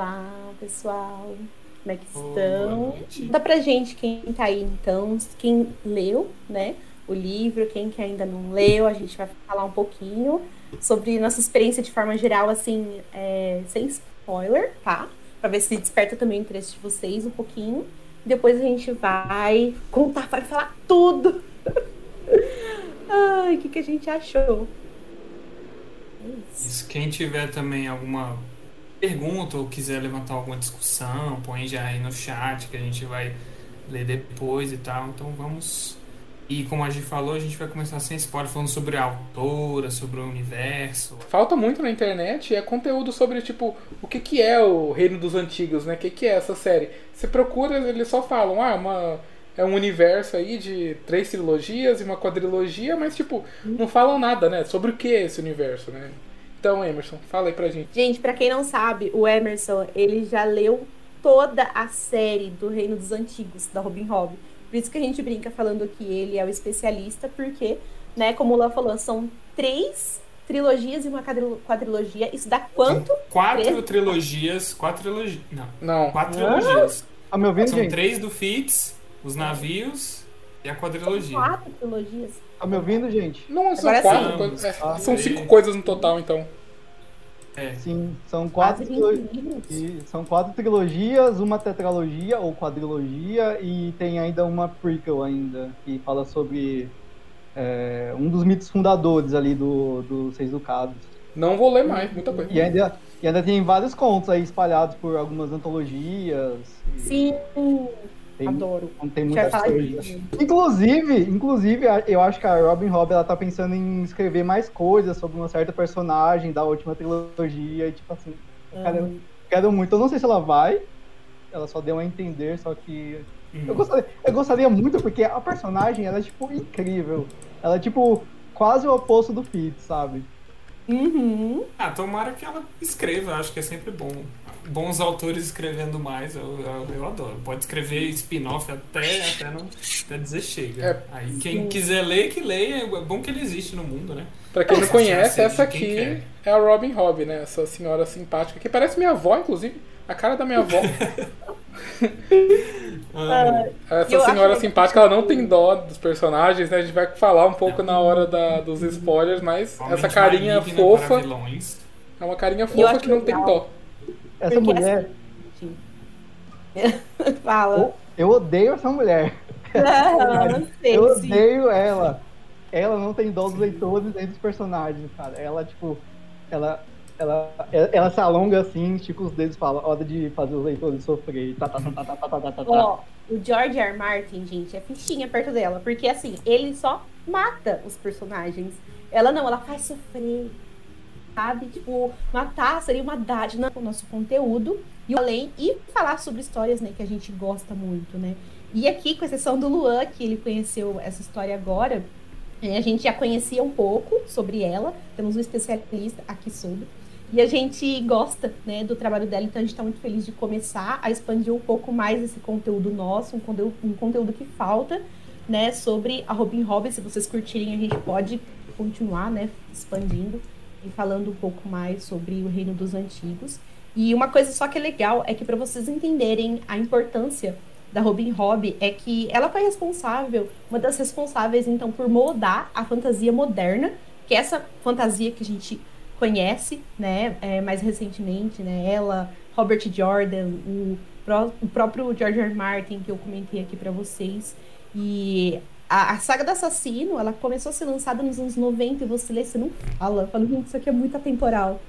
Olá, pessoal. Como é que estão? Dá pra gente quem tá aí, então, quem leu, né, o livro, quem que ainda não leu, a gente vai falar um pouquinho sobre nossa experiência de forma geral, assim, é, sem spoiler, tá? Pra ver se desperta também o interesse de vocês um pouquinho. Depois a gente vai contar, vai falar tudo. Ai, o que, que a gente achou? É isso. Quem tiver também alguma pergunta ou quiser levantar alguma discussão, põe já aí no chat que a gente vai ler depois e tal. Então vamos. E como a gente falou, a gente vai começar sem spoiler falando sobre a autora, sobre o universo. Falta muito na internet é conteúdo sobre, tipo, o que, que é o Reino dos Antigos, né? O que, que é essa série? Você procura, eles só falam, ah, uma, é um universo aí de três trilogias e uma quadrilogia, mas, tipo, não falam nada, né? Sobre o que é esse universo, né? Então, Emerson, fala aí pra gente. Gente, para quem não sabe, o Emerson, ele já leu toda a série do Reino dos Antigos, da Robin Hood. Por isso que a gente brinca falando que ele é o especialista, porque, né, como o Léo falou, são três trilogias e uma quadrilogia. Isso dá quanto? São quatro três? trilogias. Quatro trilogias. Não. Não. Quatro trilogias. Ah, meu São gente? três do Fitz, os navios e a quadrilogia. São quatro trilogias. Tá me ouvindo, gente? Não, são Agora quatro. Coisas, é, ah, são cinco coisas no total, então. É. Sim, são quatro, são quatro trilogias, uma tetralogia ou quadrilogia e tem ainda uma prequel ainda que fala sobre é, um dos mitos fundadores ali do, do Seis Ducados. Não vou ler mais, muita coisa. E ainda, e ainda tem vários contos aí espalhados por algumas antologias. Sim. Tem, Adoro. Tem muita coisa. Inclusive, inclusive, eu acho que a Robin Hood ela tá pensando em escrever mais coisas sobre uma certa personagem da última trilogia e tipo assim, uhum. quero, quero muito. Eu não sei se ela vai. Ela só deu a entender, só que uhum. eu, gostaria, eu gostaria muito porque a personagem ela é tipo incrível. Ela é tipo quase o oposto do Pete, sabe? Uhum. Ah, tomara que ela escreva, acho que é sempre bom bons autores escrevendo mais, eu, eu, eu adoro. Pode escrever spin-off até, até, não, até dizer chega. É. Aí quem quiser ler, que leia. É bom que ele existe no mundo, né? Pra quem não conhece, essa aqui é a Robin Hobb, né? Essa senhora simpática, que parece minha avó, inclusive. A cara da minha avó. ah, essa senhora simpática, ela não tem dó dos personagens, né? A gente vai falar um pouco na hora da, dos spoilers, mas essa carinha fofa. É uma carinha fofa que não tem dó. Essa Porque mulher. Assim... Fala. Eu, odeio essa mulher. Não, sei, eu odeio sim. ela. Ela não tem dó dos leitores nem dos personagens, cara. Ela, tipo, ela, ela, ela se alonga assim, estica os dedos e fala, hora de fazer os leitores sofrer. Tá, tá, tá, tá, tá, tá, tá, tá, Ó, o George R. Martin, gente, é fichinha perto dela. Porque assim, ele só mata os personagens. Ela não, ela faz sofrer sabe? Tipo, matar seria uma dádiva o nosso conteúdo e além e falar sobre histórias, né, que a gente gosta muito, né? E aqui, com exceção do Luan, que ele conheceu essa história agora, é, a gente já conhecia um pouco sobre ela, temos um especialista aqui sobre. E a gente gosta né, do trabalho dela, então a gente está muito feliz de começar a expandir um pouco mais esse conteúdo nosso, um conteúdo, um conteúdo que falta, né, sobre a Robin Hood. Se vocês curtirem, a gente pode continuar, né, expandindo falando um pouco mais sobre o Reino dos Antigos. E uma coisa só que é legal é que para vocês entenderem a importância da Robin Hood é que ela foi responsável, uma das responsáveis então por moldar a fantasia moderna, que é essa fantasia que a gente conhece, né, é, mais recentemente, né, ela, Robert Jordan, o, o próprio George R. R. Martin que eu comentei aqui para vocês, e a, a, saga do assassino, ela começou a ser lançada nos anos 90 e você lê, você não fala. Fala, gente, isso aqui é muito atemporal.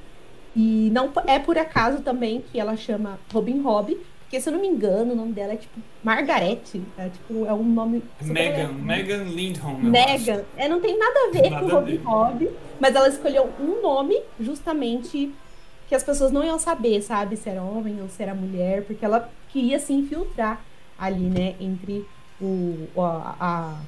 E não é por acaso também que ela chama Robin Hobb, porque se eu não me engano, o nome dela é tipo Margarete. É, tipo, é um nome. Megan, Megan Lindholm. Megan. É, não tem nada a ver nada com Robin Hobb, mas ela escolheu um nome justamente que as pessoas não iam saber, sabe, se era homem ou se era mulher, porque ela queria se infiltrar ali, né, entre o, a, a,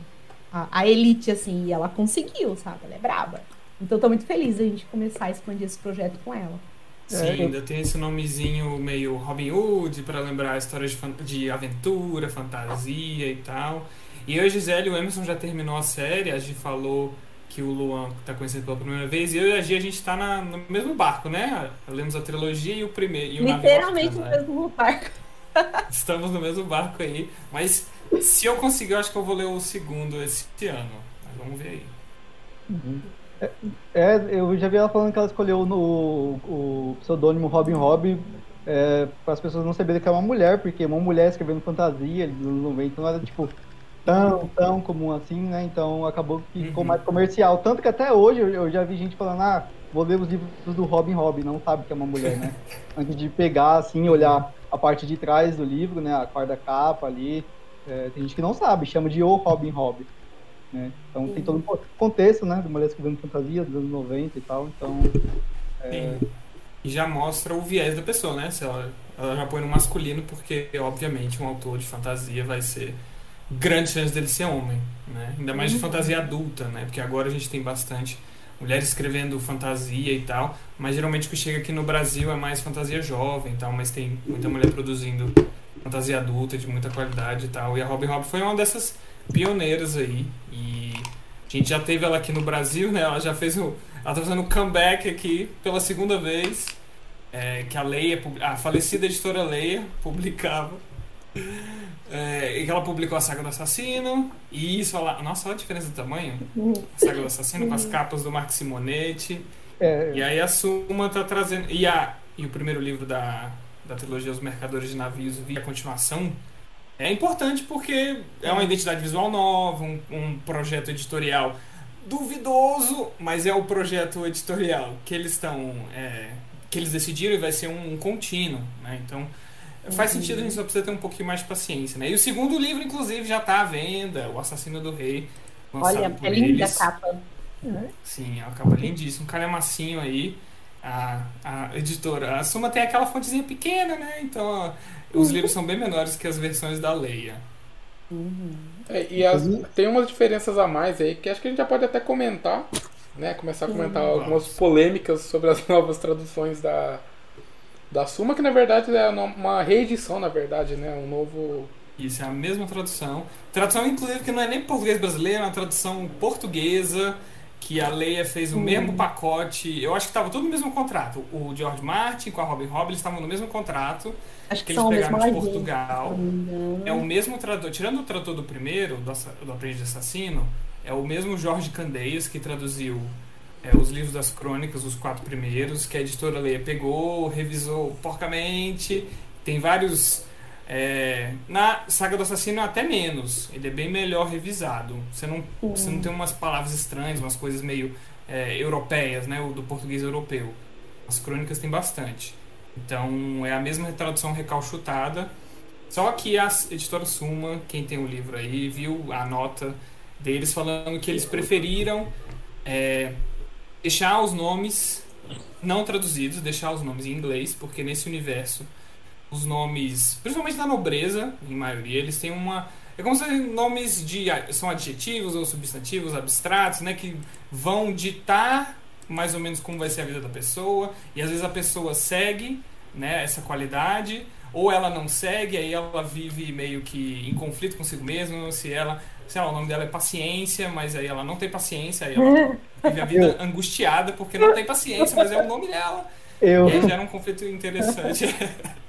a, elite, assim, e ela conseguiu, sabe? Ela é braba. Então tô muito feliz a gente começar a expandir esse projeto com ela. Sim, é. ainda tem esse nomezinho meio Robin Hood para lembrar histórias de, de aventura, fantasia e tal. E eu, Gisele e o Emerson já terminou a série, a gente falou que o Luan está conhecendo pela primeira vez, e eu e a Gia, a gente está no mesmo barco, né? Lemos a trilogia e o primeiro. E o Literalmente no mesmo barco. Estamos no mesmo barco aí, mas se eu conseguir, eu acho que eu vou ler o segundo esse ano. Mas vamos ver aí. Uhum. É, é, eu já vi ela falando que ela escolheu no, o pseudônimo Robin Hobb é, para as pessoas não saberem que é uma mulher, porque uma mulher escrevendo fantasia 90 não era tipo tão, tão comum assim, né? Então acabou que uhum. ficou mais comercial. Tanto que até hoje eu, eu, já vi gente falando, ah, vou ler os livros do Robin Hobb, não sabe que é uma mulher, né? Antes de pegar, assim, olhar a parte de trás do livro, né? A quarta capa ali. É, tem gente que não sabe, chama de O Robin Hobb. Né? Então tem todo um contexto, né? De mulher escrevendo fantasia dos anos 90 e tal. Então. É... E já mostra o viés da pessoa, né? Se ela, ela já põe no masculino, porque, obviamente, um autor de fantasia vai ser grande chance dele ser homem, né? Ainda mais de uhum. fantasia adulta, né? Porque agora a gente tem bastante mulheres escrevendo fantasia e tal, mas geralmente o que chega aqui no Brasil é mais fantasia jovem e tal, mas tem muita mulher produzindo fantasia adulta de muita qualidade e tal. E a Robin Hobb foi uma dessas pioneiras aí. E a gente já teve ela aqui no Brasil, né? Ela já fez o. Ela tá fazendo um comeback aqui pela segunda vez. É, que a Leia, a falecida editora Leia, publicava. É, e que ela publicou a Saga do Assassino. E isso, ela, nossa, olha a diferença de tamanho. A Saga do Assassino com as capas do Mark Simonetti. É. E aí a Suma tá trazendo. E, a, e o primeiro livro da, da trilogia Os Mercadores de Navios via continuação é importante porque é uma identidade visual nova, um, um projeto editorial duvidoso, mas é o projeto editorial que eles estão. É, que eles decidiram e vai ser um, um contínuo. Né? Então faz sentido, a gente só precisa ter um pouquinho mais de paciência. Né? E o segundo livro, inclusive, já está à venda, O Assassino do Rei. Olha, é linda a capa. Uhum. Sim, é uma capa lindíssima, um calhamacinho aí. A, a editora. A Suma tem aquela fontezinha pequena, né? Então os livros são bem menores que as versões da Leia. Uhum. É, e as, tem umas diferenças a mais aí que acho que a gente já pode até comentar, né? Começar a comentar uhum. algumas polêmicas sobre as novas traduções da, da Suma, que na verdade é uma reedição, na verdade, né? Um novo. Isso, é a mesma tradução. Tradução, inclusive, que não é nem português brasileiro, é uma tradução portuguesa que a Leia fez o mesmo pacote. Eu acho que estava tudo no mesmo contrato. O George Martin com a Robin Hobb, eles estavam no mesmo contrato. Acho que, que eles pegaram de Portugal. É o mesmo tradutor. Tirando o tradutor do primeiro, do, do Aprendiz de Assassino, é o mesmo Jorge Candeias que traduziu é, os livros das crônicas, os quatro primeiros, que a editora Leia pegou, revisou porcamente. Tem vários é, na Saga do Assassino é até menos, ele é bem melhor revisado. Você não, uhum. você não tem umas palavras estranhas, umas coisas meio é, europeias, né? O do português europeu. As crônicas tem bastante. Então é a mesma tradução recalchutada. Só que a editora Suma, quem tem o livro aí, viu a nota deles falando que eles preferiram é, deixar os nomes não traduzidos, deixar os nomes em inglês, porque nesse universo os nomes, principalmente da nobreza, em maioria, eles têm uma. É como se nomes de. são adjetivos ou substantivos abstratos, né? Que vão ditar mais ou menos como vai ser a vida da pessoa. E às vezes a pessoa segue né, essa qualidade, ou ela não segue, aí ela vive meio que em conflito consigo mesma. Se ela. Sei lá, o nome dela é paciência, mas aí ela não tem paciência, aí ela vive a vida angustiada porque não tem paciência, mas é o nome dela. Eu... E aí gera um conflito interessante.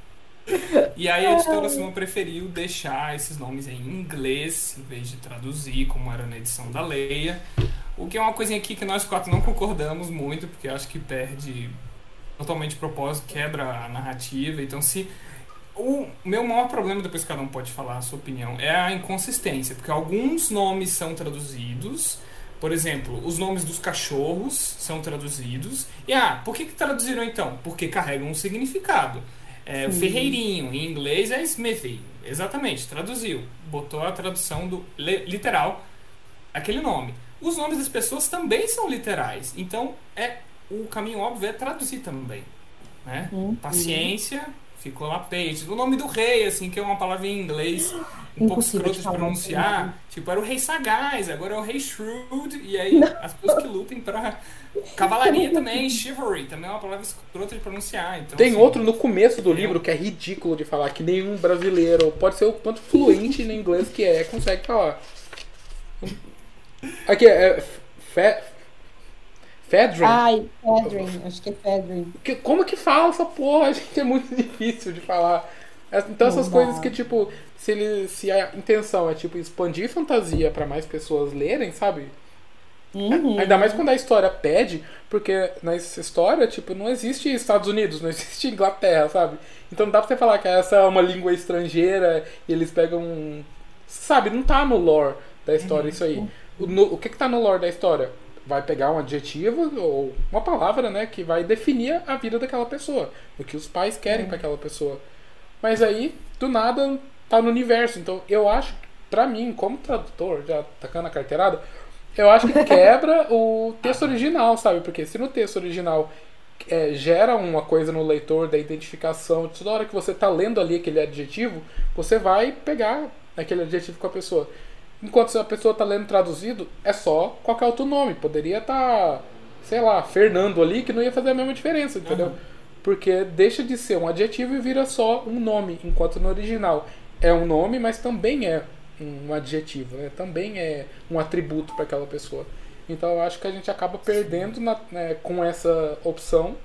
E aí a editora Simon preferiu deixar esses nomes em inglês, em vez de traduzir, como era na edição da Leia. O que é uma coisinha aqui que nós quatro não concordamos muito, porque acho que perde totalmente o propósito, quebra a narrativa. Então, se. O meu maior problema, depois cada um pode falar a sua opinião, é a inconsistência, porque alguns nomes são traduzidos. Por exemplo, os nomes dos cachorros são traduzidos. E ah, por que, que traduziram então? Porque carregam um significado. É, o ferreirinho, em inglês é smithy. Exatamente, traduziu. Botou a tradução do literal, aquele nome. Os nomes das pessoas também são literais. Então, é o caminho óbvio é traduzir também. Né? Uhum. Paciência, ficou lá page. O nome do rei, assim, que é uma palavra em inglês um pouco escroto de pronunciar. Tipo, era o rei sagaz, agora é o rei shrewd. E aí, as pessoas que lutem pra Cavalaria também, chivalry, também é uma palavra escrota de pronunciar. Então, Tem assim, outro no começo do livro que é ridículo de falar, que nenhum brasileiro, pode ser o quanto fluente em inglês que é, consegue falar. Aqui é. Fe, Fedrin? Ai, Fedrin, acho que é Fedrin. Que, como que fala essa porra? Gente, é muito difícil de falar. Então essas coisas que, tipo, se, ele, se a intenção é, tipo, expandir fantasia para mais pessoas lerem, sabe? Uhum. Ainda mais quando a história pede, porque nessa história, tipo, não existe Estados Unidos, não existe Inglaterra, sabe? Então não dá pra você falar que essa é uma língua estrangeira e eles pegam. Sabe, não tá no lore da história uhum. isso aí. O, no, o que que tá no lore da história? Vai pegar um adjetivo ou uma palavra, né, que vai definir a vida daquela pessoa, o que os pais querem uhum. para aquela pessoa. Mas aí, do nada, tá no universo. Então eu acho, pra mim, como tradutor, já tacando a carteirada, eu acho que quebra o texto original, sabe? Porque se no texto original é, gera uma coisa no leitor da identificação, toda hora que você está lendo ali aquele adjetivo, você vai pegar aquele adjetivo com a pessoa. Enquanto a pessoa está lendo traduzido, é só qualquer outro nome. Poderia estar, tá, sei lá, Fernando ali, que não ia fazer a mesma diferença, entendeu? Uhum. Porque deixa de ser um adjetivo e vira só um nome, enquanto no original é um nome, mas também é um adjetivo, né? também é um atributo para aquela pessoa. Então eu acho que a gente acaba perdendo na, né, com essa opção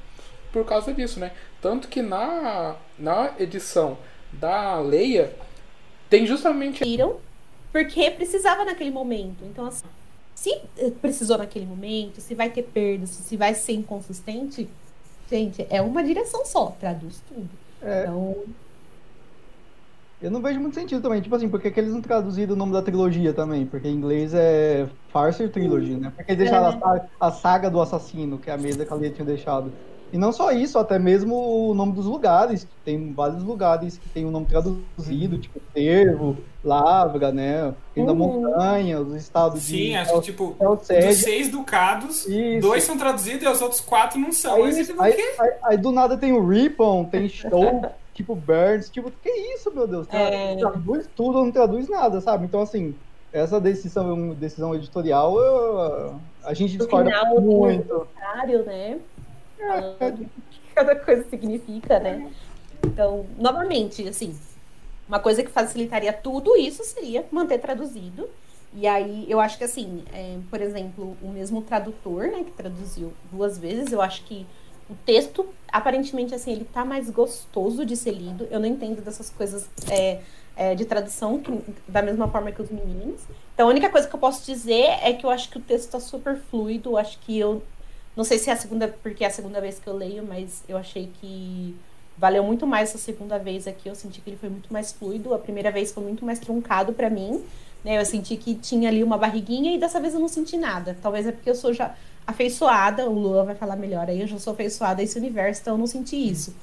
por causa disso, né? Tanto que na, na edição da Leia tem justamente. Porque precisava naquele momento. Então, assim, se precisou naquele momento, se vai ter perdas, se vai ser inconsistente, gente, é uma direção só, traduz tudo. É. Então, eu não vejo muito sentido também. Tipo assim, por que, eles não traduziram o nome da trilogia também? Porque em inglês é Farser Trilogy, né? Porque eles deixaram é. a, a, saga do assassino, que é a mesa que a Lia tinha deixado. E não só isso, até mesmo o nome dos lugares. Tem vários lugares que tem o nome traduzido, tipo Cervo, Lavra, né? Tem da uhum. montanha, os estados Sim, de. Sim, acho que tipo, dos seis ducados, isso. dois são traduzidos e os outros quatro não são. Aí, aí, aí, aí do nada tem o Ripon, tem Show. tipo Burns, tipo, que isso, meu Deus? É... Traduz tudo não traduz nada, sabe? Então, assim, essa decisão, decisão editorial, eu, a gente discorda final, muito. Contrário, né? É. Cada coisa significa, né? Então, novamente, assim, uma coisa que facilitaria tudo isso seria manter traduzido. E aí, eu acho que, assim, é, por exemplo, o mesmo tradutor, né, que traduziu duas vezes, eu acho que o texto, aparentemente, assim, ele tá mais gostoso de ser lido. Eu não entendo dessas coisas é, é, de tradução que, da mesma forma que os meninos. Então, a única coisa que eu posso dizer é que eu acho que o texto tá super fluido. Acho que eu. Não sei se é a segunda, porque é a segunda vez que eu leio, mas eu achei que valeu muito mais essa segunda vez aqui. Eu senti que ele foi muito mais fluido. A primeira vez foi muito mais truncado para mim. Né? Eu senti que tinha ali uma barriguinha e dessa vez eu não senti nada. Talvez é porque eu sou já afeiçoada, o Lua vai falar melhor aí, eu já sou afeiçoada a esse universo, então eu não senti isso.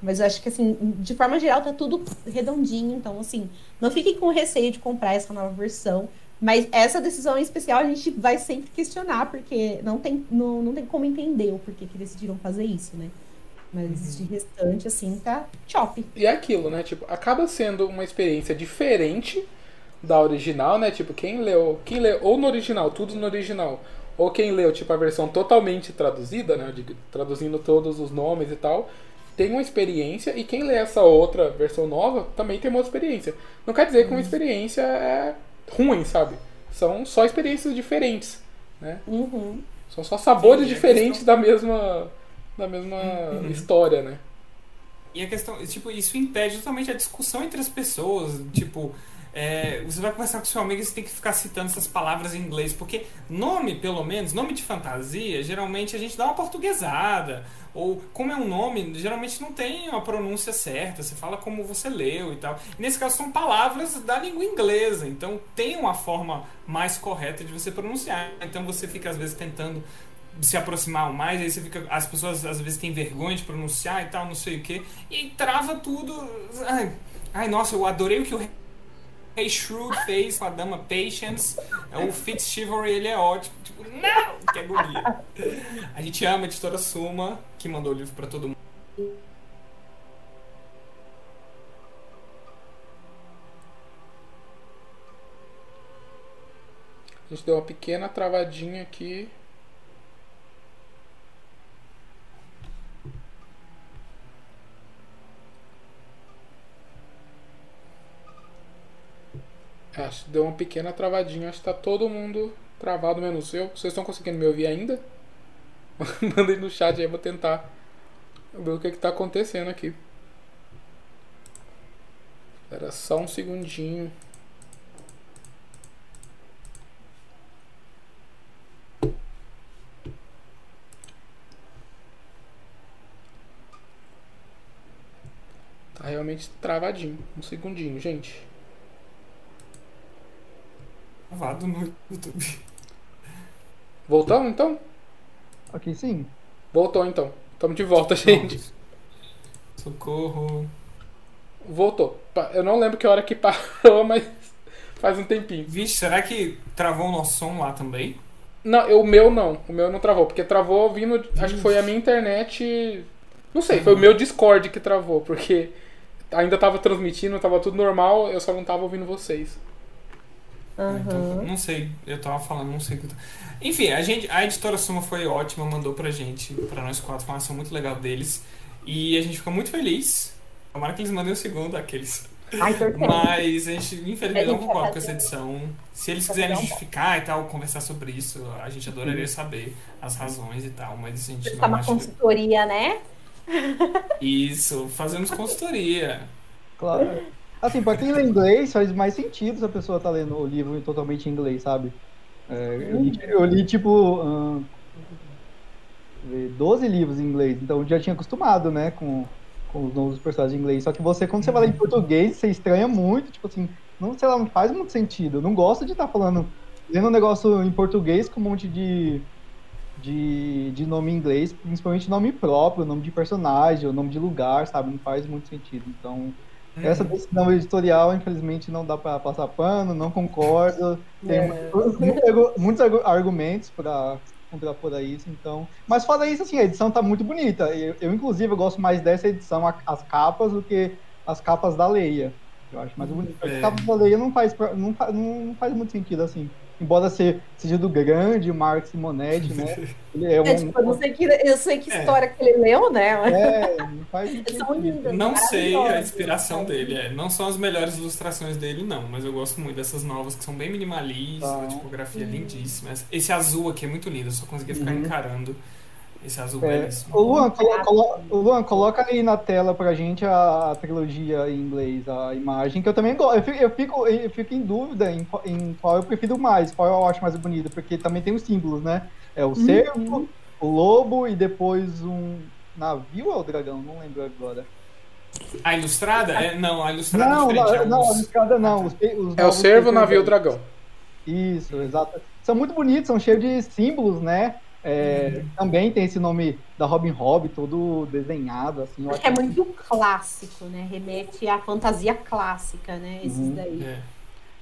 Mas eu acho que, assim, de forma geral, tá tudo redondinho. Então, assim, não fiquem com receio de comprar essa nova versão. Mas essa decisão em especial a gente vai sempre questionar, porque não tem, não, não tem como entender o porquê que decidiram fazer isso, né? Mas uhum. de restante, assim, tá chop. E é aquilo, né? Tipo, acaba sendo uma experiência diferente da original, né? Tipo, quem leu, quem leu ou no original, tudo no original, ou quem leu tipo a versão totalmente traduzida, né, de, traduzindo todos os nomes e tal, tem uma experiência e quem lê essa outra versão nova também tem uma experiência. Não quer dizer que uma uhum. experiência é ruim, sabe? São só experiências diferentes, né? Uhum. São só sabores Sim, diferentes questão... da mesma da mesma uhum. história, né? E a questão, tipo, isso impede justamente a discussão entre as pessoas, tipo, é, você vai conversar com seu amigo e você tem que ficar citando essas palavras em inglês, porque nome, pelo menos, nome de fantasia, geralmente a gente dá uma portuguesada. Ou como é um nome, geralmente não tem uma pronúncia certa, você fala como você leu e tal. Nesse caso são palavras da língua inglesa, então tem uma forma mais correta de você pronunciar. Então você fica às vezes tentando se aproximar mais, aí você fica. As pessoas às vezes têm vergonha de pronunciar e tal, não sei o que, e trava tudo. Ai, ai, nossa, eu adorei o que o Hey Shrewd fez com a dama Patience. O Fitz Chivalry, ele é ótimo. Tipo, não! Que agonia. A gente ama a editora Suma, que mandou o livro pra todo mundo. A gente deu uma pequena travadinha aqui. Acho que deu uma pequena travadinha. Acho que tá todo mundo travado, menos eu. Vocês estão conseguindo me ouvir ainda? Mandem no chat aí, vou tentar ver o que, é que tá acontecendo aqui. Era só um segundinho. Tá realmente travadinho. Um segundinho, gente. Travado no YouTube. Voltamos então? Aqui sim. Voltou então. Estamos de volta, gente. Socorro. Voltou. Eu não lembro que hora que parou, mas faz um tempinho. Vixe, será que travou o nosso som lá também? Não, o meu não. O meu não travou, porque travou vindo. Acho que foi a minha internet. Não sei, foi o meu Discord que travou, porque ainda tava transmitindo, tava tudo normal, eu só não tava ouvindo vocês. Uhum. Então, não sei, eu tava falando, não sei o que. Enfim, a, gente, a editora Suma foi ótima, mandou pra gente, pra nós quatro, uma ação muito legal deles. E a gente ficou muito feliz. Tomara que eles mandem o segundo, aqueles. Ai, Mas a gente, infelizmente, não concorda com essa edição. Se eles quiserem justificar e tal, conversar sobre isso, a gente adoraria saber as razões e tal, mas a gente não. Tá uma consultoria, né? Isso, fazemos consultoria. Claro. Assim, pra quem lê inglês, faz mais sentido se a pessoa tá lendo o livro totalmente em inglês, sabe? É, eu, li, eu, li, tipo. Hum, 12 livros em inglês, então já tinha acostumado, né, com, com os novos personagens em inglês. Só que você, quando você vai ler em português, você estranha muito, tipo assim, não, sei lá, não faz muito sentido. Eu não gosto de estar tá falando, lendo um negócio em português com um monte de de, de nome em inglês, principalmente nome próprio, nome de personagem, nome de lugar, sabe? Não faz muito sentido. Então. Essa decisão editorial, infelizmente, não dá para passar pano, não concordo. Tem é. muitos, muitos argumentos para contrapor isso, então. Mas fora isso, assim, a edição tá muito bonita. Eu, eu inclusive, eu gosto mais dessa edição, as capas, do que as capas da Leia. Eu acho mais bonito. É. As capas da Leia não faz, não, não faz muito sentido, assim embora ser, seja do grande Mark Simonetti, né? Ele é, um, é tipo, eu, não sei que, eu sei que é. história é. que ele leu, né? É, não faz lindas, Não sei a inspiração dele, é. Não são as melhores ilustrações dele, não, mas eu gosto muito dessas novas que são bem minimalistas, ah, a tipografia hum. lindíssima. Esse azul aqui é muito lindo, eu só conseguia ficar uhum. encarando. Esse azul é. belíssimo. O Luan, colo colo Luan, coloca aí na tela pra gente a, a, trilogia em inglês, a imagem, que eu também gosto. Eu fico, eu fico, eu fico em dúvida em, em, qual eu prefiro mais, qual eu acho mais bonito, porque também tem os símbolos, né? É o cervo, uhum. o lobo e depois um navio ou o dragão? Não lembro agora. A ilustrada? É, não, a ilustrada não, é diferente. Não, é não, a ilustrada não. Os, os é o cervo, o navio e o dragão. Isso, exato. São muito bonitos, são cheios de símbolos, né? É, também tem esse nome da Robin Hood, todo desenhado, assim. Acho que é muito clássico, né? Remete à fantasia clássica, né? Esses uhum. daí. É.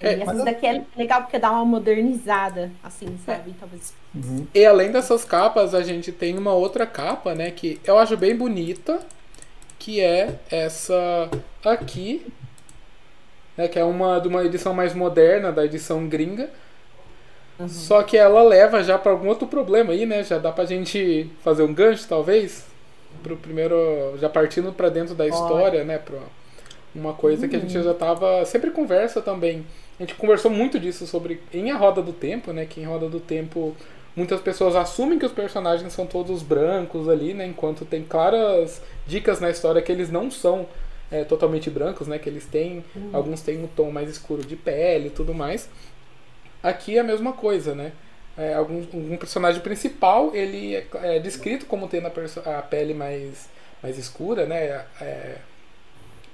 E é, essas daqui é legal porque dá uma modernizada, assim, sabe? Talvez. Uhum. E além dessas capas, a gente tem uma outra capa, né? Que eu acho bem bonita, que é essa aqui, né? Que é uma de uma edição mais moderna, da edição gringa Uhum. Só que ela leva já para algum outro problema aí, né? Já dá pra gente fazer um gancho, talvez? Pro primeiro. Já partindo para dentro da história, né? Pra uma coisa uhum. que a gente uhum. já tava. Sempre conversa também. A gente conversou muito disso sobre. Em A Roda do Tempo, né? Que em Roda do Tempo muitas pessoas assumem que os personagens são todos brancos ali, né? Enquanto tem claras dicas na história que eles não são é, totalmente brancos, né? Que eles têm. Uhum. Alguns têm um tom mais escuro de pele e tudo mais. Aqui é a mesma coisa, né? É, algum, algum personagem principal ele é, é, descrito como tendo a, a, pele mais, mais escura, né? É,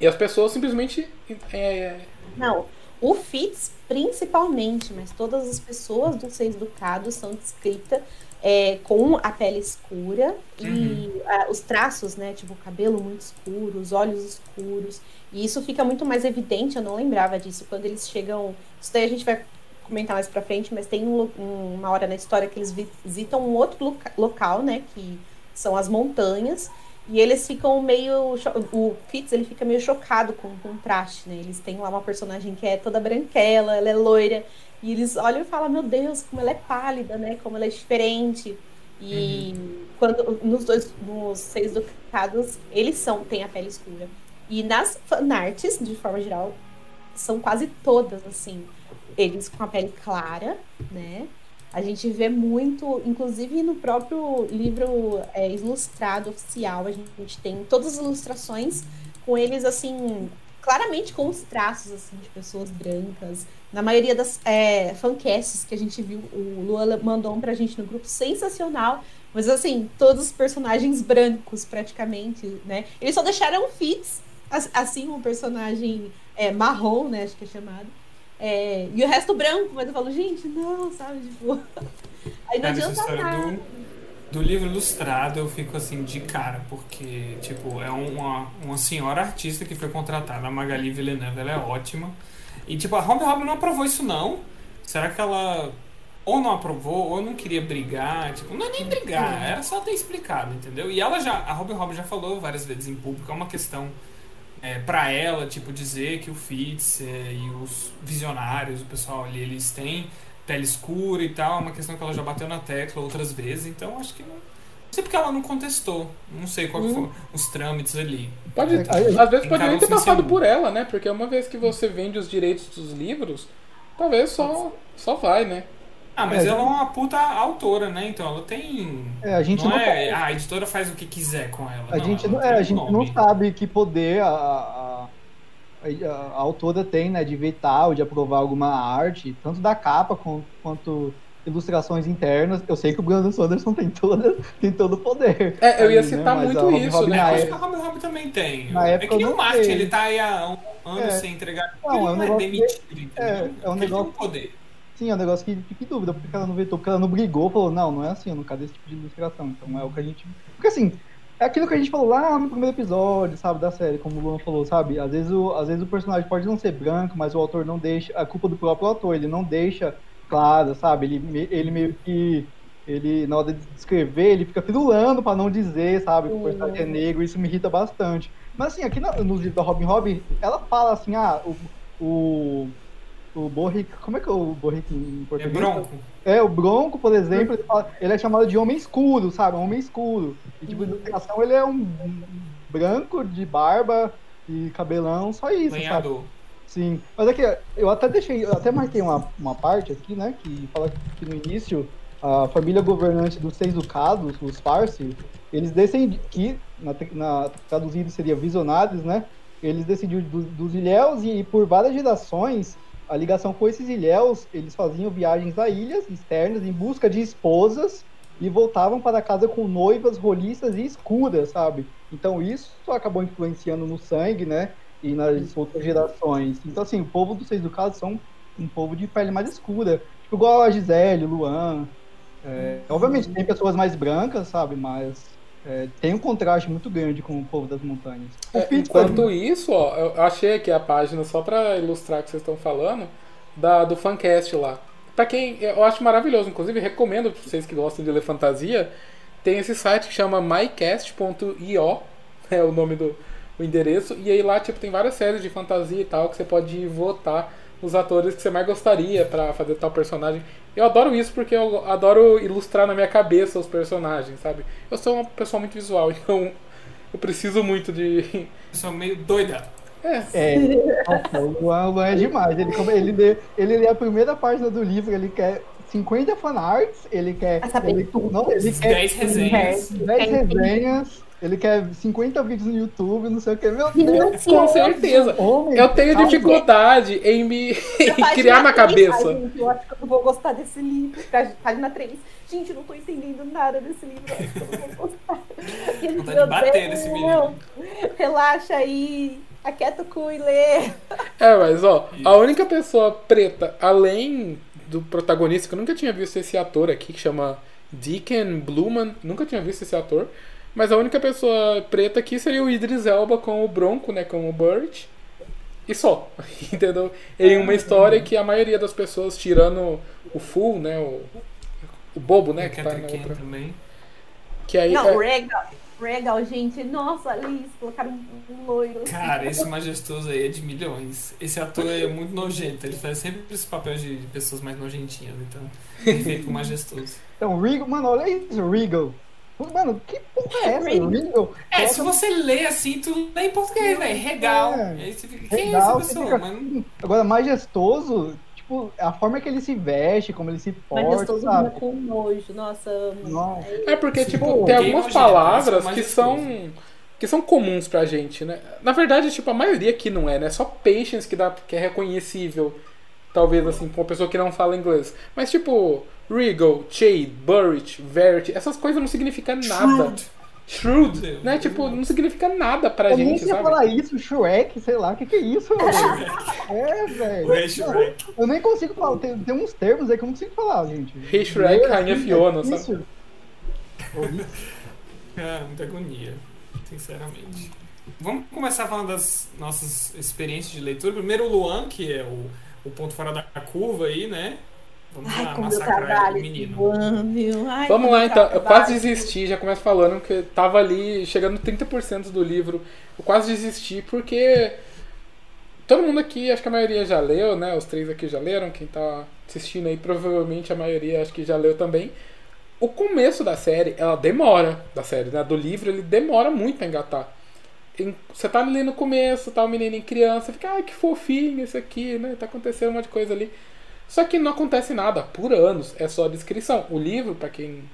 e as pessoas simplesmente. É, Não, o Fitz principalmente, mas todas as pessoas do Seis Ducados são descritas é, com a pele escura uhum. e os traços, né? Tipo, o cabelo muito escuro, os olhos escuros. E isso fica muito mais evidente, eu não lembrava disso, quando eles chegam. Isso daí a gente vai comentar mais pra frente, mas tem um, uma hora na história que eles visitam um outro loca local, né? Que são as montanhas. E eles ficam meio. O Fitz ele fica meio chocado com o contraste, né? Eles têm lá uma personagem que é toda branquela, ela é loira. E eles olham e falam: Meu Deus, como ela é pálida, né? Como ela é diferente. E uhum. quando nos dois, nos seis ducados, eles são, têm a pele escura. E nas fanarts, de forma geral, são quase todas assim eles com a pele clara, né? A gente vê muito, inclusive no próprio livro é, ilustrado oficial, a gente tem todas as ilustrações com eles assim, claramente com os traços assim de pessoas brancas. Na maioria das é, fancasts que a gente viu, o Lua mandou um pra gente no grupo sensacional. Mas assim, todos os personagens brancos, praticamente, né? Eles só deixaram Fitz, assim, um personagem é, marrom, né? Acho que é chamado. É, e o resto branco, mas eu falo, gente, não, sabe? Tipo. Aí não é, adianta nada. Do, do, livro ilustrado eu fico assim de cara, porque, tipo, é uma, uma senhora artista que foi contratada, a Magali Villeneuve, ela é ótima. E, tipo, a Robin Robin não aprovou isso, não. Será que ela ou não aprovou, ou não queria brigar, tipo, não é nem brigar, era só ter explicado, entendeu? E ela já, a Robin Robin já falou várias vezes em público, é uma questão é, para ela, tipo, dizer que o Fitz é, e os visionários, o pessoal ali, eles têm pele escura e tal, é uma questão que ela já bateu na tecla outras vezes, então acho que não. Não sei porque ela não contestou. Não sei qual hum. foram os trâmites ali. Pode, às vezes pode nem ter passado por ela, né? Porque uma vez que você vende os direitos dos livros, talvez só, só vai, né? Ah, mas é, ela é uma puta autora, né? Então ela tem. É, a gente não, não é. Ah, a editora faz o que quiser com ela. A não, gente não, é, a gente não sabe que poder a, a, a, a, autora tem, né? De vetar ou de aprovar alguma arte, tanto da capa quanto, quanto ilustrações internas. Eu sei que o Brandon Sanderson tem, toda, tem todo o poder. É, eu ia né? citar né? muito isso, Robin, né? Acho que a Robin Robin também tem. Na é que nem o Marte, ele tá aí há um ano é. sem entregar. Não, ele é um não é demitido, que, é, é um negócio. poder. Sim, é um negócio que fica em dúvida, porque ela não vetou, porque ela não brigou, falou, não, não é assim, eu não quero esse tipo de ilustração. Então é o que a gente. Porque assim, é aquilo que a gente falou lá no primeiro episódio, sabe, da série, como o Luan falou, sabe? Às vezes, o, às vezes o personagem pode não ser branco, mas o autor não deixa. A culpa do próprio autor, ele não deixa claro, sabe? Ele, ele meio que. Ele, na hora de descrever, ele fica firulando para não dizer, sabe, que o personagem é negro, isso me irrita bastante. Mas assim, aqui no, no livro da Robin Hobb, ela fala assim, ah, o, o o Borrick, como é que é o Borrick em português? É Bronco. É, o Bronco, por exemplo, ele, fala, ele é chamado de homem escuro, sabe? Homem escuro. E, tipo, de ilustração ele é um branco de barba e cabelão, só isso, Banhador. sabe? Sim. Mas aqui, eu até deixei, eu até marquei uma, uma parte aqui, né, que fala que no início a família governante dos seis ducados, os Farsi, eles decidem que, na, na traduzido seria visionários, né? Eles decidiram dos, dos ilhéus e, e por várias gerações a ligação com esses ilhéus, eles faziam viagens a ilhas externas em busca de esposas e voltavam para casa com noivas roliças e escuras, sabe? Então isso acabou influenciando no sangue, né? E nas outras gerações. Então, assim, o povo dos Seis Ducados são um povo de pele mais escura. Tipo, igual a Gisele, Luan. É, obviamente tem pessoas mais brancas, sabe? Mas é, tem um contraste muito grande com o povo das montanhas. É, enquanto isso, ó, eu achei aqui a página só para ilustrar o que vocês estão falando, da, do Fancast lá. Pra quem eu acho maravilhoso, inclusive recomendo pra vocês que gostam de ler fantasia, tem esse site que chama mycast.io, é o nome do o endereço, e aí lá tipo tem várias séries de fantasia e tal que você pode votar os atores que você mais gostaria para fazer tal personagem. Eu adoro isso porque eu adoro ilustrar na minha cabeça os personagens, sabe? Eu sou uma pessoa muito visual, então eu preciso muito de. Eu sou meio doida. É. é. Nossa, o Luan é demais. Ele, ele, lê, ele lê a primeira página do livro, ele quer 50 fanarts, ele quer. Ele, não, ele quer 10 resenhas. 10 resenhas. Ele quer 50 vídeos no YouTube, não sei o que. Meu Deus, com certeza. Homem, eu tenho dificuldade em me em criar na cabeça. Ai, gente, eu acho que eu não vou gostar desse livro. Página 3. Gente, eu não tô entendendo nada desse livro. Eu acho que eu não vou gostar. Gente, Vontade de bater nesse menino. Relaxa aí. Aquieta o cu e lê. É, mas ó, Isso. a única pessoa preta, além do protagonista, que eu nunca tinha visto esse ator aqui, que chama Deacon Bluman, nunca tinha visto esse ator. Mas a única pessoa preta aqui seria o Idris Elba com o Bronco, né? Com o Burt. E só. Entendeu? Em uma história que a maioria das pessoas, tirando o Full, né? O, o bobo, né? Que, tá na outra. também. Que aí, Não, é... Regal. Regal, gente. Nossa, ali colocaram um loiro. Cara, esse majestoso aí é de milhões. Esse ator é muito nojento. Ele faz sempre esse papel de pessoas mais nojentinhas. Então, perfeito majestoso. Então, Regal, mano, olha isso, Regal. Mano, que porra é essa? É, se você lê assim, tu lê em português, velho. Regal. É. Aí você fica, quem regal, é essa pessoa? Fica... Agora, majestoso, tipo, a forma que ele se veste, como ele se porta, Mas gostoso sabe? com nojo, nossa. Nossa. É porque, tipo, tem algumas palavras que são que são comuns pra gente, né? Na verdade, tipo, a maioria aqui não é, né? Só patience que, dá, que é reconhecível, talvez, assim, com uma pessoa que não fala inglês. Mas, tipo, regal, shade, burrit, verity, essas coisas não significam nada. Shrewd, Deus né? Deus tipo, Deus. não significa nada pra eu gente, nem falar isso, Shrek, sei lá, o que que é isso, É, velho. Eu nem consigo falar, tem, tem, uns termos aí que eu não consigo falar, gente. Rei Shrek, Rainha Fiona, é sabe? É, muita agonia sinceramente. Vamos começar falando das nossas experiências de leitura. Primeiro o Luan, que é o, o ponto fora da curva aí, né? Vamos Ai, lá, massacrar o menino. Ai, Vamos lá então. Eu quase desisti, já começo falando que tava ali chegando 30% do livro. Eu quase desisti porque todo mundo aqui, acho que a maioria já leu, né? Os três aqui já leram. Quem tá assistindo aí, provavelmente a maioria acho que já leu também o começo da série, ela demora, da série, né? Do livro, ele demora muito pra engatar. Você tá ali no começo, tá o um menino em criança, fica, ai que fofinho isso aqui, né? Tá acontecendo um monte de coisa ali. Só que não acontece nada por anos, é só a descrição. O livro, para quem.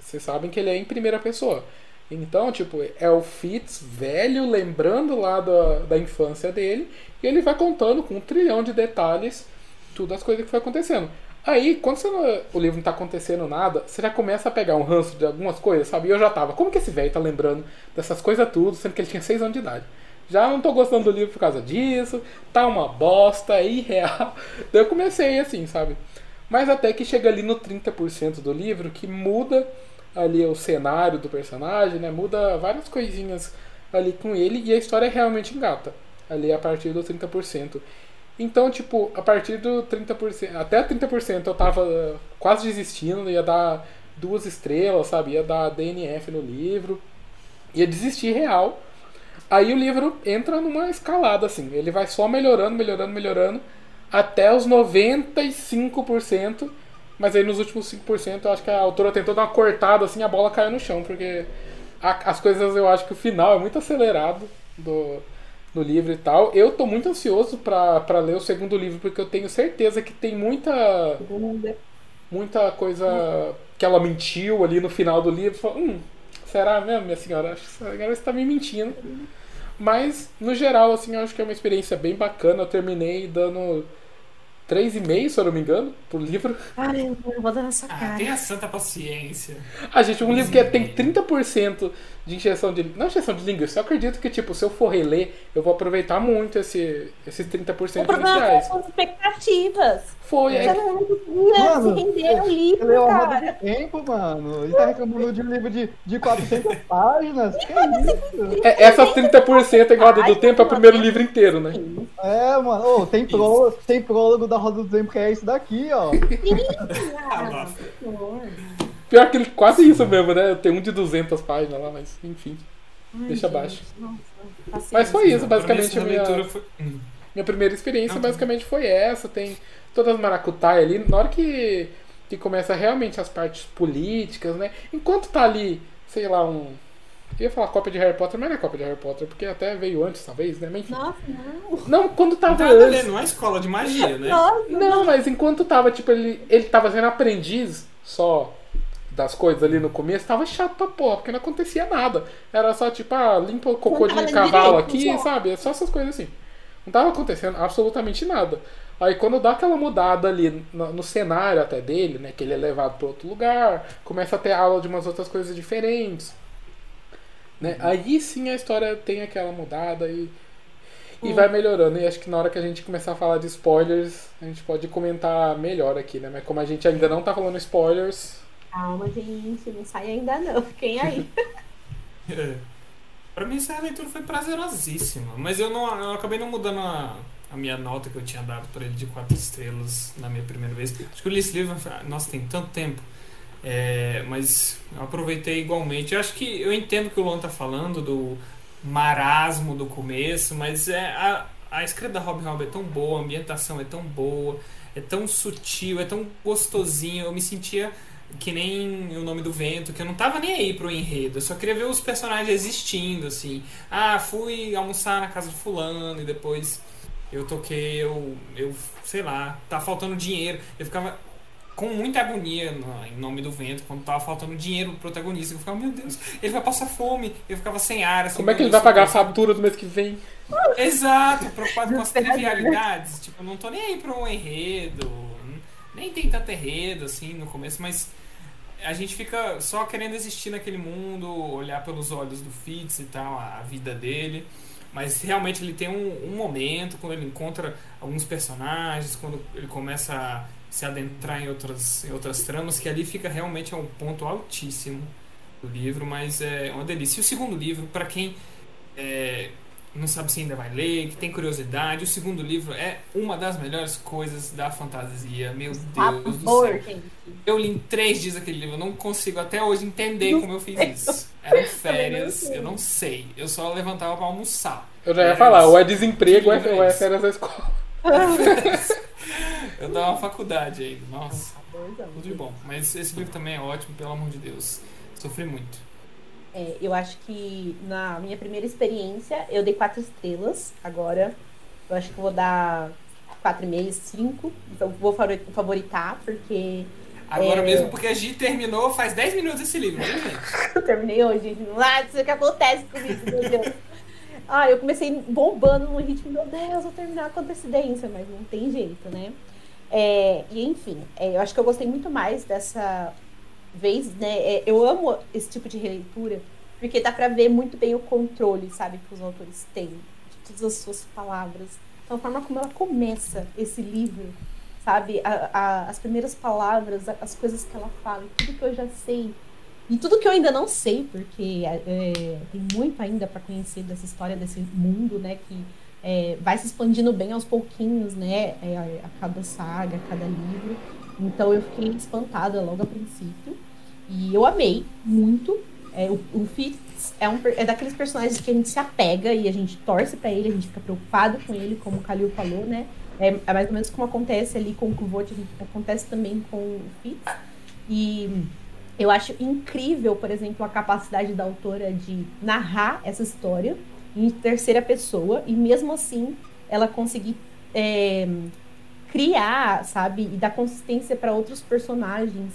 Vocês sabem que ele é em primeira pessoa. Então, tipo, é o Fitz velho lembrando lá da, da infância dele e ele vai contando com um trilhão de detalhes tudo as coisas que foi acontecendo. Aí, quando não, o livro não tá acontecendo nada, você já começa a pegar um ranço de algumas coisas, sabe? E eu já tava, como que esse velho tá lembrando dessas coisas tudo, sendo que ele tinha 6 anos de idade? Já não tô gostando do livro por causa disso, tá uma bosta, é irreal. Daí eu comecei assim, sabe? Mas até que chega ali no 30% do livro, que muda ali o cenário do personagem, né? Muda várias coisinhas ali com ele e a história realmente engata. Ali a partir do 30%. Então, tipo, a partir do 30%, até 30% eu tava quase desistindo, ia dar duas estrelas, sabe? Ia dar DNF no livro, ia desistir real. Aí o livro entra numa escalada, assim, ele vai só melhorando, melhorando, melhorando, até os 95%, mas aí nos últimos 5% eu acho que a autora tentou dar uma cortada, assim, a bola caiu no chão, porque a, as coisas eu acho que o final é muito acelerado do, no livro e tal. Eu tô muito ansioso para ler o segundo livro, porque eu tenho certeza que tem muita. Muita coisa que ela mentiu ali no final do livro. Hum, será mesmo, minha senhora? Acho que a senhora está me mentindo. Mas, no geral, assim, eu acho que é uma experiência bem bacana. Eu terminei dando 3,5, se eu não me engano, por livro. Ai, eu vou dar nessa ah, cara. Ah, tenha santa paciência. Ah, gente, um livro que é, tem 30% de injeção de. Não injeção de linguiça, eu acredito que, tipo, se eu for reler, eu vou aproveitar muito esse, esses 30% o iniciais. São as expectativas. Foi, é. Você não mano, se render o livro, leu a roda de tempo, mano. Ele tá reclamando de um livro de, de 400 páginas. Que é isso? É, essas 30% igual a do tempo é o primeiro livro inteiro, né? É, mano. Oh, tem, prólogo, tem prólogo da roda do tempo que é isso daqui, ó. ah, Pior que ele, quase isso mesmo, né? Tem um de 200 páginas lá, mas enfim. Ai, deixa gente, abaixo. Nossa, mas foi isso, basicamente. A minha, foi... Hum. minha primeira experiência basicamente foi essa. Tem todas as maracutaia ali. Na hora que, que começa realmente as partes políticas, né? Enquanto tá ali, sei lá, um. Eu ia falar cópia de Harry Potter, mas não é cópia de Harry Potter, porque até veio antes, talvez, né? Mas, enfim. Nossa, não. Não, quando tava não, antes. Não é escola de magia, né? Nossa, não, mas enquanto tava, tipo, ele, ele tava sendo aprendiz só das coisas ali no começo, tava chato pra porra, porque não acontecia nada. Era só tipo, ah, limpa o cocô de cavalo aqui, sabe? É só essas coisas assim. Não tava acontecendo absolutamente nada. Aí quando dá aquela mudada ali no, no cenário até dele, né? Que ele é levado para outro lugar, começa a ter aula de umas outras coisas diferentes. Né? Uhum. Aí sim a história tem aquela mudada e, e uhum. vai melhorando. E acho que na hora que a gente começar a falar de spoilers, a gente pode comentar melhor aqui, né? Mas como a gente ainda não tá falando spoilers, Calma, gente, não sai ainda não. Fiquem aí. é. Pra mim essa leitura foi prazerosíssima, mas eu não eu acabei não mudando a, a minha nota que eu tinha dado para ele de quatro estrelas na minha primeira vez. Acho que eu li esse livro, nossa, tem tanto tempo. É, mas eu aproveitei igualmente. Eu acho que eu entendo que o Luan tá falando do marasmo do começo, mas é a, a escrita da Robin Hood é tão boa, a ambientação é tão boa, é tão sutil, é tão gostosinho. Eu me sentia que nem o nome do vento, que eu não tava nem aí pro enredo, eu só queria ver os personagens existindo, assim. Ah, fui almoçar na casa de fulano e depois eu toquei, eu, eu sei lá, tá faltando dinheiro. Eu ficava com muita agonia no, em nome do vento, quando tava faltando dinheiro pro protagonista. Eu ficava, meu Deus, ele vai passar fome. Eu ficava sem ar. Assim, Como é que ele vai pagar a fatura do mês que vem? Exato, preocupado com as trivialidades. tipo, não tô nem aí pra um enredo. Nem tem tanto enredo, assim, no começo, mas a gente fica só querendo existir naquele mundo, olhar pelos olhos do Fitz e tal, a vida dele. Mas realmente ele tem um, um, momento quando ele encontra alguns personagens, quando ele começa a se adentrar em outras, em outras tramas, que ali fica realmente um ponto altíssimo do livro, mas é uma delícia. E o segundo livro, para quem é, não sabe se ainda vai ler, que tem curiosidade, o segundo livro é uma das melhores coisas da fantasia. Meu Deus do céu. Eu li em três dias aquele livro, eu não consigo até hoje entender como eu fiz isso. Eram férias, eu não sei. Eu só levantava para almoçar. Eu já ia falar, ou é desemprego ou é, ou é férias da escola. eu dava uma faculdade ainda, nossa. Tudo de bom. Mas esse livro também é ótimo, pelo amor de Deus. Sofri muito. É, eu acho que na minha primeira experiência eu dei quatro estrelas. Agora eu acho que vou dar quatro e meio, cinco. Então vou favoritar, porque. Agora é... mesmo, porque a Gi terminou faz 10 minutos esse livro, né, gente? eu terminei hoje, gente. Ah, isso que acontece comigo, meu Deus. Ah, eu comecei bombando no ritmo, meu Deus, vou terminar com antecedência, mas não tem jeito, né? É, e enfim, é, eu acho que eu gostei muito mais dessa vez, né? É, eu amo esse tipo de releitura, porque dá pra ver muito bem o controle, sabe, que os autores têm de todas as suas palavras. Então, a forma como ela começa esse livro, sabe? A, a, as primeiras palavras, as coisas que ela fala, tudo que eu já sei. E tudo que eu ainda não sei, porque é tem muito ainda para conhecer dessa história, desse mundo, né? Que é, vai se expandindo bem aos pouquinhos, né? É, a cada saga, a cada livro. Então eu fiquei espantada logo a princípio. E eu amei muito. É, o, o Fitz é, um, é daqueles personagens que a gente se apega e a gente torce para ele, a gente fica preocupado com ele, como o Kalil falou, né? É, é, mais ou menos como acontece ali com o Kuvot, acontece também com o Fitz. E eu acho incrível, por exemplo, a capacidade da autora de narrar essa história em terceira pessoa e mesmo assim ela conseguir é, criar, sabe, e dar consistência para outros personagens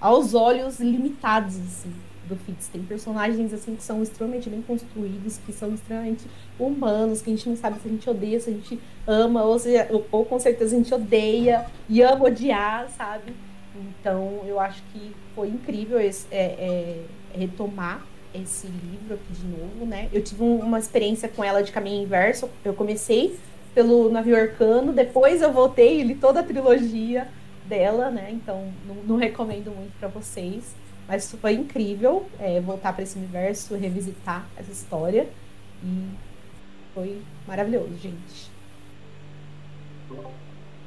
aos olhos limitados, assim, do Fitz. Tem personagens, assim, que são extremamente bem construídos, que são extremamente humanos, que a gente não sabe se a gente odeia, se a gente ama, ou, se, ou, ou com certeza a gente odeia e ama odiar, sabe? Então, eu acho que foi incrível esse, é, é, retomar esse livro aqui de novo, né? Eu tive uma experiência com ela de caminho inverso. Eu comecei pelo navio arcano. Depois eu voltei e li toda a trilogia dela, né? Então não, não recomendo muito para vocês. Mas foi incrível é, voltar para esse universo, revisitar essa história. E foi maravilhoso, gente.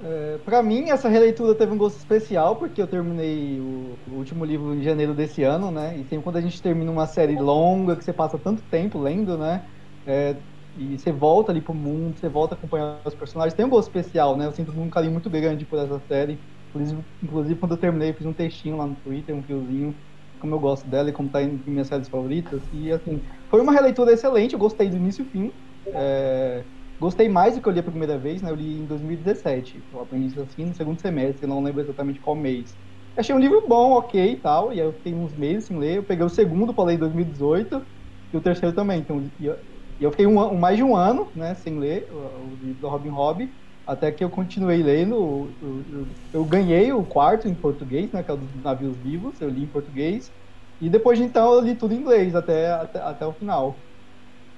É, para mim, essa releitura teve um gosto especial, porque eu terminei o, o, último livro em janeiro desse ano, né? E sempre quando a gente termina uma série longa, que você passa tanto tempo lendo, né? É, e você volta ali pro mundo, você volta acompanhando os personagens. Tem um gosto especial, né? Eu sinto um carinho muito grande por essa série. Inclusive, inclusive quando eu terminei, eu fiz um textinho lá no Twitter, um fiozinho, como eu gosto dela e como tá em minhas séries favoritas. E assim, foi uma releitura excelente, eu gostei do início e fim. É, gostei mais do que eu li a primeira vez, né? Eu li em 2017. Eu aprendi assim no segundo semestre, não lembro exatamente qual mês. Achei um livro bom, ok e tal, e aí eu fiquei uns meses sem ler. Eu peguei o segundo ler em 2018 e o terceiro também. Então, e eu fiquei um, um, mais de um ano, né, sem ler o, o livro do Robin Hobb, até que eu continuei lendo. Eu, eu, eu, ganhei o quarto em português, né, que é o dos navios vivos, eu li em português. E depois de então eu li tudo em inglês até, até, até o final.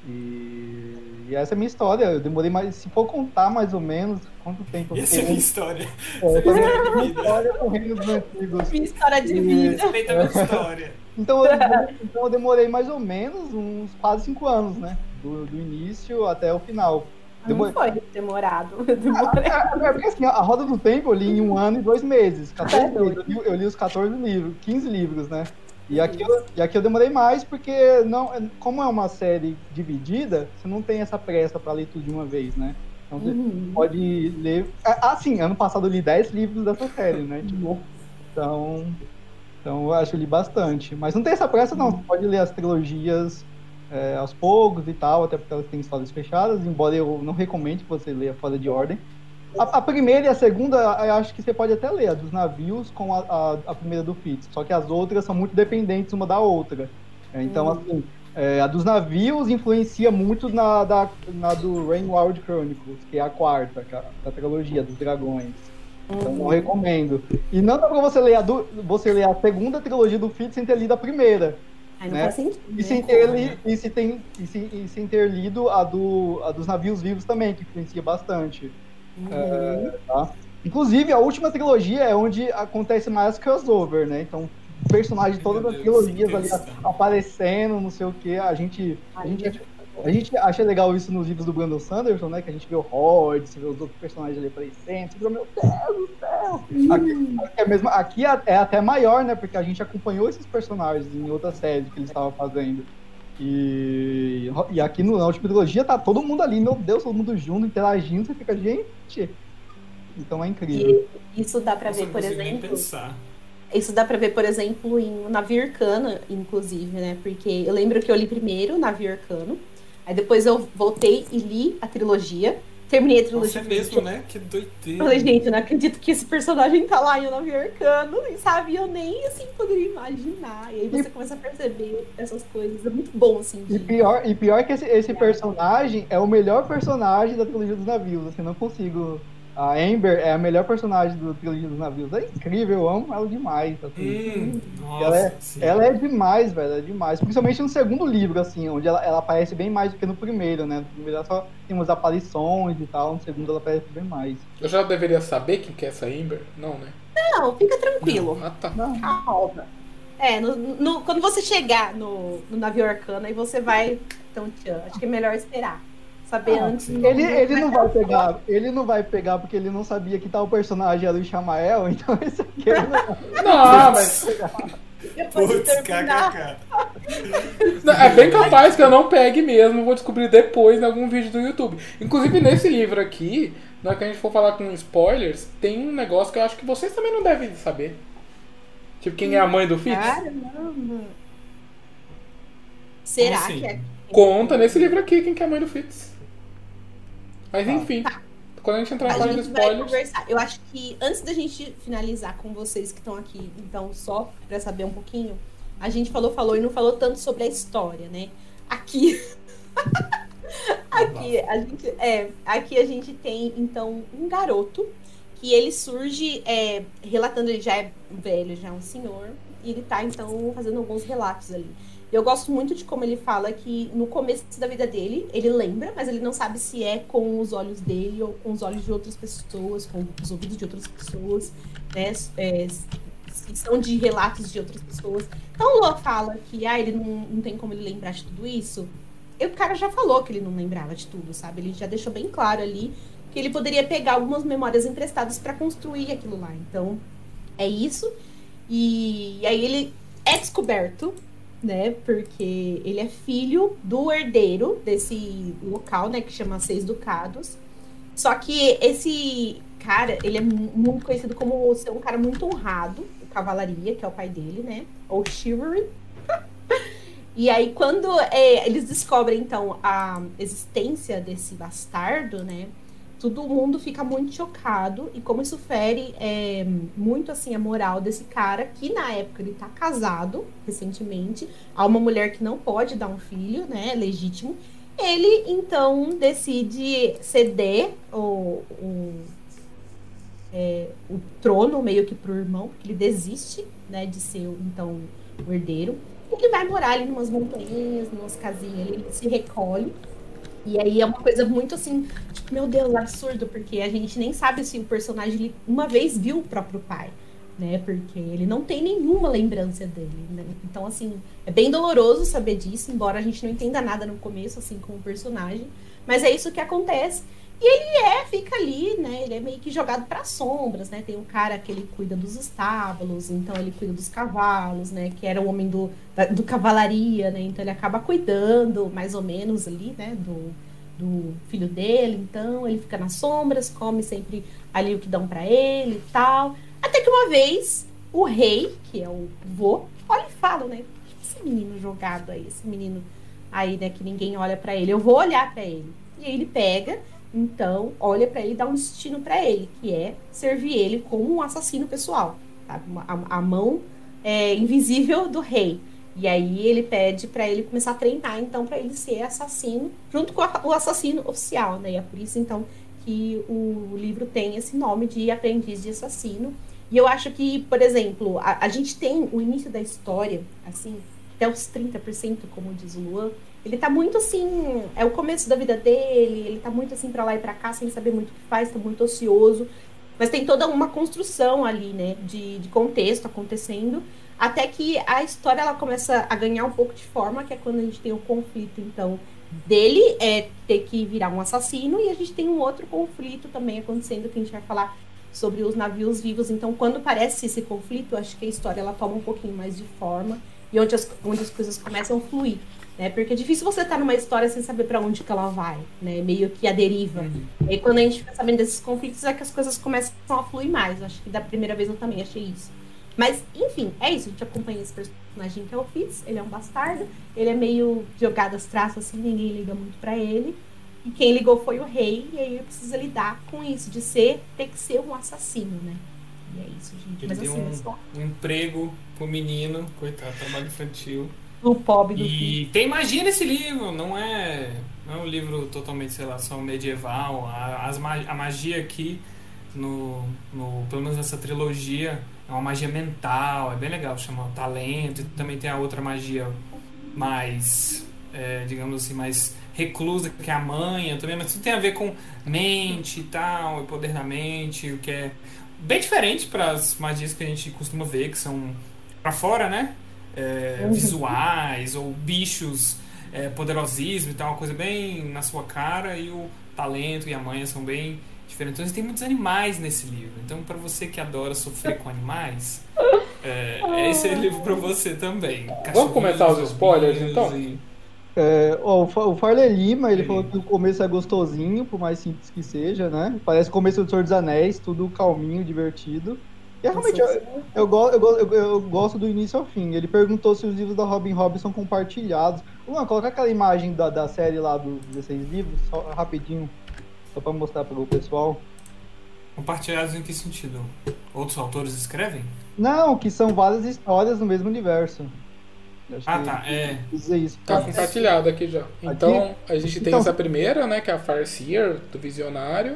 E, e, essa é a minha história. Eu demorei mais. Se for contar mais ou menos quanto tempo. Essa é a minha história. É, essa é a minha história com reinos antigos. Minha história de vida. Respeita a minha história. Então eu, então eu demorei mais ou menos uns quase cinco anos, né? Do, do início até o final. Demor... Não foi demorado. Demorei. Ah, é, é, porque assim, a Roda do Tempo eu li em um ano e dois meses. 14 é meses. Eu, li, eu li os 14 livros, 15 livros, né? E aqui, eu, e aqui eu demorei mais porque, não, como é uma série dividida, você não tem essa pressa para ler tudo de uma vez, né? Então você uhum. pode ler. Ah, sim, ano passado eu li 10 livros dessa série, né? Tipo, então, então eu acho que eu li bastante. Mas não tem essa pressa, não. Você pode ler as trilogias é, aos poucos e tal, até porque elas têm histórias fechadas, embora eu não recomende que você leia fora de ordem. A, a, primeira e a segunda, eu acho que você pode até ler, a dos navios com a, a, a primeira do Fitz, só que as outras são muito dependentes uma da outra. É, então, hum. assim, é, a dos navios influencia muito na, da, na do Rainward Chronicles, que é a quarta, é da trilogia dos dragões. Então não uhum. recomendo. E não dá pra você ler a, do, você ler a segunda trilogia do Fitz sem ter lido a primeira. Aí não né? faz sentido. E sem, ter li, e, se tem, e, se, e sem ter lido a, do, a dos navios vivos também, que influencia bastante. Uhum. É, tá? Inclusive, a última trilogia é onde acontece mais crossover, né? Então, personagens de todas as trilogias ali aparecendo, não sei o que. A gente, a gente, a gente acha legal isso nos livros do Brandon Sanderson, né? Que a gente vê o Horde, vê os outros personagens ali aparecendo. Você meu Deus do céu! Aqui, aqui, é mesmo, aqui é, é até maior, né? Porque a gente acompanhou esses personagens em outras séries que eles estavam fazendo. E, e aqui no, na última trilogia tá todo mundo ali, meu Deus, todo mundo junto, interagindo, você fica, gente. Então é incrível. E isso dá pra Nossa, ver, por exemplo. Isso dá pra ver, por exemplo, em Navio Arcano, inclusive, né? Porque eu lembro que eu li primeiro Navio Arcano, aí depois eu voltei e li a trilogia. Terminei a trilogia. Você mesmo, né? Que doideira. Falei, gente, eu não acredito que esse personagem tá lá em O Navio Arcano, e sabe? Eu nem, assim, poderia imaginar. E aí você e... começa a perceber essas coisas. É muito bom, assim. De... E, pior, e pior que esse, esse personagem é o melhor personagem da trilogia dos navios. Assim, não consigo a Amber é a melhor personagem do trilogia dos navios. É incrível, eu amo ela demais. Assim. Hum, nossa, ela, é, ela é demais, velho, é demais. Principalmente no segundo livro, assim, onde ela, ela aparece bem mais do que no primeiro, né? No primeiro ela só tem umas aparições e tal, no segundo ela aparece bem mais. Eu já deveria saber quem que é essa Amber? Não, né? Não, fica tranquilo. Não. Ah, tá. Não. Calma. É, no, no, quando você chegar no, no navio arcano, aí você vai. Então, tchan, acho que é melhor esperar saber ah, antes. Ele, ele não vai pegar, ele não vai pegar porque ele não sabia que tal personagem era o Ishamael, então esse aqui ele não. não, mas. Putz, kkk. É bem capaz que eu não pegue mesmo, vou descobrir depois em algum vídeo do YouTube. Inclusive nesse livro aqui, na hora que a gente for falar com spoilers, tem um negócio que eu acho que vocês também não devem saber. Tipo, quem é a mãe do Fitz? Caramba! Será assim? que é? Conta nesse livro aqui quem que é a mãe do Fitz. Mas enfim. Tá. Quando a gente entrar na parte dos spoilers. Eu acho que antes da gente finalizar com vocês que estão aqui, então, só para saber um pouquinho, a gente falou, falou e não falou tanto sobre a história, né? Aqui. aqui, a gente, é, aqui a gente tem, então, um garoto que ele surge é, relatando, ele já é velho, já é um senhor, e ele tá, então, fazendo alguns relatos ali. Eu gosto muito de como ele fala que no começo da vida dele, ele lembra, mas ele não sabe se é com os olhos dele ou com os olhos de outras pessoas, com os ouvidos de outras pessoas, né? É, são de relatos de outras pessoas. Então Lua fala que ah, ele não, não tem como ele lembrar de tudo isso. E o cara já falou que ele não lembrava de tudo, sabe? Ele já deixou bem claro ali que ele poderia pegar algumas memórias emprestadas para construir aquilo lá. Então, é isso. E, e aí ele é descoberto né? Porque ele é filho do herdeiro desse local, né? Que chama Seis Ducados. Só que esse cara, ele é muito conhecido como ser um cara muito honrado, o Cavalaria, que é o pai dele, né? Ou Chivalry. e aí, quando é, eles descobrem, então, a existência desse bastardo, né? Todo mundo fica muito chocado e como isso fere é, muito assim a moral desse cara que na época ele tá casado recentemente há uma mulher que não pode dar um filho né legítimo ele então decide ceder o, o, é, o trono meio que pro irmão porque ele desiste né de ser então o herdeiro ele vai morar ali em umas montanhas, umas casinhas, ele se recolhe e aí é uma coisa muito assim, tipo, meu Deus, absurdo, porque a gente nem sabe se o personagem uma vez viu o próprio pai, né? Porque ele não tem nenhuma lembrança dele, né? Então, assim, é bem doloroso saber disso, embora a gente não entenda nada no começo, assim, como personagem. Mas é isso que acontece. E ele é, fica ali, né? Ele é meio que jogado para sombras, né? Tem um cara que ele cuida dos estábulos, então ele cuida dos cavalos, né? Que era o homem do, da, do cavalaria, né? Então ele acaba cuidando, mais ou menos, ali, né? Do, do filho dele. Então ele fica nas sombras, come sempre ali o que dão para ele e tal. Até que uma vez o rei, que é o vô, olha e fala, né? Esse menino jogado aí, esse menino aí, né, que ninguém olha para ele. Eu vou olhar para ele. E aí ele pega, então, olha para ele e dá um destino para ele, que é servir ele como um assassino pessoal, sabe? A, a mão é, invisível do rei. E aí ele pede para ele começar a treinar, então, para ele ser assassino, junto com o assassino oficial, né? E é por isso, então, que o livro tem esse nome de Aprendiz de Assassino. E eu acho que, por exemplo, a, a gente tem o início da história, assim, até os 30%, como diz o Luan, ele tá muito assim, é o começo da vida dele, ele tá muito assim para lá e para cá, sem saber muito o que faz, tá muito ocioso. Mas tem toda uma construção ali, né, de, de contexto acontecendo, até que a história ela começa a ganhar um pouco de forma, que é quando a gente tem o conflito, então, dele é ter que virar um assassino, e a gente tem um outro conflito também acontecendo, que a gente vai falar sobre os navios vivos. Então, quando parece esse conflito, acho que a história ela toma um pouquinho mais de forma e onde as, onde as coisas começam a fluir. Né? Porque é difícil você estar numa história sem saber para onde que ela vai, né? Meio que a deriva. Uhum. E quando a gente fica sabendo desses conflitos é que as coisas começam a fluir mais. Acho que da primeira vez eu também achei isso. Mas, enfim, é isso. A gente acompanha esse personagem que é o Fitz. Ele é um bastardo. Ele é meio jogado às traças, assim, ninguém liga muito para ele. E quem ligou foi o rei. E aí ele precisa lidar com isso, de ser, ter que ser um assassino, né? E é isso, gente. Ele Mas assim, um, só... um emprego pro menino, coitado, trabalho infantil. O pobre do E tem magia nesse livro, não é, não é um livro totalmente, sei lá, só medieval. A, as, a magia aqui, no, no, pelo menos nessa trilogia, é uma magia mental, é bem legal, chama talento. E também tem a outra magia mais, é, digamos assim, mais reclusa, que é a manha também, mas tudo tem a ver com mente e tal, e poder da mente, o que é bem diferente para as magias que a gente costuma ver, que são para fora, né? É, uhum. Visuais ou bichos é, poderosíssimos e tal, uma coisa bem na sua cara, e o talento e a manha são bem diferentes. Então, tem muitos animais nesse livro. Então, para você que adora sofrer com animais, é, esse é o livro para você também. Vamos começar os spoilers, então? E... É, ó, o Farley Lima, ele falou que o começo é gostosinho, por mais simples que seja, né? Parece o começo do Senhor dos Anéis, tudo calminho, divertido. E realmente, eu, eu, eu, eu, gosto do início ao fim. Ele perguntou se os livros da Robin Hood são compartilhados. Luan, coloca aquela imagem da, da série lá dos 16 livros, só rapidinho, só pra mostrar pro pessoal. Compartilhados em que sentido? Outros autores escrevem? Não, que são várias histórias no mesmo universo. ah, tá. É. Isso. Tá compartilhado aqui já. Então, aqui? a gente tem então... essa primeira, né? Que é a Farseer, do Visionário.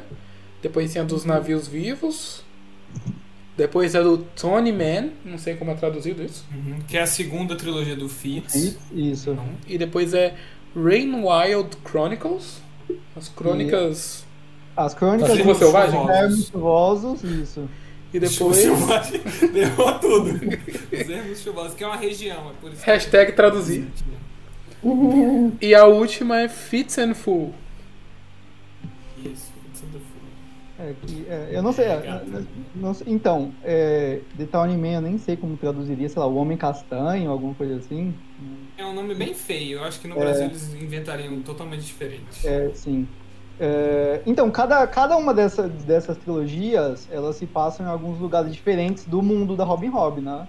Depois tem a dos Navios Vivos. Depois é do Tony Man, não sei como é traduzido isso. Uhum, que é a segunda trilogia do Fitz. Isso. E depois é Rain Wild Chronicles. As crônicas. As crônicas da selvagem? Chuvosos, isso. E depois. Selvagem. Derrubou tudo. Os que é uma região. É por isso Hashtag traduzir. e a última é Fits and Full. É, que, é, eu não sei, é, não sei Então, é, The Town Man eu nem sei como traduziria, sei lá, o Homem Castanho, alguma coisa assim. É um nome bem feio, eu acho que no Brasil eles inventariam totalmente diferente. É, sim. É, então, cada, cada uma dessa, dessas trilogias, elas se passam em alguns lugares diferentes do mundo da Robin Hood, né?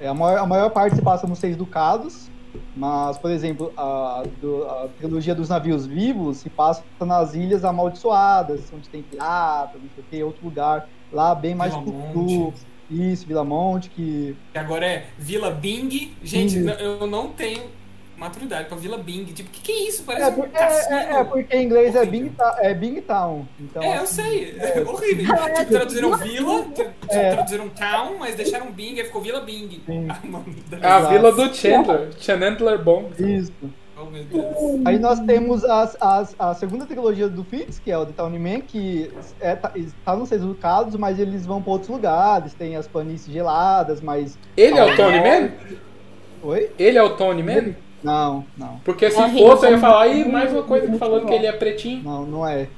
É, a, maior, a maior parte se passa nos Seis Ducados, mas, por exemplo, a, a, trilogia dos navios vivos se passa nas Ilhas Amaldiçoadas, onde tem pirata, não sei o que, outro lugar, lá bem mais culto. Isso, Vila Monte, que... que agora é Vila Bing. Gente, Bing. eu não tenho maturidade pra Vila Bing. Tipo, o que, que é isso? Parece é, um cassino. É, é, porque em inglês é Bing, é Bing Town. Então, é, eu sei. É, horrível. É, tipo, traduziram Vila, é. traduziram Town, mas deixaram Bing, aí ficou Vila Bing. Ah, a Vila do Chandler. Chandler Bong. Isso. Oh, meu Deus. Aí nós temos as, as, a segunda trilogia do Fitz, que é o The Towny Man, que é, tá, tá nos seis ducados, mas eles vão para outros lugares, tem as planícies geladas, mas... Ele é o Tony Man? Oi? Ele é o Tony Man? Não, não. Porque se fosse, eu ia falar, aí mais uma coisa que falando que ele é pretinho. Não, não é.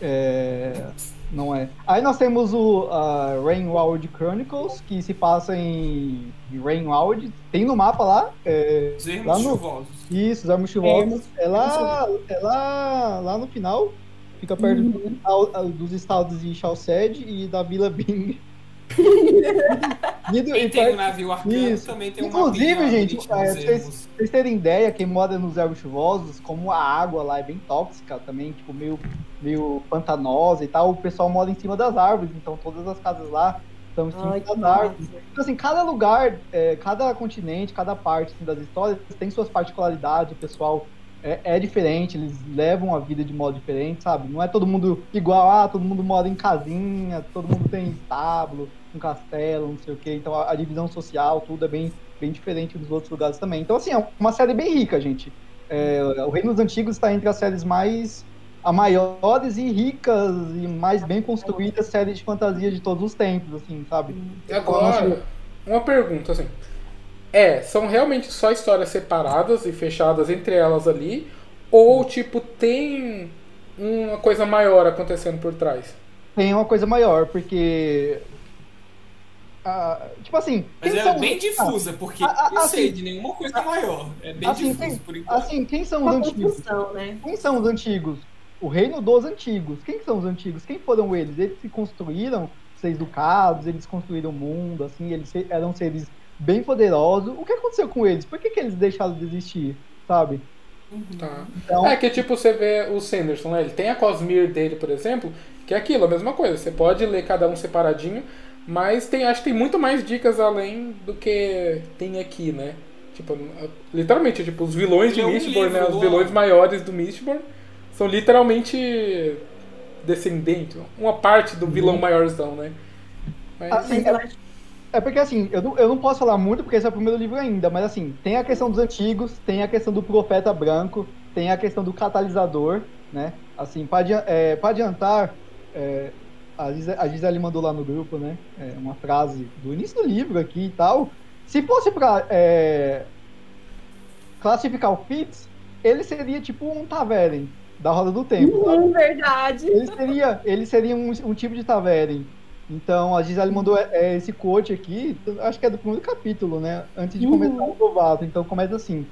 é. Não é. Aí nós temos o uh, Rainwald Chronicles, que se passa em Rainwald. Tem no mapa lá. É, os ermos no... chuvosos. Isso, os ermos chuvosos. É lá, é lá, lá no final. Fica perto uhum. do, dos estados de Chalced e da Vila Bing. quem tem o um navio arcano Isso. também tem Inclusive, uma gente, é, vocês, vocês terem ideia, quem mora nos ervos chuvosos, como a água lá é bem tóxica também, tipo, meio, meio pantanosa e tal, o pessoal mora em cima das árvores, então todas as casas lá estão em cima Ai, das árvores. Então, assim, cada lugar, é, cada continente, cada parte assim, das histórias tem suas particularidades, o pessoal é, é, diferente, eles levam a vida de modo diferente, sabe? Não é todo mundo igual, ah, todo mundo mora em casinha, todo mundo tem estábulo, um castelo, não sei o quê. Então a, a, divisão social, tudo é bem, bem diferente dos outros lugares também. Então, assim, é uma série bem rica, gente. É, o Reino dos Antigos está entre as séries mais a maiores e ricas e mais bem construídas séries de fantasia de todos os tempos, assim, sabe? E agora, uma pergunta, assim. É, são realmente só histórias separadas e fechadas entre elas ali? Ou, tipo, tem uma coisa maior acontecendo por trás? Tem uma coisa maior, porque. Tipo assim. Mas ela é bem difusa, porque ah, não sei assim, de nenhuma coisa maior. É bem assim, difuso quem, por enquanto. Assim, quem são os antigos? Né? Quem são os antigos? O reino dos antigos. Quem são os antigos? Quem foram eles? Eles se construíram, seres educados, eles construíram o mundo, assim, eles eram seres bem poderoso. O que aconteceu com eles? Por que, que eles deixaram de existir? Sabe? Tá. Então... É que tipo, você vê o Sanderson, né? Ele tem a Cosmere dele, por exemplo, que é aquilo, a mesma coisa. Você pode ler cada um separadinho, mas tem, acho que tem muito mais dicas além do que tem aqui, né? Tipo, literalmente, tipo, os vilões de é Mistborn, né? Os vilões maiores do Mistborn são literalmente descendentes, uma parte do vilão uhum. maiorzão, né? Mas... Assim, é porque assim, eu não, eu não posso falar muito porque esse é o primeiro livro ainda, mas assim, tem a questão dos antigos, tem a questão do profeta branco, tem a questão do catalisador, né? Assim, para é, adiantar, é, a, Gisele, a Gisele mandou lá no grupo, né? É, uma frase do início do livro aqui e tal. Se fosse para é, classificar o Fitz, ele seria tipo um Taveren da Roda do Tempo. Uhum, verdade. Ele seria, ele seria um, um tipo de Taveren. Então, a Gisele mandou é, esse quote aqui, acho que é do primeiro capítulo, né? Antes de começar uhum. o novato. Então, começa assim: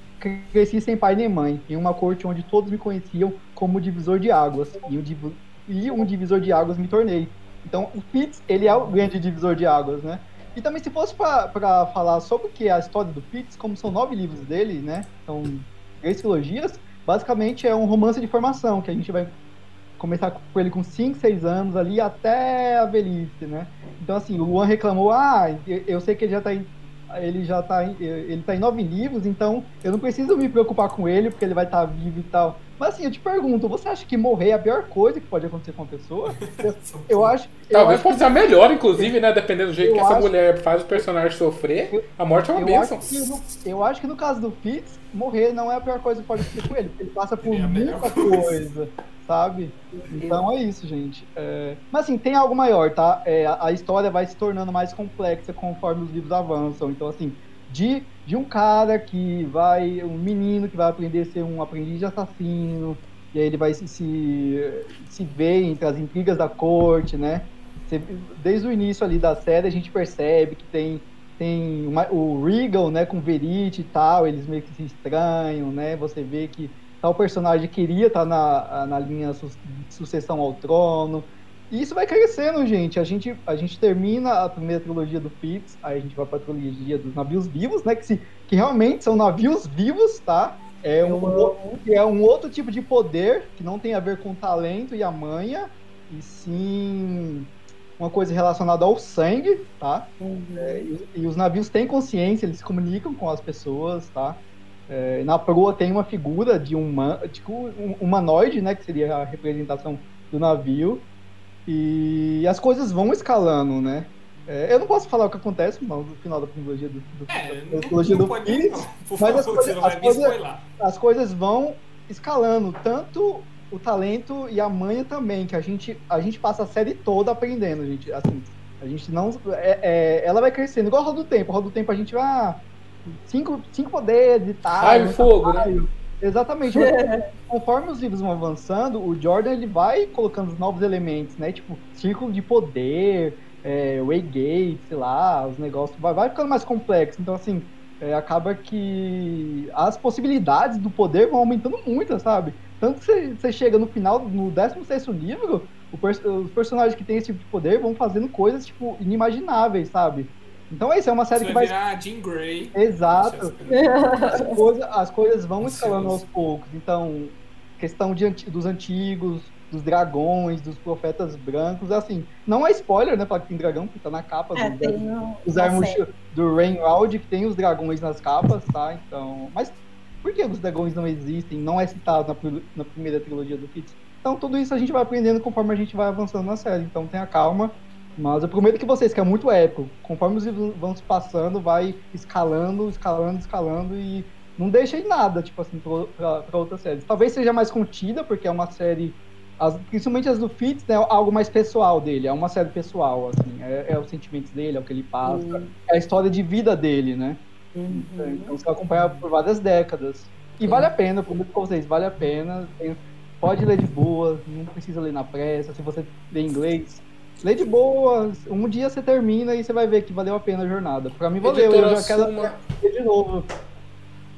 Cresci sem pai nem mãe, em uma corte onde todos me conheciam como divisor de águas. E div e um divisor de águas me tornei. Então, o Pitts, ele é o grande divisor de águas, né? E também, se fosse para falar sobre o que é a história do Pitts, como são nove livros dele, né? São três trilogias, basicamente é um romance de formação que a gente vai começar com ele com 5, 6 anos ali até a velhice, né? Então assim, o Luan reclamou, ah, eu sei que ele já tá em, ele já tá ele tá em nove livros, então eu não preciso me preocupar com ele porque ele vai estar tá vivo e tal. Mas assim, eu te pergunto, você acha que morrer é a pior coisa que pode acontecer com uma pessoa? Eu, eu acho. Talvez possa ser a melhor, inclusive, né? Dependendo do jeito que essa acho... mulher faz o personagem sofrer, a morte é uma bênção. eu acho que no caso do Fitz, morrer não é a pior coisa que pode acontecer com ele, porque ele passa por é muita coisa sabe? Então é isso, gente. É... Mas assim, tem algo maior, tá? É, a história vai se tornando mais complexa conforme os livros avançam. Então, assim, de, de um cara que vai. um menino que vai aprender a ser um aprendiz de assassino, e aí ele vai se, se, se ver entre as intrigas da corte, né? Desde o início ali da série a gente percebe que tem tem uma, o Regal, né, com Verite e tal, eles meio que se estranham, né? Você vê que tal personagem queria estar tá na, na linha su sucessão ao trono. E isso vai crescendo, gente. A gente, a gente termina a primeira trilogia do Fitz, aí a gente vai para a trilogia dos navios vivos, né? Que, se, que realmente são navios vivos, tá? É um, é um outro tipo de poder que não tem a ver com talento e a manha, e sim uma coisa relacionada ao sangue, tá? Uhum. É, e, e, os navios têm consciência, eles se comunicam com as pessoas, tá? É, na proa tem uma figura de um, tipo, um humanoide, né, que seria a representação do navio, e as coisas vão escalando, né? É, eu não posso falar o que acontece no final da trilogia do, do, é, da trilogia do Phoenix, mas as, coisa, as, coisa, as coisas vão escalando, tanto o talento e a manha também, que a gente, a gente passa a série toda aprendendo, gente. Assim, a gente não. É, é, ela vai crescendo, igual a Roda do Tempo. A Roda do Tempo a gente vai. Ah, cinco, cinco poderes e tal. Raio e fogo, né? Exatamente. conforme os livros vão avançando, o Jordan ele vai colocando os novos elementos, né? Tipo, círculo de poder, é, Waygate, sei lá, os negócios. Vai, vai ficando mais complexo. Então, assim, é, acaba que as possibilidades do poder vão aumentando muito, sabe? Tanto que você, você chega no final, no 16 livro, os personagens que têm esse tipo de poder vão fazendo coisas, tipo, inimagináveis, sabe? Então essa é uma série Você que vai vai. virar Jean Grey. Exato. As coisas, as coisas vão escalando aos poucos. Então, questão de, dos antigos, dos dragões, dos profetas brancos, assim, não é spoiler, né? Falar que tem dragão, que tá na capa É, do, tem no- os armos do Rainwald, que tem os dragões nas capas, tá? Então. Mas por que os dragões não existem? Não é citado na, na primeira trilogia do Fitz? Então tudo isso a gente vai aprendendo conforme a gente vai avançando na série. Então tenha calma. Mas eu prometo que vocês, que é muito épico, conforme os livros vão se passando, vai escalando, escalando, escalando e não deixem nada, tipo assim, pra outras séries. Talvez seja mais contida, porque é uma série, as- principalmente as do Fitz, né, algo mais pessoal dele, é uma série pessoal, assim, é, é os sentimentos dele, é o que ele passa, Uhum. é a história de vida dele, né? Uhum. Então você vai acompanhar por várias décadas. E vale a pena, eu prometo pra vocês, vale a pena. Tem- pode ler de boa, não precisa ler na pressa. Se você lê inglês, lê de boa. Um dia você termina e você vai ver que valeu a pena a jornada. Pra mim valeu, eu Editora já quero Suma, de novo.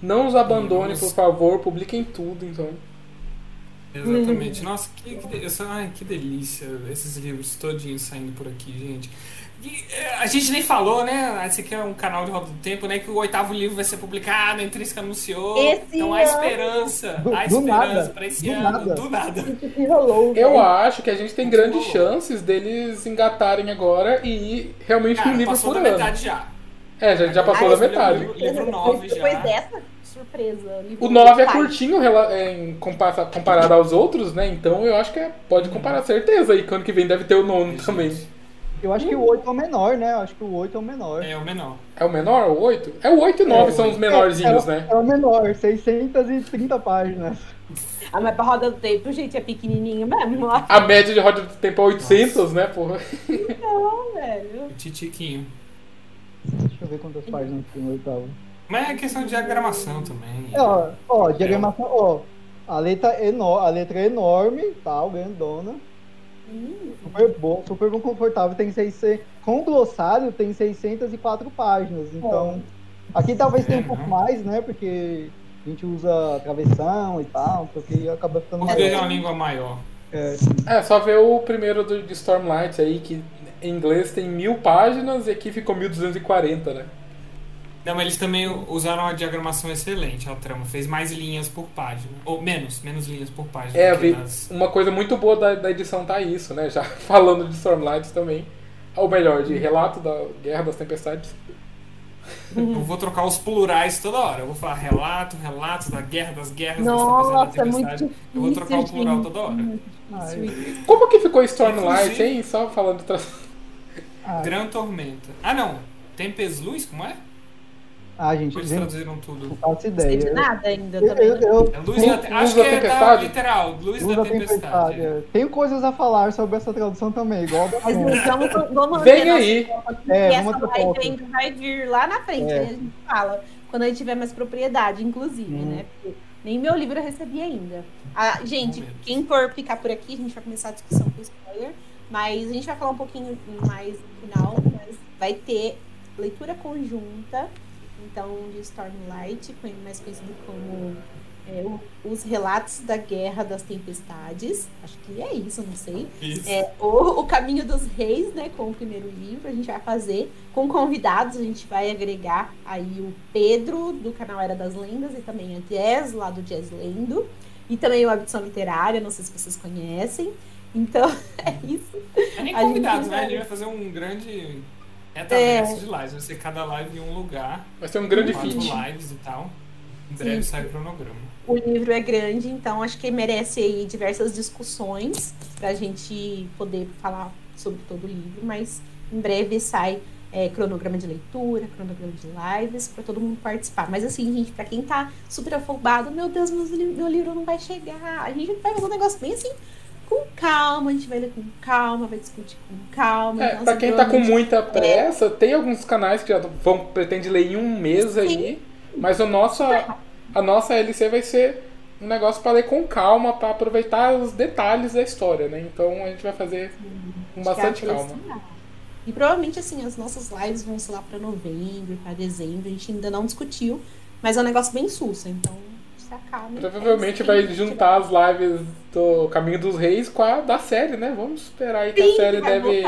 não os abandone, Nossa. por favor, publiquem tudo, então. Exatamente. Nossa, que, que, de- ai, que delícia esses livros todinhos saindo por aqui, gente. E, é, a gente nem falou, né? Esse aqui é um canal de Roda do Tempo, né? Que o oitavo livro vai ser publicado, a Intrínseca anunciou. Esse então há esperança. Do- há do esperança nada, pra esse do ano. nada. Do nada. Que rolou, Eu velho. acho que a gente tem grandes chances deles engatarem agora e ir realmente Cara, um livro passou por da ano. metade já. É, já, já passou Ah, da metade. livro- livro nove Depois já. dessa surpresa. O 9 é curtinho é, em compara- comparado aos outros, né? Então eu acho que é, pode comparar, certeza. E que ano que vem deve ter o nono também. Eu acho que o 8 é o menor, né? Eu acho que o 8 é o menor. É o menor. É o menor, o 8? É o 8 e o 9 É, são os menorzinhos, é, né? É o menor, 630 páginas. Ah, mas pra roda do tempo, gente, é pequenininho mesmo. ó. A média de roda do tempo é 800, né, porra? Não, velho. Titiquinho. Deixa eu ver quantas páginas tem o oitavo. Mas é questão de diagramação também. É, ó, ó, diagramação, ó. A letra, é eno- a letra é enorme, tal, grandona. Hum, Super bom, super bom, confortável. Tem 600, com o glossário tem 604 páginas. Então, aqui talvez tenha um É, pouco não. mais, né? Porque a gente usa travessão e tal, porque acaba ficando Porque é uma língua maior. É, É, só ver o primeiro do, de Stormlight aí, que em inglês tem mil páginas e aqui ficou 1240, né? Não, mas eles também usaram uma diagramação excelente, a trama. Fez mais linhas por página. Ou menos, menos linhas por página. É, vi, nas- uma coisa muito boa da, da edição tá isso, né? Já falando de Stormlight também. Ou melhor, de relato da Guerra das Tempestades. Eu vou trocar os plurais toda hora. Eu vou falar relato, relatos da guerra, das guerras, Nossa, das é tempestades, muito da tempestade. Eu vou trocar o difícil, plural toda hora. ai, Como que ficou Stormlight, hein? Só falando tra... ai. Gran Tormenta. Ah, não. Tempest Luz, como é? Ah, gente, eles gente, traduziram não tudo? faço Não sei de ideia. nada ainda Eu, também. eu, eu, É Luz da, Luz acho da que é da literal. Luz, Luz da, da Tempestade. Tempestade. é. Tenho coisas a falar sobre essa tradução também, igual da Mas vamos, vamos Vem manter nossa aí. fofoca, É, essa ainda vai vir lá na frente, É. né? A gente fala. Quando a gente tiver mais propriedade, inclusive, Hum. né? Porque nem meu livro eu recebi ainda. Ah, gente, quem for ficar por aqui, a gente vai começar a discussão com spoiler. Mas a gente vai falar um pouquinho mais no final. Mas vai ter leitura conjunta, então, de Stormlight, mais conhecido como é, o- os relatos da Guerra das Tempestades. Acho que é isso, não sei. Isso. É, o, o Caminho dos Reis, né, com o primeiro livro, a gente vai fazer com convidados, a gente vai agregar aí o Pedro, do canal Era das Lendas, e também a Jazz, lá do Jazz Lendo, e também o Abdição Literária, não sei se vocês conhecem. Então, é isso. É nem gente convidados, né? vai- A gente vai fazer um grande metaverso de lives. Vai ser cada live em um lugar. Vai ser um grande feat. lives e tal. Em breve Sim. sai o cronograma. O livro é grande, então acho que merece aí diversas discussões pra gente poder falar sobre todo o livro, mas em breve sai é, cronograma de leitura, cronograma de lives, pra todo mundo participar. Mas assim, gente, pra quem tá super afobado, meu Deus, meus li- meu livro não vai chegar. A gente vai fazer um negócio bem assim, com calma, a gente vai ler com calma, vai discutir com calma. É, então, pra quem tá com muita pressa, tem alguns canais que já vão pretende ler em um mês aí, mas o nossa, a nossa LC vai ser um negócio pra ler com calma, pra aproveitar os detalhes da história, né? Então a gente vai fazer com bastante é calma. E provavelmente, assim, as nossas lives vão ser lá pra novembro, pra dezembro. A gente ainda não discutiu, mas é um negócio bem sussa, então se acalme. Provavelmente É vai juntar as lives do Caminho dos Reis com a da série, né? Vamos esperar aí que a série deve,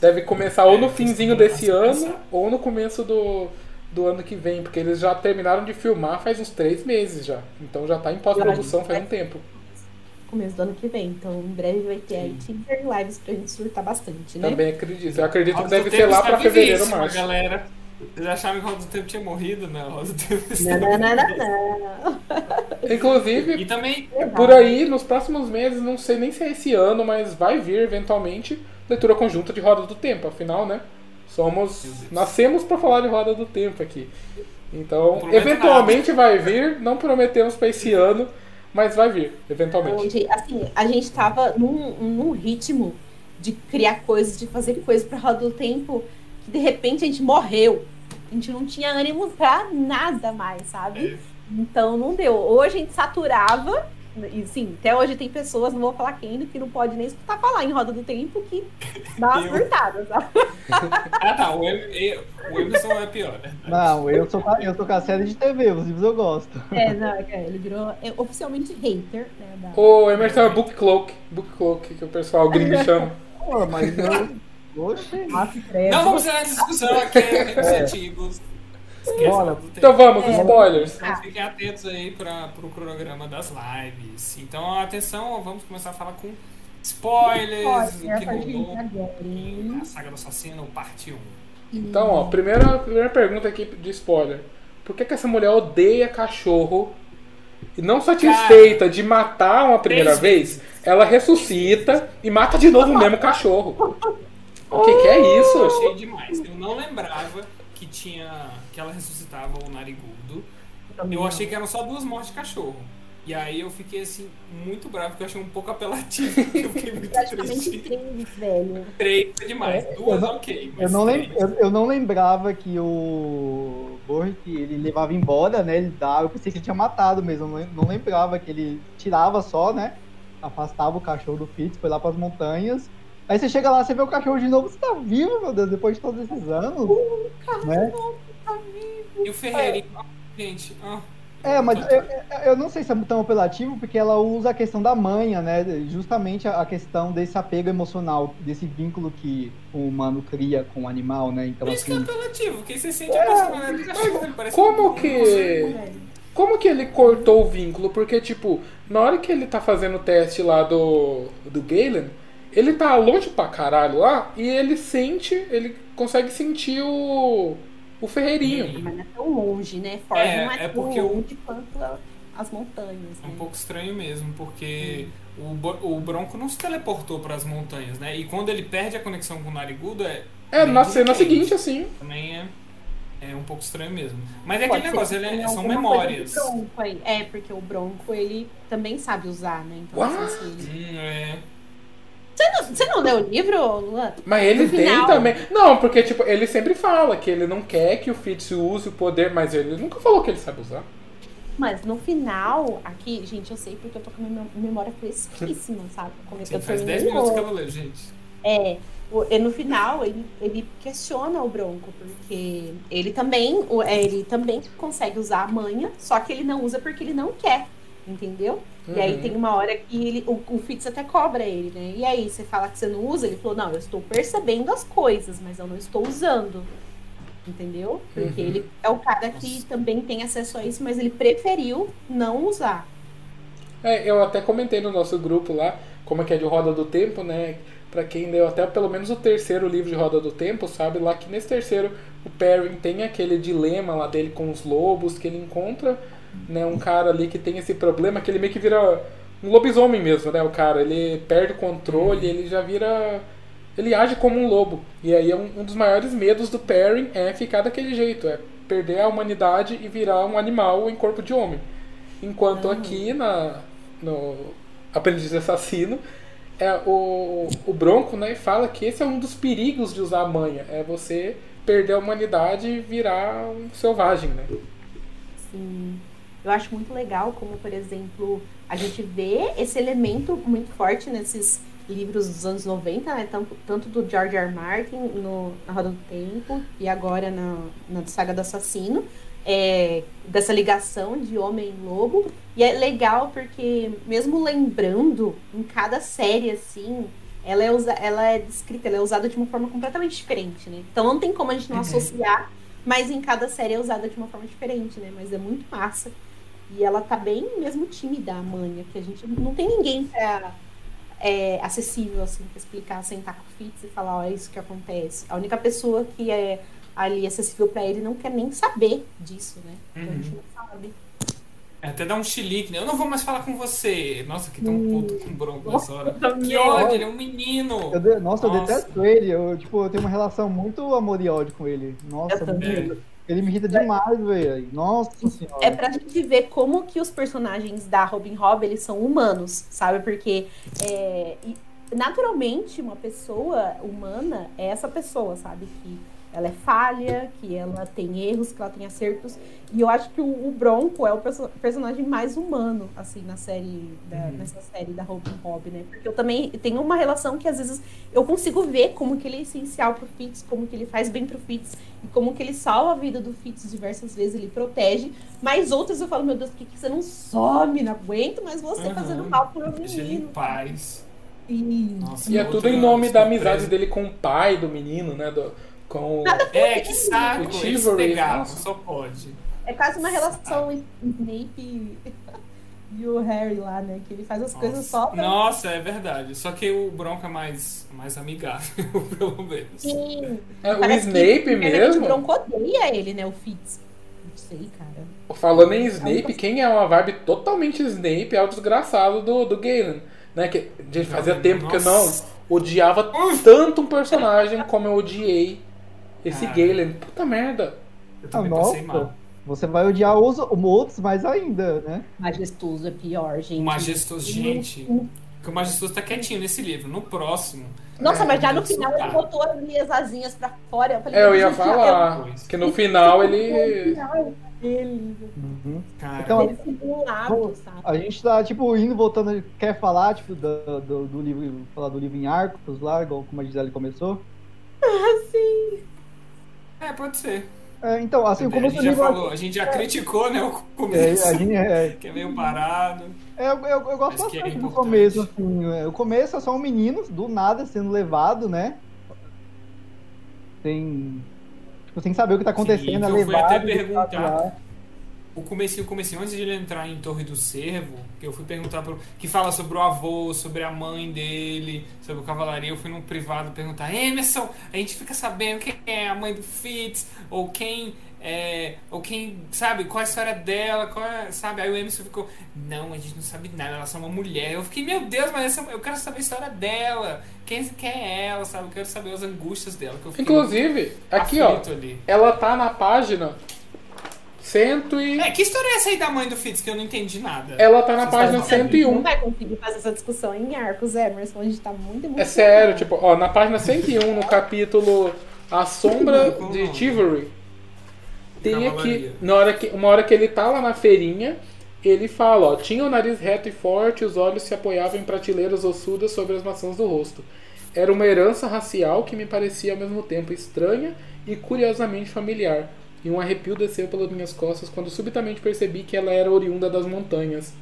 deve começar ou no finzinho desse ano ou no começo do, do ano que vem, porque eles já terminaram de filmar faz uns três meses já. Então já tá em pós-produção faz um tempo. Começo do ano que vem, então em breve vai ter aí teaser lives pra gente surtar bastante, né? Também acredito. Eu acredito que deve ser lá pra fevereiro, março. Galera. Vocês achavam que o Roda do Tempo tinha morrido? Não, Roda do Tempo não, não, não, não, não. Inclusive, e também... por aí, nos próximos meses, não sei nem se é esse ano, mas vai vir eventualmente leitura conjunta de Roda do Tempo. Afinal, né? Somos. Nascemos para falar de Roda do Tempo aqui. Então, eventualmente nada. vai vir. Não prometemos para esse ano, mas vai vir, eventualmente. Onde, assim, a gente tava num, num ritmo de criar coisas, de fazer coisas para Roda do Tempo de repente a gente morreu. A gente não tinha ânimo pra nada mais, sabe? É. Então não deu. Hoje a gente saturava. E sim, até hoje tem pessoas, não vou falar quem, que não pode nem escutar falar em roda do tempo que dá umas furtadas, sabe? ah tá, o, Emerson é pior. Né? Não, eu sou, eu sou com a série de TV, os livros eu gosto. É, não, é, ele virou é, oficialmente hater, né? Da... O Emerson é Book Cloak, Book Cloak, que o pessoal gringo chama. Pô, mas eu, Oxe. Não vamos ter a discussão aqui, é. antigos. Então vamos, é. spoilers. Então fiquem atentos aí para o cronograma das lives. Então, atenção, vamos começar a falar com spoilers, o que rolou a Saga do Assassino, parte 1. Então, ó, primeira, primeira pergunta aqui de spoiler. Por que, que essa mulher odeia cachorro e não satisfeita Cara, de matar uma primeira vez, ela ressuscita e mata de novo o mesmo cachorro. O que, que é isso? Eu achei demais. Eu não lembrava que tinha. que ela ressuscitava o narigudo. Eu achei que eram só duas mortes de cachorro. E aí eu fiquei assim, muito bravo, porque eu achei um pouco apelativo. eu fiquei muito triste. Três, velho. Três é demais. É, Duas, não, ok. eu, não lem eu, eu, não lembrava que o Bork ele levava embora, né? Ele dava. Eu pensei que ele tinha matado mesmo. Eu não lembrava que ele tirava só, né? Afastava o cachorro do Fitz, foi lá para as montanhas Aí você chega lá, você vê o cachorro de novo, você tá vivo, meu Deus, depois de todos esses anos. O cachorro né? tá vivo. E o Ferreirinho, é. gente, ah. É, mas eu, eu, não sei se é tão apelativo, porque ela usa a questão da manha, né? Justamente a questão desse apego emocional, desse vínculo que o humano cria com o animal, né? Então, Por isso assim... que é apelativo, porque você sente é, a personalidade do cachorro. Como que. Como que ele cortou o vínculo? Porque, tipo, na hora que ele tá fazendo o teste lá do, do Galen, ele tá longe pra caralho lá e ele sente, ele consegue sentir o, o Ferreirinho. Mas não é tão longe, né? Ford é, não é, é porque tão longe quanto as montanhas. Né? É um pouco estranho mesmo, porque o, o Bronco não se teleportou para as montanhas, né? E quando ele perde a conexão com o Narigudo é. É, na cena seguinte, assim. Também é. É um pouco estranho mesmo. Mas é Pode aquele negócio, ele, é, são memórias. É, porque o Bronco ele também sabe usar, né? Então, assim, hum, é. Você não, você não leu o livro, Luan? Mas ele no tem final... também. Não, porque tipo, ele sempre fala que ele não quer que o Fitz use o poder, mas ele nunca falou que ele sabe usar. Mas no final, aqui, gente, eu sei porque eu tô com a memória fresquíssima, sabe? Como Sim, eu faz 10 minutos que ela leu, gente. É, no final ele, ele questiona o Bronco, porque ele também, é, ele também consegue usar a manha, só que ele não usa porque ele não quer, entendeu? Uhum. E aí uhum. tem uma hora que ele, o, o Fitz até cobra ele, né? E aí, você fala que você não usa? Ele falou, não, eu estou percebendo as coisas, mas eu não estou usando. Entendeu? Porque uhum. ele é o cara que também tem acesso a isso, mas ele preferiu não usar. É, eu até comentei no nosso grupo lá, como é que é de Roda do Tempo, né? Pra quem leu até pelo menos o terceiro livro de Roda do Tempo, sabe lá que nesse terceiro o Perry tem aquele dilema lá dele com os lobos que ele encontra né, um cara ali que tem esse problema que ele meio que vira um lobisomem mesmo, né? O cara, ele perde o controle, ele já vira. Ele age como um lobo. E aí é um, um dos maiores medos do Perry é ficar daquele jeito, é perder a humanidade e virar um animal em corpo de homem. Enquanto uhum. aqui na, no Aprendiz Assassino, é o, o Bronco né, fala que esse é um dos perigos de usar a manha, é você perder a humanidade e virar um selvagem, né? Sim. Eu acho muito legal como, por exemplo, a gente vê esse elemento muito forte nesses livros dos anos 90, né? Tanto, tanto do George R. R. Martin no, na Roda do Tempo e agora na, na Saga do Assassino, é, dessa ligação de homem e lobo. E é legal porque, mesmo lembrando, em cada série, assim, ela é, usa, ela é descrita, ela é usada de uma forma completamente diferente, né? Então não tem como a gente não uhum. associar, mas em cada série é usada de uma forma diferente, né? Mas é muito massa. E ela tá bem mesmo tímida, a Manha, que a gente não tem ninguém pra, é, acessível, assim, pra explicar, sentar com o Fitz e falar, ó, é isso que acontece. A única pessoa que é ali acessível para ele não quer nem saber disso, né? Então uhum. a gente não sabe. É, até dá um chilique, né? Eu não vou mais falar com você. Nossa, que tão hum. puto com Bronco nessa hora. Que ódio, ele é um menino. Eu de... Nossa, Nossa, eu detesto ele. Eu, tipo, eu tenho uma relação muito amor e ódio com ele. Nossa, ele me irrita demais, velho. Nossa senhora. É pra gente ver como que os personagens da Robin Hood, eles são humanos, sabe? Porque é, naturalmente uma pessoa humana é essa pessoa, sabe? Que ela é falha, que ela tem erros, que ela tem acertos. E eu acho que o, o Bronco é o perso personagem mais humano, assim, na série, da, uhum. nessa série da Robin Hood, né? Porque eu também tenho uma relação que às vezes eu consigo ver como que ele é essencial pro Fitz, como que ele faz bem pro Fitz, e como que ele salva a vida do Fitz diversas vezes, ele protege. Mas outras eu falo, meu Deus, por que, que você não some? Não aguento mas você uhum. fazendo mal pro meu menino. Deixa ele em paz. E, Nossa, e é tudo em nome da amizade dele com o pai do menino, né? Do, com É, que saco, o Chivalry, só pode. É quase uma relação Snape e o Harry lá, né? Que ele faz as Nossa. coisas só pra... Nossa, é verdade. Só que o Bronco é mais, mais amigável, pelo menos. Sim. É, o Snape mesmo? O Bronco odeia ele, né? O Fitz. Não sei, cara. Falando em Snape, quem é uma vibe totalmente Snape é o desgraçado do, do Galen. Né? Que, gente, fazia tempo Nossa. que eu não odiava tanto um personagem como eu odiei esse ah. Galen, puta merda. Eu também ah, passei mal. Você vai odiar os outros mais ainda, né? Majestoso é pior, gente. O majestoso, gente. Porque o majestoso tá quietinho nesse livro. No próximo. Nossa, é, mas já no final ele botou as asinhas pra fora. Eu, falei, é, eu ia falar. Que no final ele. Uhum. Então, ele simulado, sabe? A gente tá, tipo, indo, voltando. Quer falar, tipo, do, do, do livro. Falar do livro em arcos lá, igual como a Gisele começou? Ah, sim. É, pode ser. É, então, assim, como a gente já falou, a gente já criticou, né, o começo, é, gente, é, que é meio parado. É, eu, eu, eu gosto é bastante é do começo, assim, é, o começo é só um menino, do nada, sendo levado, né, sem, tipo, sem saber o que tá acontecendo, Sim, é levado. Eu fui até perguntar, o comecinho, o comecinho, antes de ele entrar em Torre do Cervo, que eu fui perguntar pro. que fala sobre o avô, sobre a mãe dele, sobre o cavalaria, eu fui num privado perguntar, Emerson, a gente fica sabendo quem é a mãe do Fitz, ou quem. É, ou quem, sabe, qual a história dela, qual é, sabe? Aí o Emerson ficou, não, a gente não sabe nada, ela é só uma mulher. Eu fiquei, meu Deus, mas essa, eu quero saber a história dela, quem, quem é ela, sabe? Eu quero saber as angústias dela. Inclusive, aqui ó, ali. ela tá na página Cento e... É, que história é essa aí da mãe do Fitz que eu não entendi nada? Ela tá na Você página 101. Não vai conseguir fazer essa discussão em arcos, Emerson. A gente tá muito É sério, tipo, ó, na página 101, no capítulo A Sombra de Chivalry, tem aqui, na hora que, uma hora que ele tá lá na feirinha, ele fala, ó, tinha o nariz reto e forte, os olhos se apoiavam em prateleiras ossudas sobre as maçãs do rosto. Era uma herança racial que me parecia ao mesmo tempo estranha e curiosamente familiar e um arrepio desceu pelas minhas costas quando subitamente percebi que ela era oriunda das montanhas.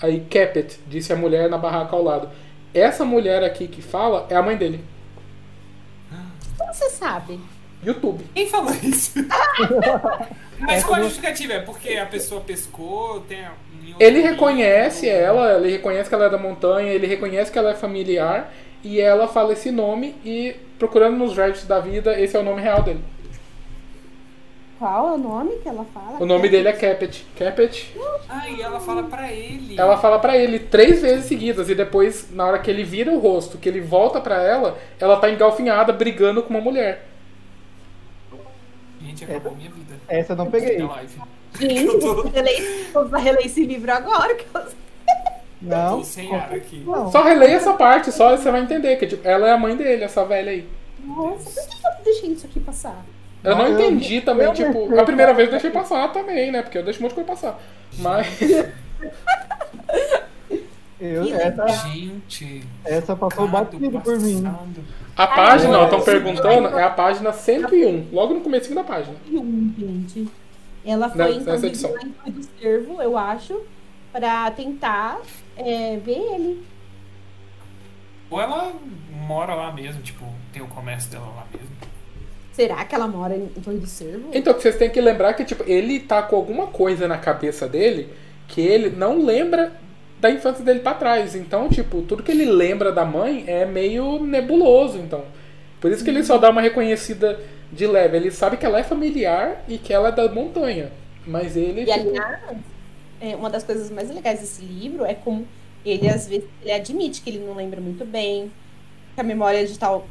Aí, Capet, disse a mulher na barraca ao lado. Essa mulher aqui que fala é a mãe dele. Como você sabe? YouTube. Quem falou isso? Mas qual a justificativa? É porque a pessoa pescou, tem Ele reconhece ela, ele reconhece que ela é da montanha, ele reconhece que ela é familiar, e ela fala esse nome, e procurando nos Reddit da vida, esse é o nome real dele. Qual é o nome que ela fala? O nome dele é Capet. Capet. Ah, e ela fala pra ele. Ela fala pra ele três vezes seguidas. E depois, na hora que ele vira o rosto, que ele volta pra ela, ela tá engalfinhada brigando com uma mulher. Gente, acabou minha vida. Essa eu não peguei. Gente, eu vou reler esse livro agora. Que eu... Não. sem ar aqui. Não. Só releia essa parte, só você vai entender que tipo, ela é a mãe dele, essa velha aí. Nossa, por que eu deixei isso aqui passar? Eu não, entendi também, eu tipo, a primeira vez eu deixei passar também, né? Porque eu deixo um monte de coisa passar. Mas. eu, essa, gente. Essa passou batido por mim. A página, ó, estão perguntando, é a página 101, logo no começo da página. Gente. Ela foi então lá do servo, eu acho, para tentar é, ver ele. Ou ela mora lá mesmo, tipo, tem o comércio dela lá mesmo. Será que ela mora em Torre do Cervo? Então, vocês têm que lembrar que, tipo, ele tá com alguma coisa na cabeça dele que ele não lembra da infância dele para trás. Então, tipo, tudo que ele lembra da mãe é meio nebuloso, então. Por isso que ele só dá uma reconhecida de leve. Ele sabe que ela é familiar e que ela é da montanha. Mas ele. E tipo... aliás, é, uma das coisas mais legais desse livro é como ele, às vezes, ele admite que ele não lembra muito bem, a memória de tal,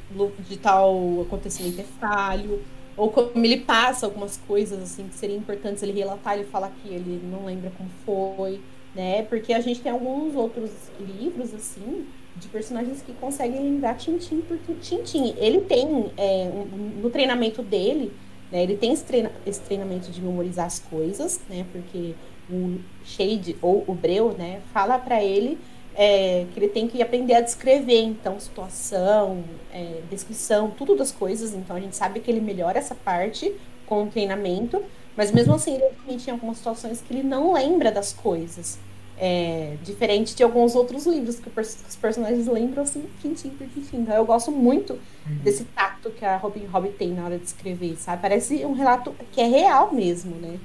de tal acontecimento é falho, ou como ele passa algumas coisas assim que seriam importantes ele relatar, ele fala que ele não lembra como foi, né? Porque a gente tem alguns outros livros assim de personagens que conseguem lembrar tintim por tintim. Ele tem é, um, no treinamento dele, né? Ele tem esse, treina, esse treinamento de memorizar as coisas, né? Porque o Shade ou o Breu, né? Fala para ele é, que ele tem que aprender a descrever, então, situação, é, descrição, tudo das coisas. Então, a gente sabe que ele melhora essa parte com o treinamento, mas mesmo assim, ele realmente tem algumas situações que ele não lembra das coisas. É, diferente de alguns outros livros que os personagens lembram assim, tintim por tintim. Então, eu gosto muito uhum. desse tato que a Robin Hobb tem na hora de escrever, sabe? Parece um relato que é real mesmo, né?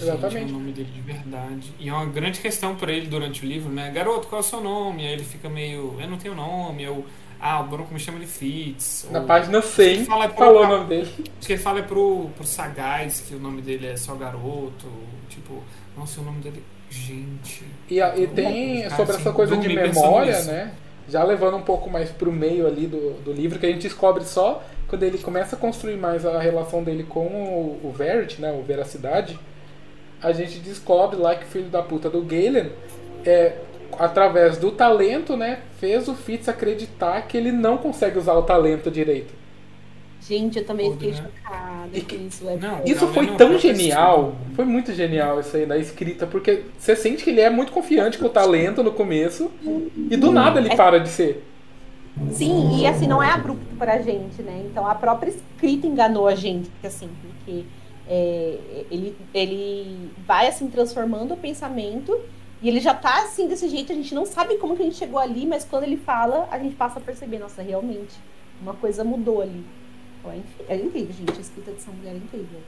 Exatamente. O nome dele de verdade. E é uma grande questão para ele durante o livro, né? Garoto, qual é o seu nome? Aí ele fica meio. Eu não tenho nome. Eu. Ah, o Bronco me chama de Fitz. Na ou... página 100, fala é pro... falou o nome dele. Acho que ele fala é pro, pro Sagaz, que o nome dele é só Garoto. Tipo, nossa, o nome dele. Gente. E, e tem sobre assim, essa coisa de memória, né? Já levando um pouco mais pro meio ali do, do livro, que a gente descobre só quando ele começa a construir mais a relação dele com o, o Verity, né? O Veracidade a gente descobre lá que o filho da puta do Galen, é, através do talento, né, fez o Fitz acreditar que ele não consegue usar o talento direito. Gente, eu também fiquei né? chocada que isso. É não, isso foi tão genial. Foi muito genial isso aí da escrita, porque você sente que ele é muito confiante com o talento no começo e do nada ele é... para de ser. Sim, e assim, não é abrupto pra gente, né? Então a própria escrita enganou a gente, assim, porque é, ele, ele vai assim transformando o pensamento e ele já tá assim desse jeito, a gente não sabe como que a gente chegou ali, mas quando ele fala, a gente passa a perceber, nossa, realmente, uma coisa mudou ali. É, é incrível, gente, a escrita dessa mulher é incrível.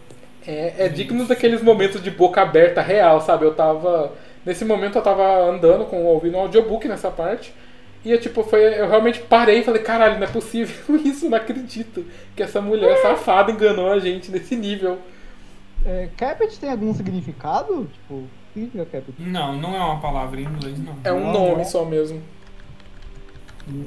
É, é digno daqueles momentos de boca aberta real, sabe? Eu tava. Nesse momento eu tava andando com ouvindo um audiobook nessa parte. E eu, tipo, foi, eu realmente parei e falei, caralho, não é possível isso, não acredito que essa mulher safada enganou a gente nesse nível. É, Capet tem algum significado? Tipo, o que significa Capet? Não, não é uma palavra em inglês, não. É um nome só mesmo.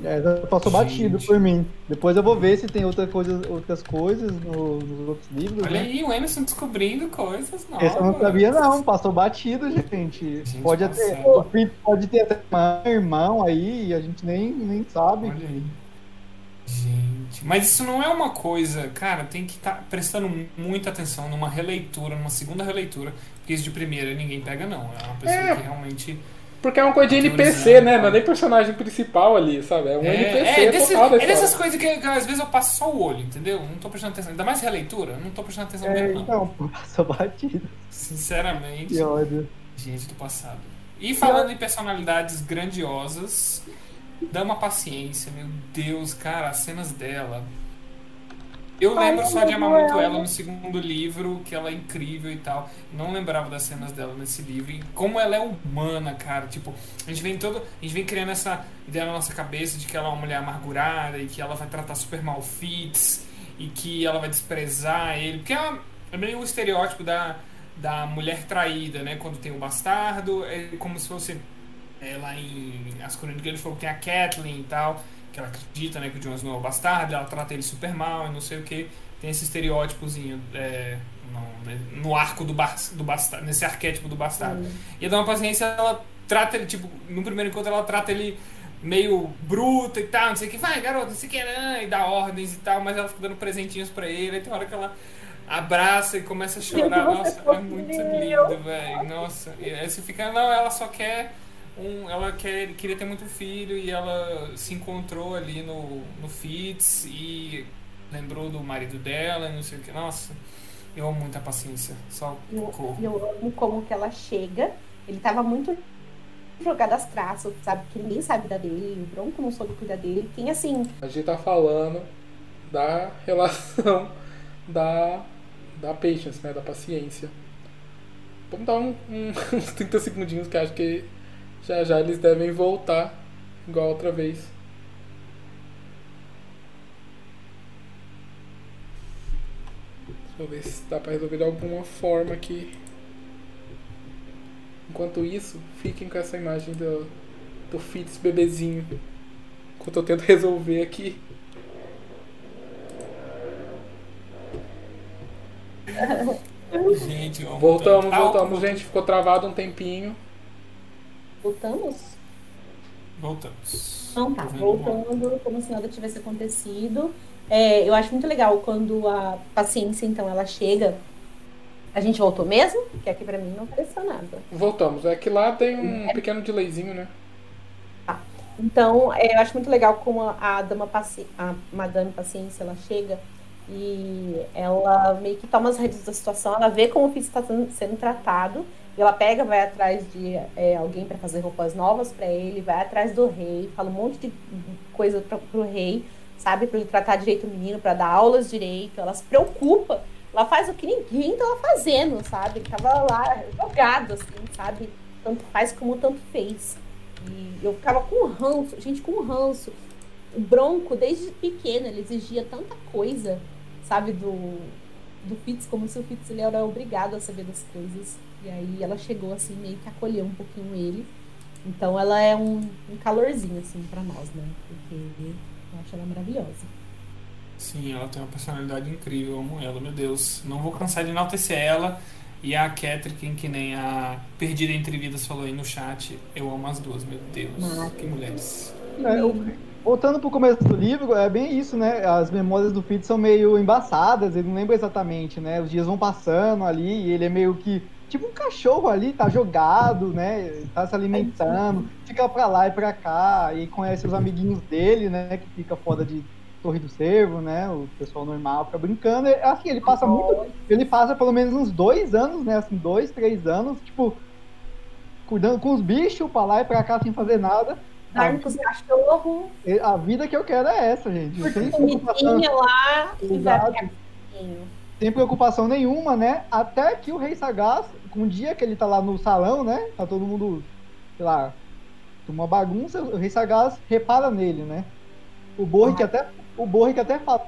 É, passou batido por mim. Depois eu vou ver se tem outra coisa, outras coisas no, nos outros livros. Olha né? aí, o Emerson descobrindo coisas novas. Esse eu não sabia, não. Passou batido, gente. gente pode, ter, pode ter até um irmão aí e a gente nem, nem sabe. Olha aí. Gente, mas isso não é uma coisa, cara, tem que estar tá prestando muita atenção numa releitura, numa segunda releitura, porque isso de primeira ninguém pega, não. É uma pessoa é, que realmente. Porque é uma coisa de NPC, né? Não é nem personagem principal ali, sabe? É um é, NPC é, desse, total. É dessas coisas que, que, às vezes eu passo só o olho, entendeu? Não tô prestando atenção. Ainda mais releitura, não tô prestando atenção é, mesmo, não. Não, passou batido. Sinceramente. Que ódio. Gente do passado. E falando em personalidades grandiosas, Dá uma paciência, meu Deus, cara, as cenas dela. Eu lembro só de amar muito ela no segundo livro, que ela é incrível e tal. Não lembrava das cenas dela nesse livro. E como ela é humana, cara. Tipo, a gente vem todo. A gente vem criando essa ideia na nossa cabeça de que ela é uma mulher amargurada e que ela vai tratar super mal Fitz e que ela vai desprezar ele. Porque é, é meio o estereótipo da, da mulher traída, né? Quando tem o um bastardo, é como se fosse é, lá em As Crônicas falou que tem a Kathleen e tal, que ela acredita né, que o Jon Snow é o bastardo, ela trata ele super mal e não sei o que. Tem esse estereótipozinho é, no, né, no, arco do, do bastardo, nesse arquétipo do bastardo. Uhum. E a Dona Paciência, ela trata ele, tipo, no primeiro encontro ela trata ele meio bruta e tal, não sei o que, vai garoto, não sei o que, né, e dá ordens e tal, mas ela fica dando presentinhos pra ele, aí tem hora que ela abraça e começa a chorar, nossa, é muito lindo, velho, nossa, e aí você fica, não, ela só quer um, ela quer, queria ter muito filho e ela se encontrou ali no, no Fitz e lembrou do marido dela e não sei o que. Nossa, Eu amo muito a paciência. Só eu, eu amo como que ela chega. Ele tava muito jogado as traças, sabe? Que ninguém sabe da dele, o Bronco não soube cuidar dele. Quem assim. A gente tá falando da relação da, da patience, né? Da paciência. Vamos dar um, um, uns 30 segundinhos que acho que já já eles devem voltar igual outra vez. Deixa eu ver se dá pra resolver de alguma forma aqui. Enquanto isso, fiquem com essa imagem do, do Fitz bebezinho. Enquanto eu tento resolver aqui. Gente, voltamos, voltamos, gente. Ficou travado um tempinho. Voltamos? Voltamos. Então tá, voltando como se nada tivesse acontecido. É, eu acho muito legal quando a paciência, então, ela chega. A gente voltou mesmo? Que aqui pra mim não apareceu nada. Voltamos. É que lá tem um é. pequeno delayzinho, né? Tá. Então, é, eu acho muito legal como a, a dama paci a Madame Paciência, ela chega e ela meio que toma as redes da situação, ela vê como o filho está sendo tratado, e ela pega, vai atrás de é, alguém para fazer roupas novas para ele, vai atrás do rei, fala um monte de coisa para o rei, sabe, para ele tratar direito o menino, para dar aulas direito, ela se preocupa, ela faz o que ninguém tava fazendo, sabe, tava lá jogado, assim, sabe, tanto faz como tanto fez. E eu ficava com ranço, gente, com ranço. O Bronco, desde pequeno, ele exigia tanta coisa sabe, do, do Fitz, como se o Fitz ele era obrigado a saber das coisas. E aí ela chegou assim, meio que acolheu um pouquinho ele. Então ela é um, um calorzinho, assim, para nós, né? Porque eu acho ela maravilhosa. Sim, ela tem uma personalidade incrível, eu amo ela, meu Deus. Não vou cansar de enaltecer ela. E a Catherine, que nem a Perdida Entre Vidas falou aí no chat, eu amo as duas, meu Deus. Que mulheres. É, eu, Voltando pro começo do livro, é bem isso, né? As memórias do Fitz são meio embaçadas, ele não lembra exatamente, né? Os dias vão passando ali e ele é meio que tipo um cachorro ali, tá jogado, né? Tá se alimentando, fica pra lá e pra cá, e conhece os amiguinhos dele, né? Que fica fora de Torre do Cervo, né? O pessoal normal fica brincando. Assim, ele passa muito. Ele passa pelo menos uns dois anos, né? Assim, dois, três anos, tipo, cuidando com os bichos pra lá e pra cá sem fazer nada. Dorme com os cachorros. A vida que eu quero é essa, gente. Sem preocupação. lá Sem preocupação nenhuma, né? Até que o Rei Sagaz, um dia que ele tá lá no salão, né? Tá todo mundo, sei lá, uma bagunça, o Rei Sagaz repara nele, né? O Borrick ah. até, o Borrick até fala,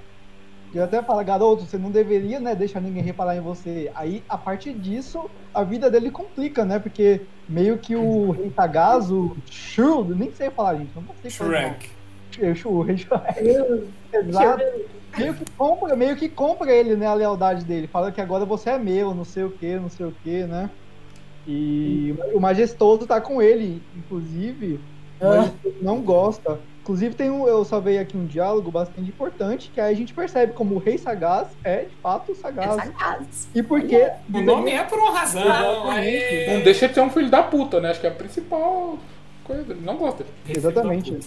ele até fala, garoto, você não deveria, né, deixar ninguém reparar em você. Aí, a partir disso, a vida dele complica, né? Porque meio que o Rei Sagaz, o Shurd, nem sei falar, gente, não sei falar. Shrek. O Rei Shrek. Exato. Meio que, compra, meio que compra ele, né, a lealdade dele. Fala que agora você é meu, não sei o que, não sei o que, né? E o Majestoso tá com ele, inclusive. Ah. não gosta. Inclusive, tem um, eu salvei aqui um diálogo bastante importante, que aí a gente percebe como o rei sagaz é, de fato, sagaz. É sagaz. E porque... O nome é por uma razão. Não deixa de ser um filho da puta, né? Acho que é a principal coisa. Ele não gosta. Exatamente.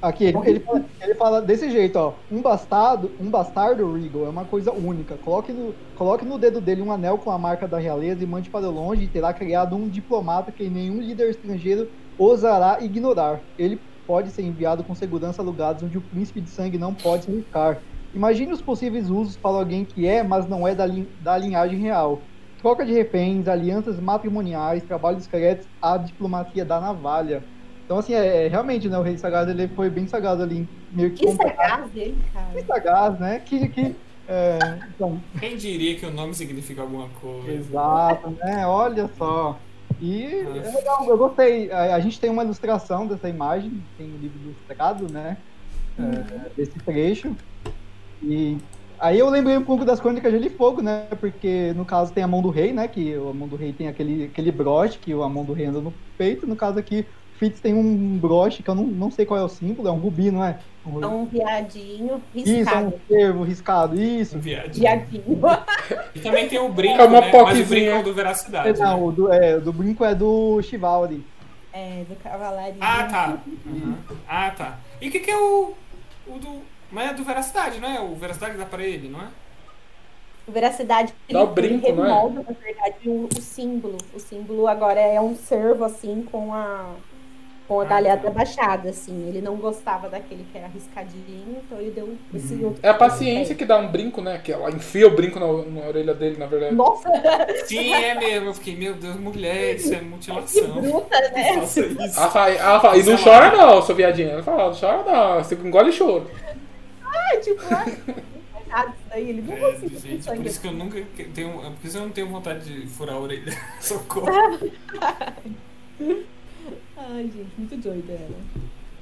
Aqui, ele, ele, fala, ele, fala, desse jeito, ó. Um bastardo, um bastardo, Regal, é uma coisa única. Coloque no, coloque no dedo dele um anel com a marca da realeza e mande para longe e terá criado um diplomata que nenhum líder estrangeiro ousará ignorar. Ele pode ser enviado com segurança a lugares onde o príncipe de sangue não pode se ficar. Imagine os possíveis usos para alguém que é, mas não é da, li da linhagem real. Troca de reféns, alianças matrimoniais, trabalho discretos, a diplomacia da navalha. Então, assim, é, é realmente, né, o rei sagaz, ele foi bem sagaz ali, meio que... Que sagaz dele, cara. Que sagaz, né, que... que é, então... Quem diria que o nome significa alguma coisa? Exato, né, olha só. E é legal, eu gostei. A, a, gente tem uma ilustração dessa imagem, tem um livro ilustrado, né? É, uhum. Desse trecho. E aí eu lembrei um pouco das crônicas de Gelo Fogo, né? Porque no caso tem a mão do rei, né? Que a mão do rei tem aquele, aquele broche que a mão do rei anda no peito. No caso aqui, Fitz tem um broche que eu não, não sei qual é o símbolo, é um rubi, não é? Um, é um viadinho riscado. Isso, é um cervo riscado, isso. Um viadinho. viadinho. e também tem o brinco, é uma né? Mas o brinco é o do Veracidade. É, não, né? o do, é, do brinco é do Chivalry. É, do Cavalaria. Ah, tá. Uhum. Ah, tá. E o que, que é o, o do... Mas é do Veracidade, não é? O Veracidade dá pra ele, não é? veracidade. Ele, Dá o brinco, ele remolda, não é? na verdade, o, o, símbolo. O símbolo agora é um servo, assim, com a com a galhada baixada, assim. Ele não gostava daquele que era riscadinho, então ele deu esse uhum. outro. É a paciência que dá um brinco, né? Que ela enfia o brinco na, na orelha dele, na verdade. Nossa! Sim, é mesmo. Eu fiquei, meu Deus, mulher, isso é mutilação. Que bruta, né? Faça isso. Ela fala, ela fala, e não chora não, sua viadinha. Ela fala, não chora não, você engole choro. Ah, tipo, ah, daí, ele não é, gente, por isso que eu nunca tenho. Por isso eu não tenho vontade de furar a orelha. Socorro. Ai, gente, muito doida ela.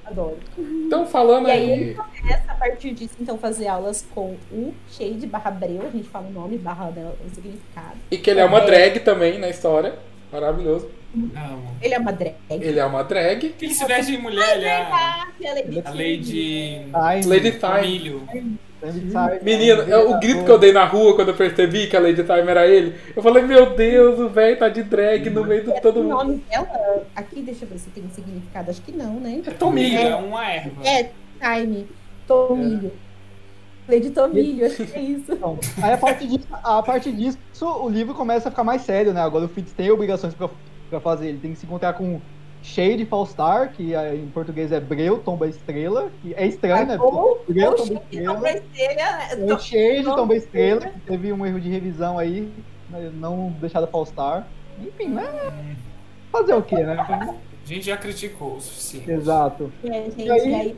Adoro. Então, falando e aí. ele começa a partir disso, então, fazer aulas com o Shade barra Breu, a gente fala o nome, barra o significado. E que ele é uma é... drag também na história. Maravilhoso. Não. Ele é uma drag. Ele é uma drag. Que ele se veste de mulher, ele é a, a Lady. Lady Time. Menino, é o grito que eu dei na rua quando eu percebi que a Lady Time era ele, eu falei, meu Deus, o velho tá de drag no meio de todo mundo. O nome dela, aqui, deixa eu ver se tem significado, acho que não, né? É tomilho. É, uma erva. É, Time, tomilho. É. Lady Tomilho, acho que é isso. Então, aí a partir, disso, a partir disso, o livro começa a ficar mais sério, né? Agora o Fitz tem obrigações pra, pra fazer, ele tem que se encontrar com Shade Falstar, que em português é Breu, Tomba Estrela, que é estranho, né? Breu, Tomba Estrela. Tomba Estrela. É Shade, Tomba Estrela, que teve um erro de revisão aí, né, não deixado Falstar. Enfim, né? Fazer o quê, né? A gente já criticou o suficiente. Exato. É, gente, e aí... aí...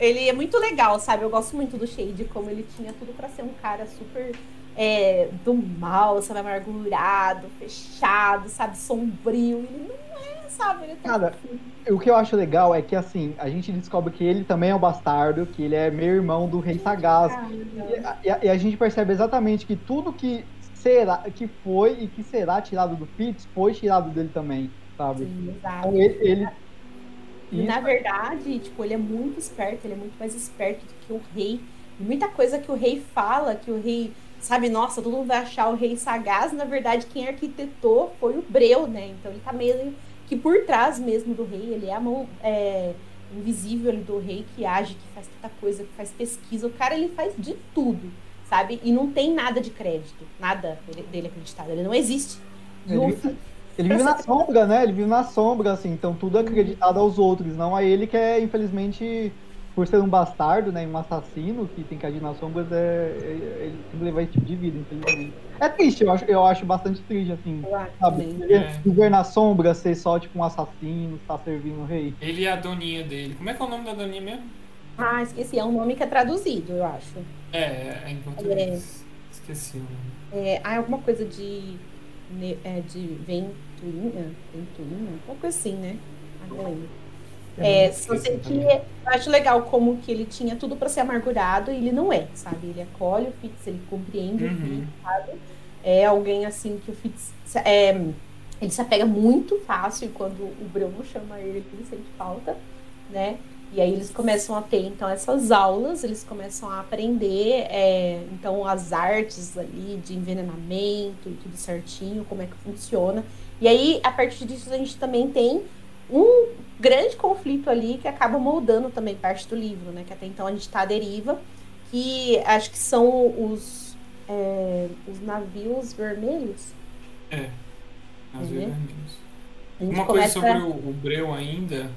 ele é muito legal, sabe? Eu gosto muito do Shade, como ele tinha tudo pra ser um cara super é, do mal, sabe? Amargurado, fechado, sabe? Sombrio. Ele não sabe? Ele tá Cara, o que eu acho legal é que, assim, a gente descobre que ele também é um bastardo, que ele é meu irmão do rei Sagaz. E, e, e, a gente percebe exatamente que tudo que será, que foi e que será tirado do Fitz foi tirado dele também, sabe? Sim, exato. Então, ele, ele e, na verdade, tipo, ele é muito esperto, ele é muito mais esperto do que o rei. E muita coisa que o rei fala, que o rei sabe, nossa, todo mundo vai achar o rei sagaz, na verdade quem arquitetou foi o Breu, né? Então ele tá meio que por trás mesmo do rei, ele é a mão é, invisível ali do rei que age, que faz tanta coisa, que faz pesquisa. O cara, ele faz de tudo, sabe? E não tem nada de crédito, nada dele, acreditado. Ele não existe. Ele, ele vive na sombra, né? Ele vive na sombra, assim. Então tudo é acreditado aos outros, não a ele que é, infelizmente por ser um bastardo, né, um assassino que tem que agir nas sombras, é, é, ele tem que levar esse tipo de vida, infelizmente. É triste, eu acho, eu acho bastante triste, assim, sabe? É. Viver na sombra, ser só, tipo, um assassino, estar tá servindo o rei. Ele e a doninha dele. Como é que é o nome da doninha mesmo? Ah, esqueci. É um nome que é traduzido, eu acho. É, é em português. É. Esqueci o nome. É, ah, alguma coisa de... É, de Venturinha? Venturinha? Alguma coisa assim, né? Ah, não lembro. É, só sei que eu acho legal como que ele tinha tudo para ser amargurado e ele não é, sabe? Ele acolhe o Fitz, ele compreende uhum. o Fitz, sabe? É alguém assim que o Fitz. É, ele se apega muito fácil quando o Bruno chama ele, ele sente falta, né? E aí eles começam a ter, então, essas aulas, eles começam a aprender, é, então, as artes ali de envenenamento e tudo certinho, como é que funciona. E aí, a partir disso, a gente também tem um grande conflito ali que acaba moldando também parte do livro, né? Que até então a gente está à deriva, que acho que são os, é, os navios vermelhos. É, navios é. vermelhos. Uma coisa sobre o, o Breu ainda,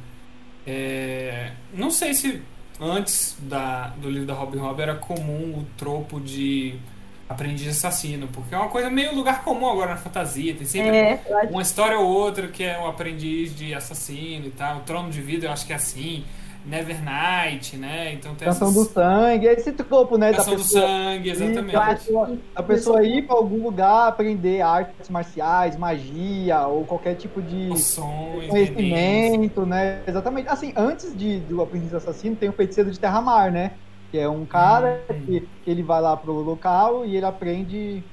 é, não sei se antes da, do livro da Robin Hood era comum o tropo de aprendiz assassino, porque é uma coisa meio lugar comum agora na fantasia. Tem sempre é, uma história ou outra que é um aprendiz de assassino e tal. O Trono de Vida eu acho que é assim. Nevernight, né? Então tem Canção essas... do Sangue, esse tropo, né? Canção da pessoa, do Sangue, exatamente. A pessoa, a pessoa ir para algum lugar aprender artes marciais, magia ou qualquer tipo de Poções, conhecimento, né? Exatamente. Assim, antes de, do Aprendiz Assassino, tem o Feiticeiro de Terra-Mar, né? Que é um cara hum. que, que, ele vai lá pro local e ele aprende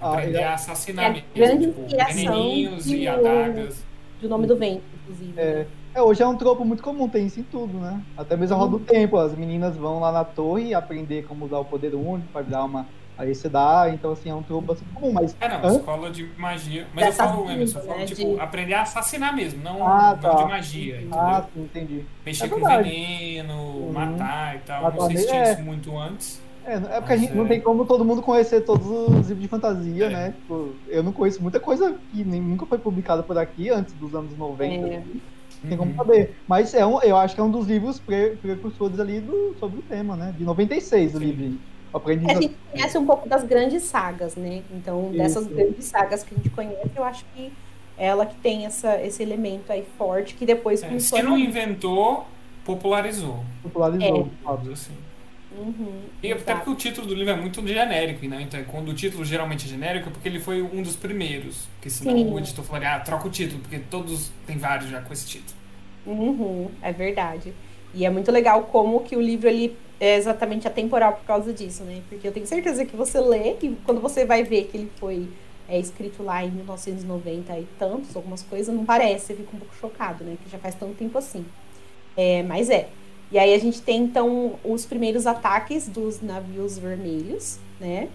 a, ele... a assassinar é mesmo, tipo, veneninhos e adagas. Do nome do vento, inclusive. É, é, hoje é um tropo muito comum, tem isso em tudo, né? Até mesmo a roda do tempo, as meninas vão lá na torre aprender como usar o poder único para dar uma Aí você dá, então assim, é um truque assim comum, mas. É, não, escola de magia. Mas eu falo, Emerson, eu falo, né, tipo, de... aprender a assassinar mesmo, não, ah, tá. de magia. Entendeu? Ah, sim, entendi. Mexer é com veneno, uhum. matar e tal. Matar não sei se tinha é... isso muito antes. É, é porque a gente é... não tem como todo mundo conhecer todos os livros de fantasia, é. né? Tipo, eu não conheço muita coisa que nem, nunca foi publicada por aqui antes dos anos 90. É. Tem como uhum. saber. Mas é um, eu acho que é um dos livros pre precursores ali do, sobre o tema, né? De 96 o livro. Aprendi a gente conhece um pouco das grandes sagas, né? Então, Isso. dessas grandes sagas que a gente conhece, eu acho que ela que tem essa, esse elemento aí forte que depois é, começou. Se não inventou, popularizou. Popularizou, é. assim. Uhum, e até porque o título do livro é muito genérico, né? Então, quando o título geralmente é genérico, é porque ele foi um dos primeiros. Porque senão Sim. o editor falaria, ah, troca o título, porque todos tem vários já com esse título. Uhum, é verdade. E é muito legal como que o livro ele é exatamente atemporal por causa disso, né? Porque eu tenho certeza que você lê e quando você vai ver que ele foi é, escrito lá em 1990 e tantos, algumas coisas, não parece, você fica um pouco chocado, né? Que já faz tanto tempo assim. É, mas é. E aí a gente tem, então, os primeiros ataques dos navios vermelhos, né?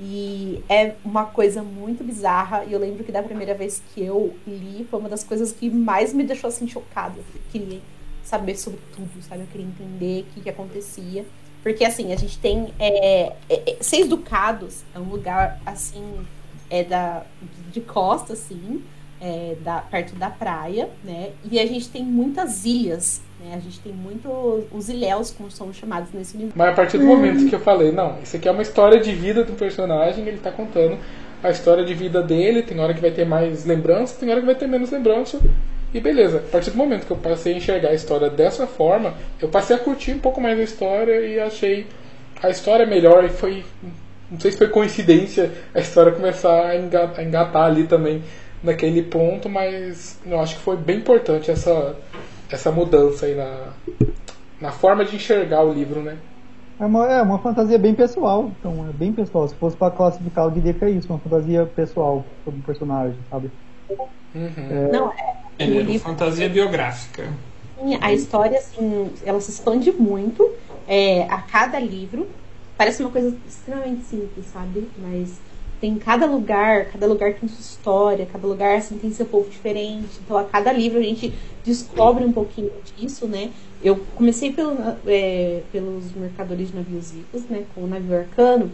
E é uma coisa muito bizarra. E eu lembro que da primeira vez que eu li, foi uma das coisas que mais me deixou assim chocada. Queria saber sobre tudo, sabe? Eu queria entender o que, que acontecia. Porque assim, a gente tem. É, é, é, Seis Ducados é um lugar assim. É da, de costa, assim, é, da, perto da praia, né? E a gente tem muitas ilhas né? A gente tem muito os ilhéus, como são chamados nesse livro. Mas a partir do momento que eu falei, não, isso aqui é uma história de vida do personagem, ele está contando a história de vida dele, tem hora que vai ter mais lembrança, tem hora que vai ter menos lembrança. E beleza, a partir do momento que eu passei a enxergar a história dessa forma, eu passei a curtir um pouco mais a história e achei a história melhor e foi. Não sei se foi coincidência a história começar a engatar, a engatar ali também naquele ponto, mas eu acho que foi bem importante essa, essa mudança aí na, na forma de enxergar o livro, né? É uma, é uma fantasia bem pessoal, então é bem pessoal. Se fosse para classificar, eu diria que é isso, uma fantasia pessoal sobre o personagem, sabe? Uhum. É... Não, é, é, é livro... fantasia biográfica. A história, assim, ela se expande muito é, a cada livro. Parece uma coisa extremamente simples, sabe? Mas tem cada lugar, cada lugar tem sua história, cada lugar assim, tem seu povo diferente. Então, a cada livro a gente descobre um pouquinho disso, né? Eu comecei pelo, é, pelos mercadores de navios ricos, né? Com o navio arcano.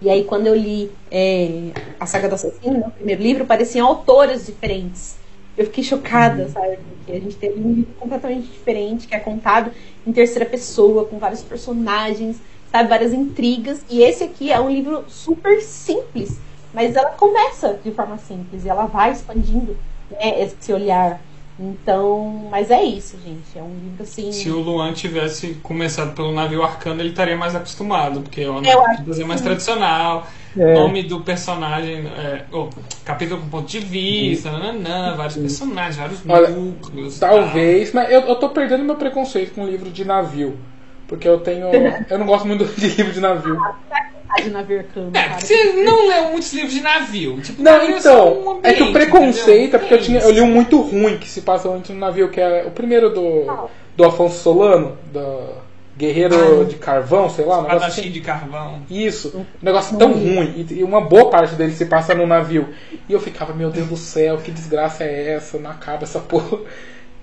E aí, quando eu li é, a saga do assassino, o primeiro livro, pareciam autoras diferentes. Eu fiquei chocada, uhum. sabe? Porque a gente teve um livro completamente diferente, que é contado em terceira pessoa, com vários personagens sabe? Várias intrigas. E esse aqui é um livro super simples, mas ela começa de forma simples e ela vai expandindo né, esse olhar. Então, mas é isso, gente. É um livro assim. Se o Luan tivesse começado pelo navio arcano, ele estaria mais acostumado, porque é uma coisa mais tradicional. É. Nome do personagem, é, oh, capítulo com ponto de vista, nananã, vários personagens, vários Olha, núcleos. Talvez, mas eu, eu tô perdendo meu preconceito com o livro de navio. Porque eu tenho. eu não gosto muito de livro de navio. De navio é, você não leu muitos livros de navio. Tipo, não, então. Um ambiente, é que o preconceito é porque eu, tinha, eu li um muito ruim que se passa antes no navio, que é o primeiro do, do Afonso Solano, do Guerreiro ah, de Carvão, sei lá. Um negócio assim. de carvão. Isso. Um negócio tão ruim. E, uma boa parte dele se passa no navio. E eu ficava, meu Deus do céu, que desgraça é essa? Não acaba essa porra.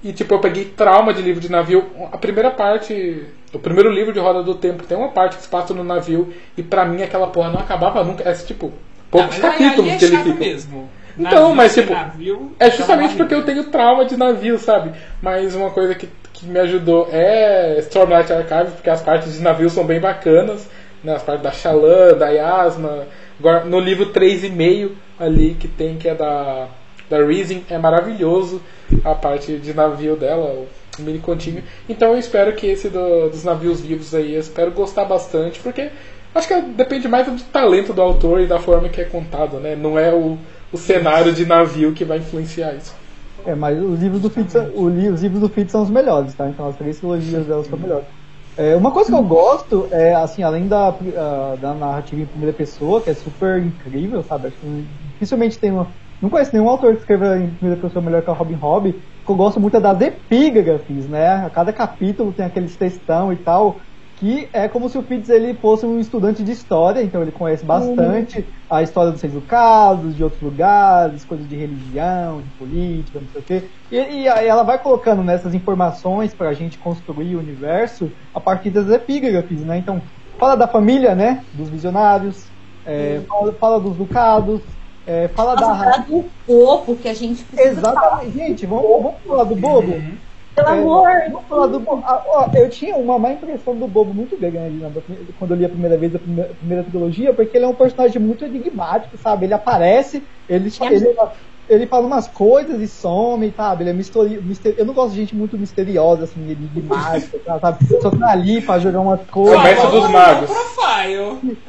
E tipo, eu peguei trauma de livro de navio. A primeira parte. O primeiro livro de Roda do Tempo tem uma parte que se passa no navio. E pra mim aquela porra não acabava nunca. É tipo, poucos capítulos é que ele fica. Mesmo. Então, navio, mas tipo. Navio, é justamente porque eu tenho trauma de navio, sabe? Mas uma coisa que, que me ajudou é Stormlight Archive, porque as partes de navio são bem bacanas. Né? As partes da Xalã, da Yasma. Agora, no livro 3,5 ali que tem, que é da, da Reason, é maravilhoso a parte de navio dela, o mini continho. Então eu espero que esse do, dos navios vivos aí, eu espero gostar bastante, porque acho que depende mais do talento do autor e da forma que é contado, né? Não é o, o cenário de navio que vai influenciar isso. É, mas os livros do Fitz, os livros do Fitz são os melhores, tá? Então as três trilogias delas são melhores. É, uma coisa que eu gosto é, assim, além da, uh, da narrativa em primeira pessoa, que é super incrível, sabe? Acho que dificilmente tem uma, não conheço nenhum autor que escreva em primeira pessoa melhor que o Robin Hobb, que eu gosto muito é das epígrafes, né? A cada capítulo tem aqueles textão e tal, que é como se o Fitz ele fosse um estudante de história, então ele conhece bastante uhum. a história dos seis ducados, de outros lugares, coisas de religião, de política, não sei o quê. E, e aí ela vai colocando nessas informações para a gente construir o universo a partir das epígrafes, né? Então, fala da família, né? Dos visionários, é, fala, fala, dos ducados, é, fala Nossa, da. do bobo que a gente precisa Exatamente, falar. gente, vamos, vamos falar do bobo. Uhum. Pelo é, amor! Vamos falar do bobo. Ah, ó, eu tinha uma má impressão do bobo muito grande né, quando eu li a primeira vez a primeira, a primeira trilogia, porque ele é um personagem muito enigmático, sabe? Ele aparece, ele, é ele, ele fala umas coisas e some, sabe? Ele é misteri... Mister... Eu não gosto de gente muito misteriosa, assim, enigmática, sabe? Só tá ali pra jogar umas coisas. O mestre dos magos.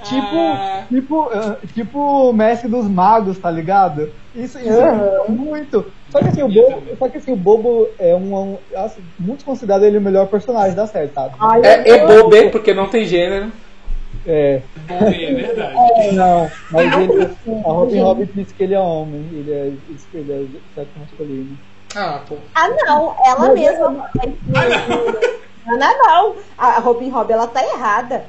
Tipo, ah. tipo, uh, tipo mestre dos magos, tá ligado? Isso, isso é muito. Só que assim, o Bobo, só que assim, o Bobo é um. um assim, muitos consideram ele o melhor personagem da série, sabe? é, é Bobo porque não tem gênero. É. Bobê, é verdade. É, não, mas ele, a Robin Hood disse que ele é homem, ele é, ele é sexo masculino. Ah, pô. Ah, não, ela mas mesma. Ah, não. não, não. A Robin Hood, ela tá errada.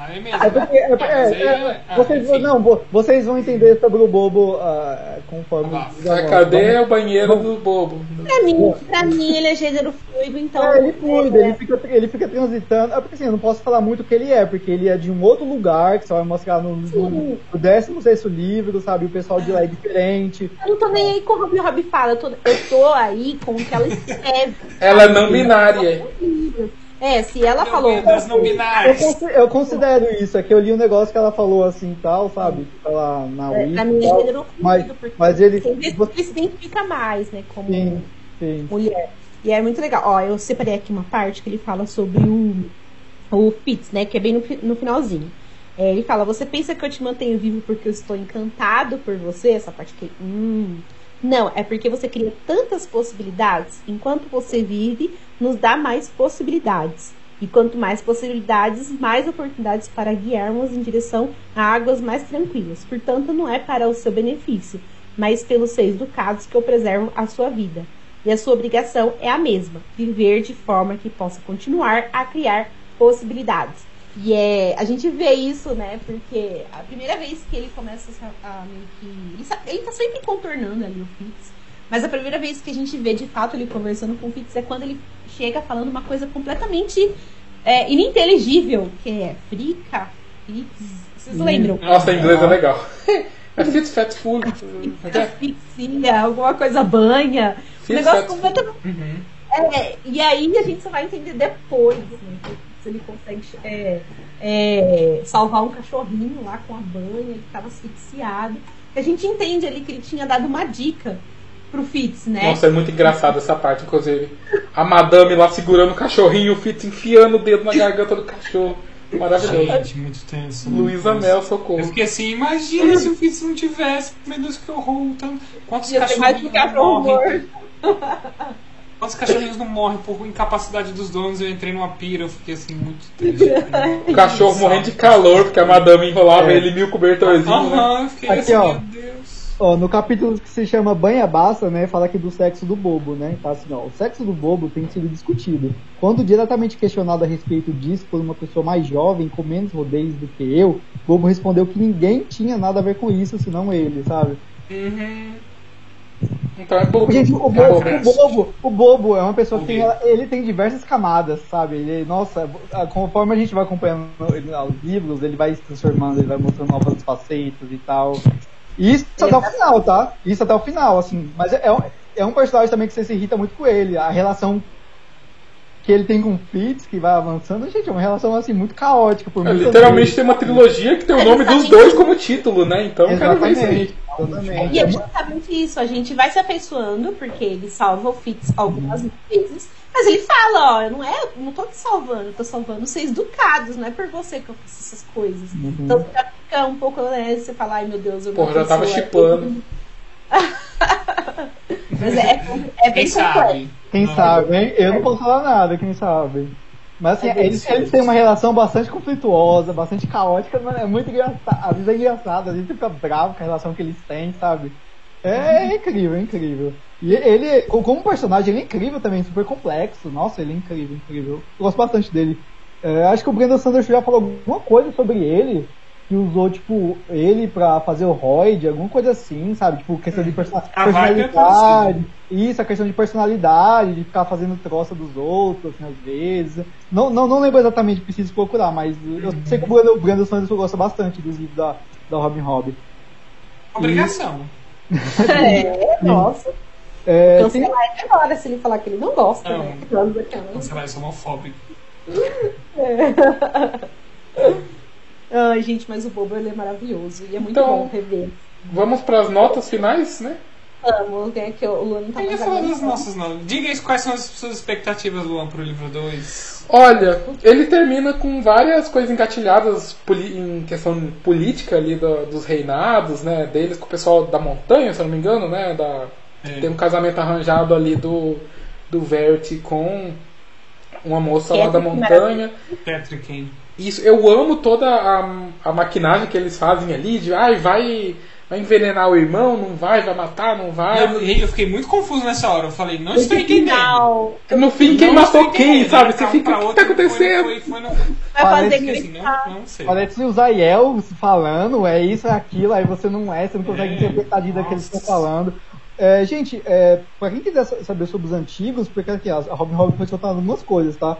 Ah, é mesmo. É porque, é, é, é, ah, vocês, não, vocês vão entender sobre o bobo uh, conforme. Ah, cadê é o banheiro do bobo? Pra mim, pra mim ele é gênero fluido, então. É, ele fluido, ele fica, ele fica transitando. É porque assim, eu não posso falar muito o que ele é, porque ele é de um outro lugar, que você vai mostrar no, no, no 16 livro, sabe? O pessoal de lá é diferente. Eu não tô nem aí com o Robin Rob fala, eu tô, eu tô aí com o que ela escreve. ela é não binária. É, se ela não, falou. Não eu, eu, considero isso, é que eu li um negócio que ela falou assim tal, sabe? Ela na é, Pra mim, é gênero mas, mas ele. Você se identifica mais, né? Como sim, sim. mulher. E é muito legal. Ó, eu separei aqui uma parte que ele fala sobre o, o Fitz, né? Que é bem no, no finalzinho. É, ele fala: Você pensa que eu te mantenho vivo porque eu estou encantado por você? Essa parte aqui. Hum. Não, é porque você cria tantas possibilidades. Enquanto você vive, nos dá mais possibilidades. E quanto mais possibilidades, mais oportunidades para guiarmos em direção a águas mais tranquilas. Portanto, não é para o seu benefício, mas pelos seis ducados que eu preservo a sua vida. E a sua obrigação é a mesma: viver de forma que possa continuar a criar possibilidades. E é, a gente vê isso, né? Porque a primeira vez que ele começa a, a meio que. Ele, ele tá sempre contornando ali o Fitz. Mas a primeira vez que a gente vê de fato ele conversando com o Fitz é quando ele chega falando uma coisa completamente é, ininteligível, que é frica, Fitz. Vocês hum. lembram? Nossa, em inglês é legal. É Fitz Fat Food. Asfixia, alguma coisa banha. Fitz um negócio completamente. Uhum. É, e aí a gente só vai entender depois. Né? Se ele consegue é, é, salvar um cachorrinho lá com a banha, que estava asfixiado. A gente entende ali que ele tinha dado uma dica pro Fitz, né? Nossa, é muito engraçado essa parte, inclusive. A madame lá segurando o cachorrinho e o Fitz enfiando o dedo na garganta do cachorro. Maravilhoso. Gente, muito tenso. Luísa Mel, socorro. Eu fiquei assim, imagina se o Fitz não tivesse. Meu Deus, que horror. Quantos cachorros morrem? Quantos cachorrinhos não morrem por incapacidade dos donos? Eu entrei numa pira, eu fiquei assim, muito triste. o cachorro morrendo de calor, porque a madame enrolava é. ele mil cobertorzinhos. Aham, né? eu fiquei Aqui, assim, ó. meu Deus. Ó, no capítulo que se chama Banha Basta, né, fala aqui do sexo do bobo, né? Tá assim, ó, o sexo do bobo tem sido discutido. Quando diretamente questionado a respeito disso por uma pessoa mais jovem, com menos rodeios do que eu, Bobo respondeu que ninguém tinha nada a ver com isso, senão ele, sabe? Uhum. Então é bobo. Gente, o bobo, é o bobo, o bobo é uma pessoa que tem, ele tem diversas camadas, sabe? Ele, nossa, conforme a gente vai acompanhando os livros, ele vai se transformando, ele vai mostrando novas facetas e tal. Isso até o final, tá? Isso até o final, assim. Mas é, é um personagem também que você se irrita muito com ele. A relação que ele tem com o Fitz, que vai avançando, gente, é uma relação assim muito caótica. Por é, literalmente tem uma trilogia que tem o nome dos dois como título, né? Então Exatamente. quero ver isso aí. Exatamente. E é justamente isso, a gente vai se afeiçoando, porque ele salva o Fitz algumas vezes, mas ele fala, ó, eu não é, não tô te salvando, eu tô salvando seis ducados, não é por você que eu faço essas coisas. Uhum. Então já fica um pouco, né, você fala, ai meu Deus, eu Porra, já tava chipando. mas é, é, é bem. Quem não, sabe, hein? Eu não posso falar nada, quem sabe. Mas assim, é eles, eles têm uma relação bastante conflituosa, bastante caótica, mas é muito engraçado. Às vezes é engraçado, às vezes fica bravo com a relação que eles têm, sabe? É, é incrível, é incrível. E ele, como personagem, ele é incrível também, super complexo. Nossa, ele é incrível, incrível. Eu gosto bastante dele. É, acho que o Brandon Sanders já falou alguma coisa sobre ele. Que usou, tipo, ele pra fazer o Royd, alguma coisa assim, sabe? Tipo, questão de perso é personalidade. Isso, a questão de personalidade, de ficar fazendo troça dos outros, assim, às vezes. Não, não, não lembro exatamente, preciso procurar, mas eu sei que o Brandon, o Brandon Sanderson gosta bastante dos livros da, da Robin Hood. Obrigação. é, nossa. É, Cancelar tem... agora se ele falar que ele não gosta, não, né? Cancelar é homofóbico. é. Ai, gente, mas o Bobo ele é maravilhoso e é muito então, bom rever. Vamos para as notas finais, né? Vamos, tem aqui, o Luan tá mais falar das nossas notas. Diga aí quais são as suas expectativas, Luan, para o livro 2. Olha, ele termina com várias coisas engatilhadas em questão política ali do, dos reinados, né? Deles com o pessoal da montanha, se eu não me engano, né? Da, é. Tem um casamento arranjado ali do, do Verity com uma moça lá da montanha. Patrick isso, eu amo toda a, a maquinagem que eles fazem ali, de ai, vai, vai envenenar o irmão, não vai, vai matar, não vai. Eu, eu fiquei muito confuso nessa hora, eu falei, não estou entendendo. No fim, quem matou quem, sabe? Você fica, o que está acontecendo? Foi, foi, foi no... Parece, assim, não, não sei. Parece o Zayel falando, é isso, é aquilo, aí você não é, você não consegue é, interpretar daquilo que eles estão falando. É, gente, é, pra quem quiser saber sobre os antigos, porque aqui, a Robin Hood foi soltando algumas coisas, tá?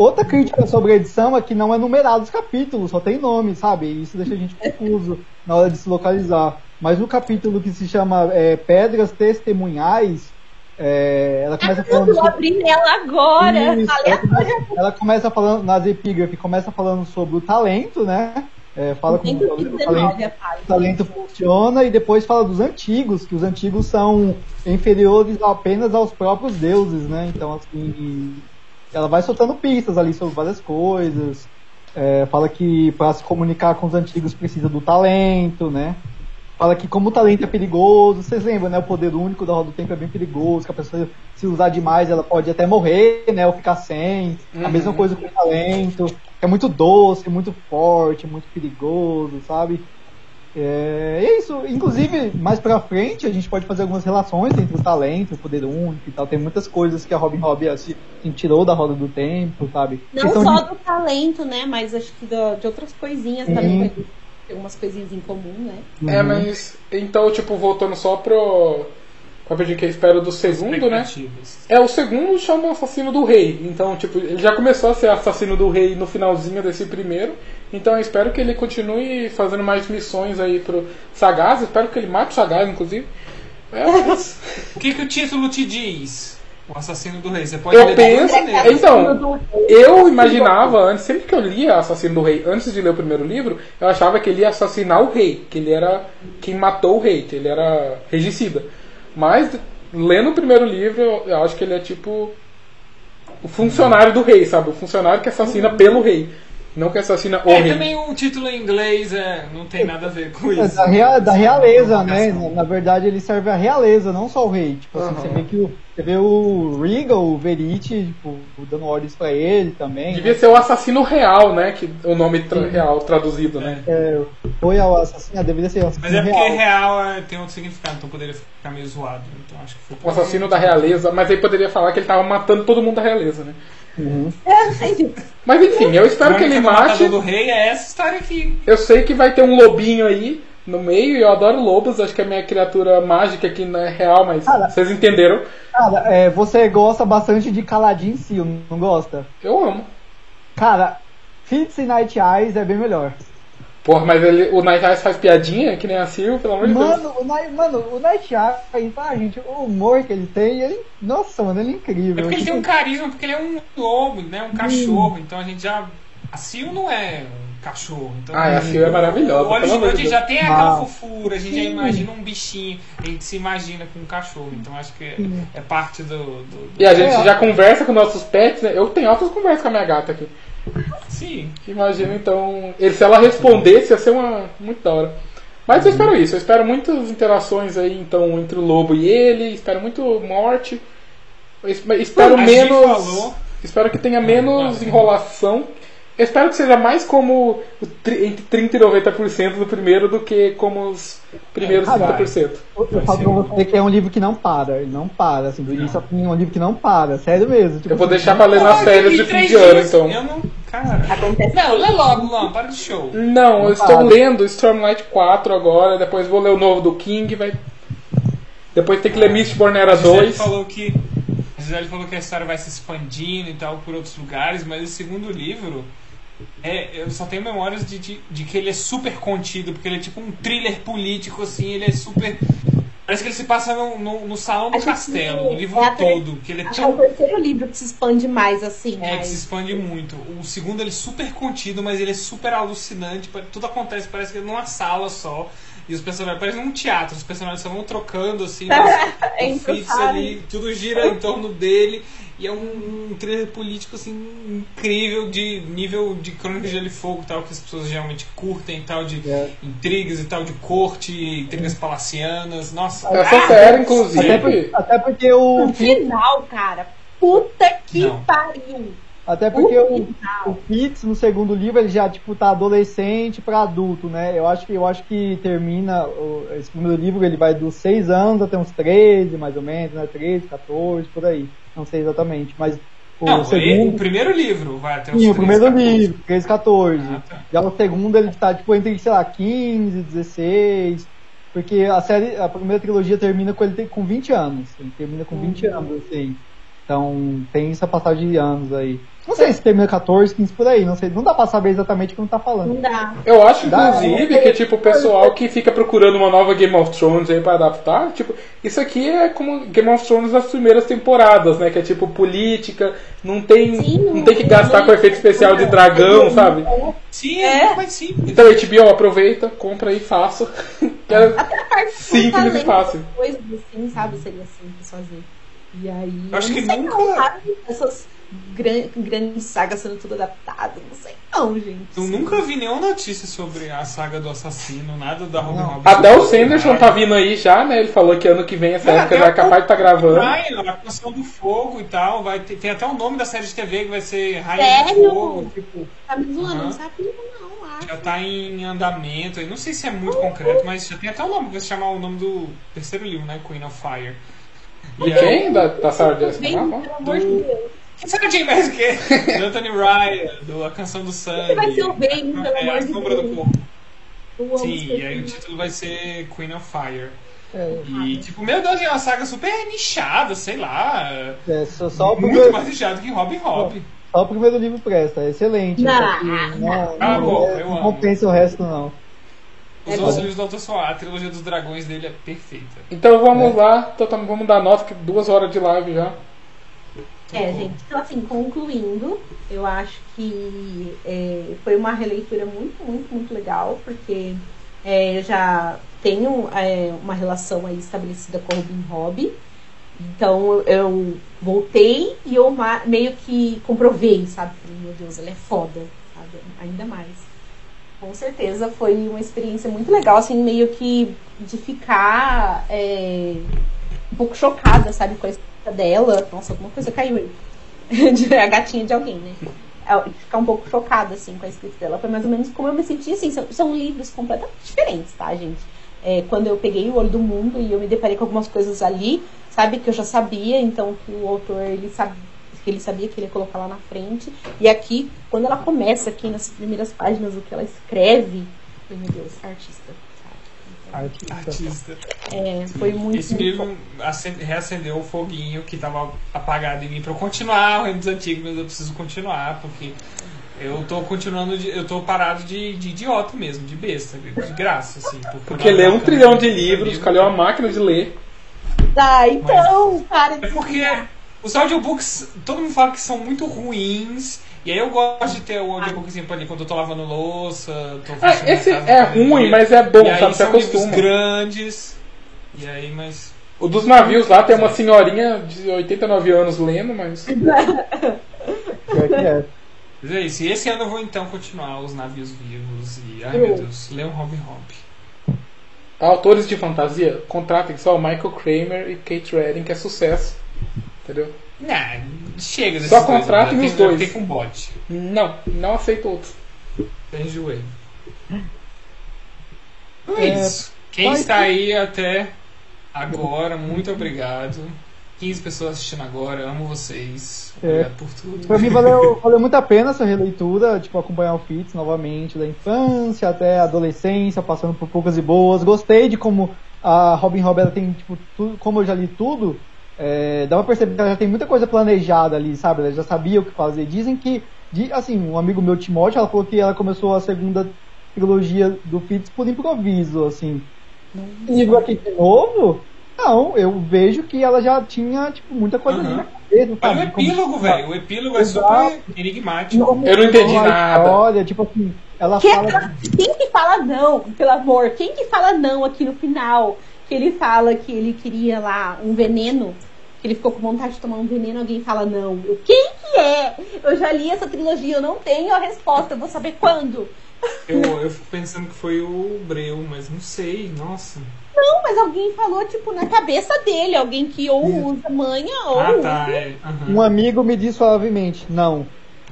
Outra crítica sobre a edição é que não é numerado os capítulos, só tem nome, sabe? Isso deixa a gente confuso na hora de se localizar. Mas no capítulo que se chama é, Pedras Testemunhais, é, ela começa falando. Eu sobre... abri ela agora! Isso, ela, começa, ela, começa, falando, nas epígrafes, começa falando sobre o talento, né? É, fala como o, o, talento, o talento funciona e depois fala dos antigos, que os antigos são inferiores apenas aos próprios deuses, né? Então, assim, ela vai soltando pistas ali sobre várias coisas. É, fala que para se comunicar com os antigos precisa do talento, né? Fala que como o talento é perigoso, vocês lembram, né? O poder único da roda do tempo é bem perigoso, que a pessoa se usar demais ela pode até morrer, né? Ou ficar sem. Uhum. A mesma coisa com o talento. É muito doce, muito forte, muito perigoso, sabe? É, é isso. Inclusive, mais pra frente, a gente pode fazer algumas relações entre o talento, o poder único e tal. Tem muitas coisas que a Robin Hood assim, tirou da roda do tempo, sabe? Não só de... do talento, né? Mas acho que do, de outras coisinhas Sim. também. Tem algumas coisinhas em comum, né? É, mas. Então, tipo, voltando só pro papel que eu espero do segundo, né? É, o segundo chama Assassino do Rei. Então, tipo, ele já começou a ser Assassino do Rei no finalzinho desse primeiro. Então eu espero que ele continue fazendo mais missões aí pro Sagaz. Espero que ele mate o Sagaz, inclusive. É, mas... o que, que o título te diz? O assassino do rei. Você pode eu penso. Então, eu imaginava antes, sempre que eu lia Assassino do Rei, antes de ler o primeiro livro, eu achava que ele ia assassinar o rei, que ele era quem matou o rei, que ele era regicida. Mas, lendo o primeiro livro, eu acho que ele é tipo o funcionário do rei, sabe? O funcionário que assassina pelo rei. Não que assassina o é, rei. também o título em inglês é, não tem nada a ver com é, isso. Da, rea, da realeza, né? Na verdade, ele serve a realeza, não só o rei. Tipo assim, você vê que o, você vê o Regal, o Verite, tipo, dando ordens pra ele também. Devia né? ser o assassino real, né? Que, o nome tra real traduzido, né? É, foi o assassino, deveria ser o assassino Mas é porque real, real é, tem outro significado, então poderia ficar meio zoado. Então acho que foi o assassino da realeza, mas aí poderia falar que ele tava matando todo mundo da realeza, né? Uhum. É, Mas enfim, eu espero que ele mate. do rei é essa história aqui. Eu sei que vai ter um lobinho aí no meio e eu adoro lobos, acho que é a minha criatura mágica aqui não é real, mas cara, vocês entenderam. Cara, é, você gosta bastante de Caladinho si, não gosta? Eu amo. Cara, Fits e Night Eyes é bem melhor. Porra, mas ele, o Night Eyes faz piadinha, que nem a Sil, pelo amor de Deus. Deus. O Night, mano, o Night Eyes, tá, gente, o humor que ele tem, ele, nossa, mano, ele é incrível. É porque ele tem um carisma, porque ele é um lobo, né, um cachorro, hum. então a gente já... A Sil não é um cachorro. Então, ah, a Sil é maravilhosa. O olho gigante já tem aquela ah, fofura, a gente sim. já imagina um bichinho, a gente se imagina com um cachorro, então acho que é, é parte do, do, do, E a gente é. já conversa com nossos pets, né? Eu tenho altas conversas com a minha gata aqui. Sim. Imagina então. Se ela respondesse, ia ser uma. muito da hora. Mas eu espero isso, eu espero muitas interações aí, então, entre o lobo e ele, espero muito morte. Espero menos. Espero que tenha menos enrolação eu espero que seja mais como entre 30% e 90% do primeiro do que como os primeiros é, 30%. Eu, eu falo pra você que é um livro que não para, ele não para, assim, do início ao fim é um livro que não para, sério mesmo. Tipo, eu vou assim, deixar pra ler nas férias de fim de ano, então. Eu não, Cara, acontece. Não, lê logo, Luan, para de show. Não, eu estou lendo Stormlight 4 agora, depois vou ler o novo do King, vai. Depois tem que ler Mistborn Era 2. falou que. A Gisele falou que a história vai se expandindo e tal por outros lugares, mas o segundo livro. É, eu só tenho memórias de, de, de que ele é super contido, porque ele é tipo um thriller político, assim, ele é super Parece que ele se passa no, no, no salão do castelo, o livro é todo. Que ele é, tão... é o terceiro livro que se expande mais, assim. É, que se expande muito. O segundo ele é super contido, mas ele é super alucinante. Tudo acontece, parece que é numa sala só. E os personagens, parece um teatro, os personagens só vão trocando, assim, é ali, tudo gira em torno dele. E é um, um trailer político assim incrível de nível de Crônica de Gelo e Fogo, tal, que as pessoas geralmente curtem, tal, de é. intrigas e tal, de corte, intrigas palacianas. Nossa, essa ah, série, inclusive. Até, por, até porque o. No final, cara, puta que Não. pariu. Até porque o, o Pitts no segundo livro ele já tipo tá adolescente para adulto, né? Eu acho que eu acho que termina o, esse primeiro livro ele vai dos 6 anos até uns 13, mais ou menos, né? 13, 14, por aí. Não sei exatamente, mas o não, segundo... o primeiro livro vai até os Sim, 13, o primeiro 14. livro, 13, 14. Ah, tá. Já o segundo ele tá tipo entre, sei lá, 15, 16, porque a série, a primeira trilogia termina com ele com 20 anos. Ele termina com 20 uhum. anos, assim. Então tem essa passagem de anos aí. Não sei se termina 14, 15 por aí, não sei. Não dá pra saber exatamente o que não tá falando. Não dá. Eu acho, inclusive, que tipo, o pessoal que fica procurando uma nova Game of Thrones aí pra adaptar, tipo, isso aqui é como Game of Thrones nas primeiras temporadas, né? Que é tipo política, não tem, sim, não tem que gastar com efeito especial de dragão, sabe? Sim, é, mas sim. Então HBO aproveita, compra e faça. Até a parte simples e fácil. Coisas assim, sabe? Seria simples fazer. E aí. Acho que nunca. Não, essas grandes grande sagas sendo tudo adaptado, não sei não, gente. Eu nunca vi nenhuma notícia sobre a saga do assassino, nada da Robin Hood. Até o Sanderson tá vindo aí já, né? Ele falou que ano que vem essa época já é capaz de estar tá gravando. Ryan, a canção do fogo e tal. Vai ter, tem até o nome da série de TV que vai ser Rainha do Fogo. Tipo, tá me zoando, uhum. não sabia não, acho. Já tá em andamento. Não sei se é muito concreto, mas já tem até o nome, vai se chamar o nome do terceiro livro, né? Queen of Fire. E quem? Da, da Sarah Jessica Pelo amor de Deus. Quem sabe quem mais que? do Anthony Ryan, do A Canção do Sangue. vai ser o bem, pelo é, amor a Sombra do Corpo. Sim, e aí o título vai ser Queen of Fire. É. E, tipo, meu Deus, é uma saga super nichada, sei lá. É, só, só muito primeiro... mais nichado que Robin Hobb. Só o primeiro livro presta, é excelente. Não, não, não, ah, bom, é, eu não compensa o resto, não. Os é outros livros do Autor Solar, a trilogia dos dragões dele é perfeita. Então vamos é. lá, então, vamos dar nota, que duas horas de live já. É, gente, então assim, concluindo, eu acho que é, foi uma releitura muito, muito, muito legal, porque é, eu já tenho é, uma relação aí estabelecida com o Robin Hobb. Então eu voltei e eu meio que comprovei, sabe? Meu Deus, ela é foda, sabe? Ainda mais. Com certeza foi uma experiência muito legal, assim, meio que de ficar é, um pouco chocada, sabe, com a dela. Nossa, alguma coisa caiu aí. a gatinha de alguém, né? É, ficar um pouco chocada, assim, com a escrita dela. Foi mais ou menos como eu me senti, assim, são, são livros completamente diferentes, tá, gente? É, quando eu peguei o Olho do Mundo e eu me deparei com algumas coisas ali, sabe, que eu já sabia, então que o autor, ele sabia que ele sabia que ele ia colocar lá na frente. E aqui, quando ela começa aqui nas primeiras páginas, o que ela escreve, meu Deus, artista. Artista. Artista. É, foi muito. Esse livro reacendeu o foguinho que estava apagado em mim para eu continuar o Reino dos Antigos, mas eu preciso continuar, porque eu tô continuando, de, eu tô parado de, de, idiota mesmo, de besta, de graça, assim. Porque, porque lê um trilhão de livros, calhou uma máquina de ler. Tá, então, mas, para de. É porque os audiobooks, todo mundo fala que são muito ruins. E aí eu gosto de ter o audiobook assim, ali quando eu tô lavando louça, tô ah, Esse é ruim, mas é bom, e sabe? Você acostuma. grandes. E aí, mas. O dos navios lá tem uma senhorinha de 89 anos lendo, mas. Pior que é. Mas é isso. E esse ano eu vou então continuar os navios vivos e. Ai meu Deus, ler um Robin Hobb. Autores de fantasia, contratem só o Michael Kramer e Kate Redding, que é sucesso. Entendeu? Não, chega Só contratem os dois. com bot. Não, não aceito outros. Enjoei. Então é, é isso. Quem está aí até agora, muito obrigado. 15 pessoas assistindo agora, amo vocês. É. Obrigado por tudo. Pra mim valeu, valeu muito a pena essa releitura, tipo, acompanhar o Fitz novamente, da infância até a adolescência, passando por poucas e boas. Gostei de como a Robin ela tem, tipo, tudo, como eu já li tudo, é, dá pra perceber que ela já tem muita coisa planejada ali, sabe? Ela já sabia o que fazer. Dizem que, de, assim, um amigo meu, Timóteo, ela falou que ela começou a segunda trilogia do Fitz por improviso, assim. Livro aqui de novo, não, eu vejo que ela já tinha, tipo, muita coisa uhum. na cabeça. Mas o epílogo, velho, o epílogo é super enigmático. Eu não entendi nada. Olha, tipo assim, ela que fala. Quem que fala não, pelo amor? Quem que fala não aqui no final? Que ele fala que ele queria lá um veneno que ele ficou com vontade de tomar um veneno, alguém fala não. Eu, quem que é? Eu já li essa trilogia, eu não tenho a resposta, eu vou saber quando. Eu, eu fico pensando que foi o Breu, mas não sei, nossa. Não, mas alguém falou, tipo, na cabeça dele, alguém que ou usa manha ou. Ah, tá. É. Uhum. Um amigo me disse suavemente, não.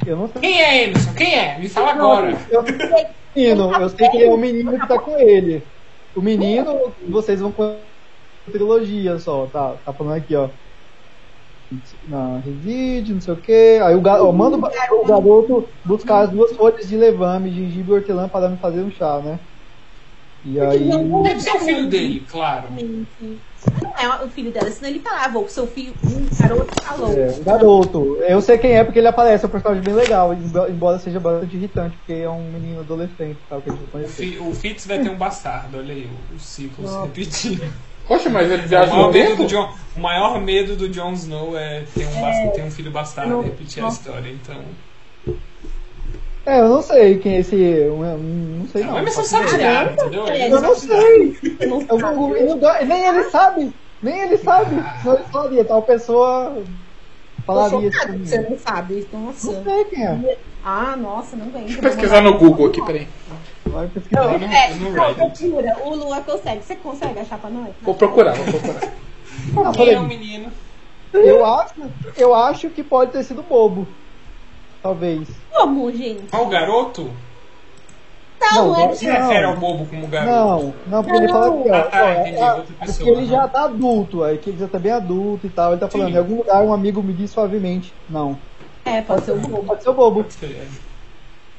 Eu não sei. Quem é Emerson? Quem é? Me fala não, agora. Eu sei que é menino, eu sei que é o menino que tá com ele. O menino, vocês vão com trilogia só, tá? Tá falando aqui, ó na reside, não sei o que. Aí o garoto, manda o garoto buscar as duas folhas de levame, gengibre e hortelã para me fazer um chá, né? E aí. Não deve ser o filho dele, claro. Não é o filho dela, senão ele falava, o seu filho, um garoto falou. É, um garoto. Eu sei quem é porque ele aparece, é um personagem bem legal, embora seja bastante irritante, porque é um menino adolescente, tal, que a gente O Fitz vai ter um bastardo, olha aí, os ciclos repetindo. Poxa, mas ele viaja no tempo? John, o maior medo do Jon Snow é ter um, é, ter um filho bastardo e repetir a história, então... É, eu não sei quem é esse. Não sei não. Mas você sabe já, entendeu? Eu não sei. Eu não, nem ele sabe. Nem ele sabe. Não ele sabia, tal pessoa falaria isso. Você não sabe. Nossa. Não sei quem é. Ah, nossa, não vem. Deixa eu pesquisar no Google aqui, peraí. Vai pesquisar. Não, é, não, procura. O Lua consegue. Você consegue achar pra nós? Vou procurar, vou procurar. Não, Quem é o menino? Eu acho, eu acho que pode ter sido bobo. Talvez. Como, gente? Ah, o garoto? Não, não, é. se refere ao bobo como garoto. Não, não, porque não. ele fala assim, ó, ah, tá, entendi, é, outra pessoa, porque ele já tá adulto, aí que ele já tá bem adulto e tal. Ele tá falando, Sim. em algum lugar um amigo me disse suavemente. Não. É, pode, pode ser o bobo. Pode ser o bobo.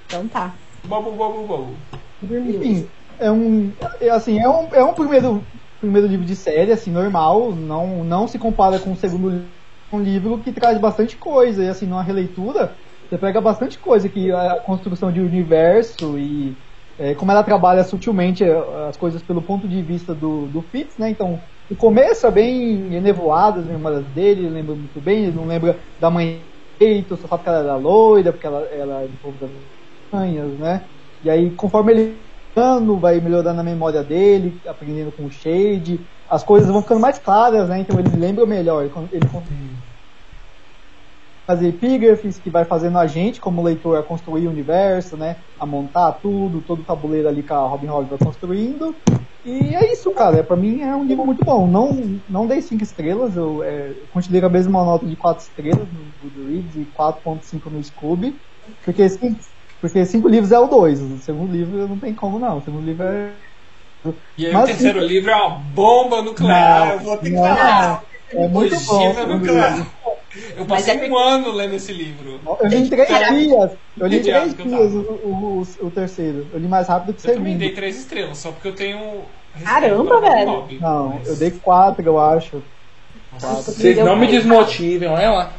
Então tá. Bobo, bobo, bobo. Enfim, é um. É, assim, é um, é um primeiro, primeiro livro de série, assim, normal. Não, não se compara com o segundo livro. Um livro que traz bastante coisa. E assim, numa releitura, você pega bastante coisa que a construção de universo e é, como ela trabalha sutilmente é, as coisas pelo ponto de vista do, do Fitz, né? Então, o começo é bem enevoado, as memórias dele, lembra muito bem, ele não lembra da mãe só sabe que ela era loira, porque ela, ela é do povo das montanhas, né? E aí, conforme ele vai melhorando a memória dele, aprendendo com o Shade, as coisas vão ficando mais claras, né? Então ele lembra melhor, ele, ele fazer epígrafes, que vai fazendo a gente, como leitor, a construir o universo, né? A montar tudo, todo o tabuleiro ali que a Robin Hood vai construindo. E é isso, cara. É, pra mim é um livro muito bom. Não, não dei 5 estrelas, eu é, continuei com a mesma nota de 4 estrelas no Goodreads e 4.5 no Scooby. Porque 5 porque cinco livros é o 2. O segundo livro não tem como não. O segundo livro é. E aí Mas, o terceiro livro é uma bomba nuclear. Não, eu vou ter que falar. É muito bom. Nuclear. Eu passei é um ano lendo esse livro. Eu li em três dias. Eu li em três dias o, o, o, o, terceiro. Eu li mais rápido que o segundo. Eu também dei três estrelas, só porque eu tenho. Caramba, velho. Não, mas... eu dei quatro, eu acho. Vocês não me desmotivem, olha lá.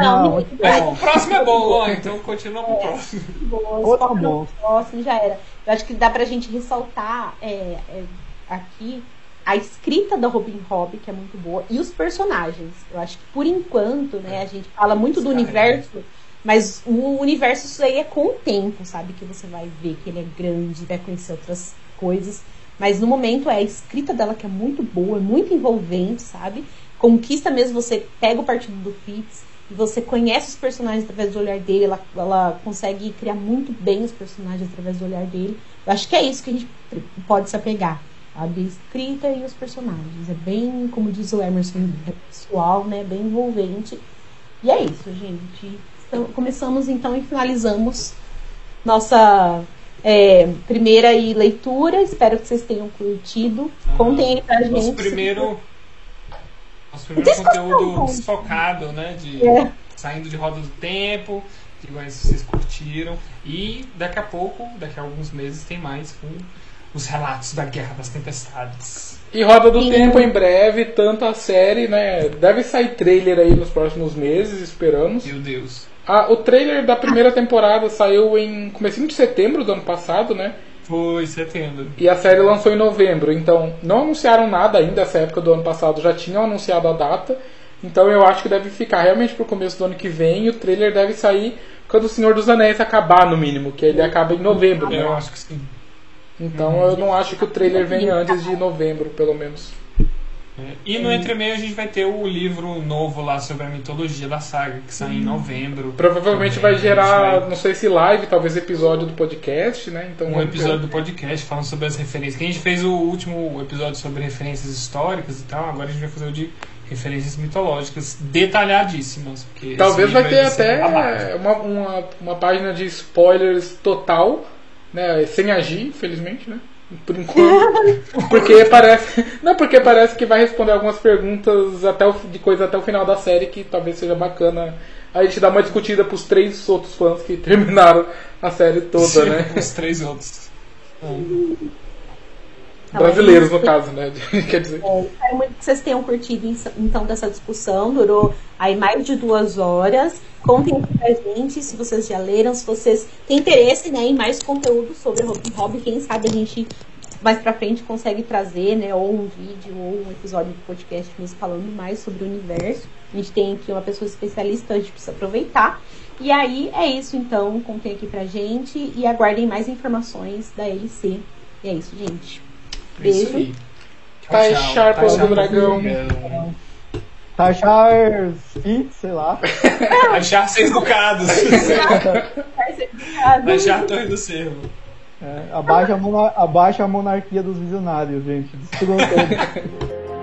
Não, não mas o próximo é bom, então continua pro próximo. Outro bom. próximo já era. Eu acho que dá pra gente ressaltar é, é, aqui a escrita da Robin Hobb, que é muito boa, e os personagens. Eu acho que por enquanto, né, a gente fala muito do universo, mas o universo isso aí é com o tempo, sabe? Que você vai ver que ele é grande, vai conhecer outras coisas. Mas no momento é a escrita dela que é muito boa, muito envolvente, sabe? Conquista mesmo, você pega o partido do Fitz e você conhece os personagens através do olhar dele, ela, ela consegue criar muito bem os personagens através do olhar dele. Eu acho que é isso que a gente pode se apegar a escrita e os personagens. É bem, como diz o Emerson, é pessoal, né? Bem envolvente. E é isso, gente. Então, começamos então e finalizamos nossa é, primeira leitura. Espero que vocês tenham curtido. Contem aí pra gente. Nosso primeiro, Nosso primeiro conteúdo desfocado, né? De, é. Saindo de roda do tempo, que vocês curtiram. E daqui a pouco, daqui a alguns meses, tem mais com os relatos da Guerra das Tempestades. E Roda do Sim. Tempo em breve, tanto a série, né? Deve sair trailer aí nos próximos meses, esperamos. Meu Deus. Ah, o trailer da primeira temporada saiu em comecinho de setembro do ano passado, né? Foi, setembro. E a série lançou em novembro, então não anunciaram nada ainda essa época do ano passado, já tinham anunciado a data. Então eu acho que deve ficar realmente pro começo do ano que vem e o trailer deve sair quando o Senhor dos Anéis acabar no mínimo, que ele acaba em novembro, né? Eu acho que sim. Então eu não acho que o trailer venha antes de novembro, pelo menos. E no entremeio a gente vai ter o livro novo lá sobre a mitologia da saga, que sai em novembro. Provavelmente vai gerar, vai... não sei se live, talvez episódio do podcast, né? Então um episódio do podcast falando sobre as referências. Que a gente fez o último episódio sobre referências históricas e tal, agora a gente vai fazer o de referências mitológicas detalhadíssimas. Talvez vai ter até uma, uma, uma página de spoilers total, né? Sem agir, infelizmente, né? Por enquanto. porque parece. Não, porque parece que vai responder algumas perguntas até o, de coisa até o final da série que talvez seja bacana a gente dar uma discutida pros três outros fãs que terminaram a série toda, Sim, né? Os três outros. Brasileiros, no caso, né? Quer dizer. É, espero muito que vocês tenham curtido então dessa discussão. Durou aí mais de duas horas. Contem aqui pra gente se vocês já leram, se vocês têm interesse né, em mais conteúdo sobre Robin Hood. Quem sabe a gente mais pra frente consegue trazer, né? Ou um vídeo, ou um episódio do podcast mesmo falando mais sobre o universo. A gente tem aqui uma pessoa especialista, a gente precisa aproveitar. E aí é isso então, contem aqui pra gente e aguardem mais informações da LC. E é isso, gente. Beijo. Tá Sharp do dragão. Tachar Fit, sei lá. Achar seis bocados. Achar a torre do cervo. É, abaixa, a abaixa a monarquia dos visionários, gente. Destruam todos.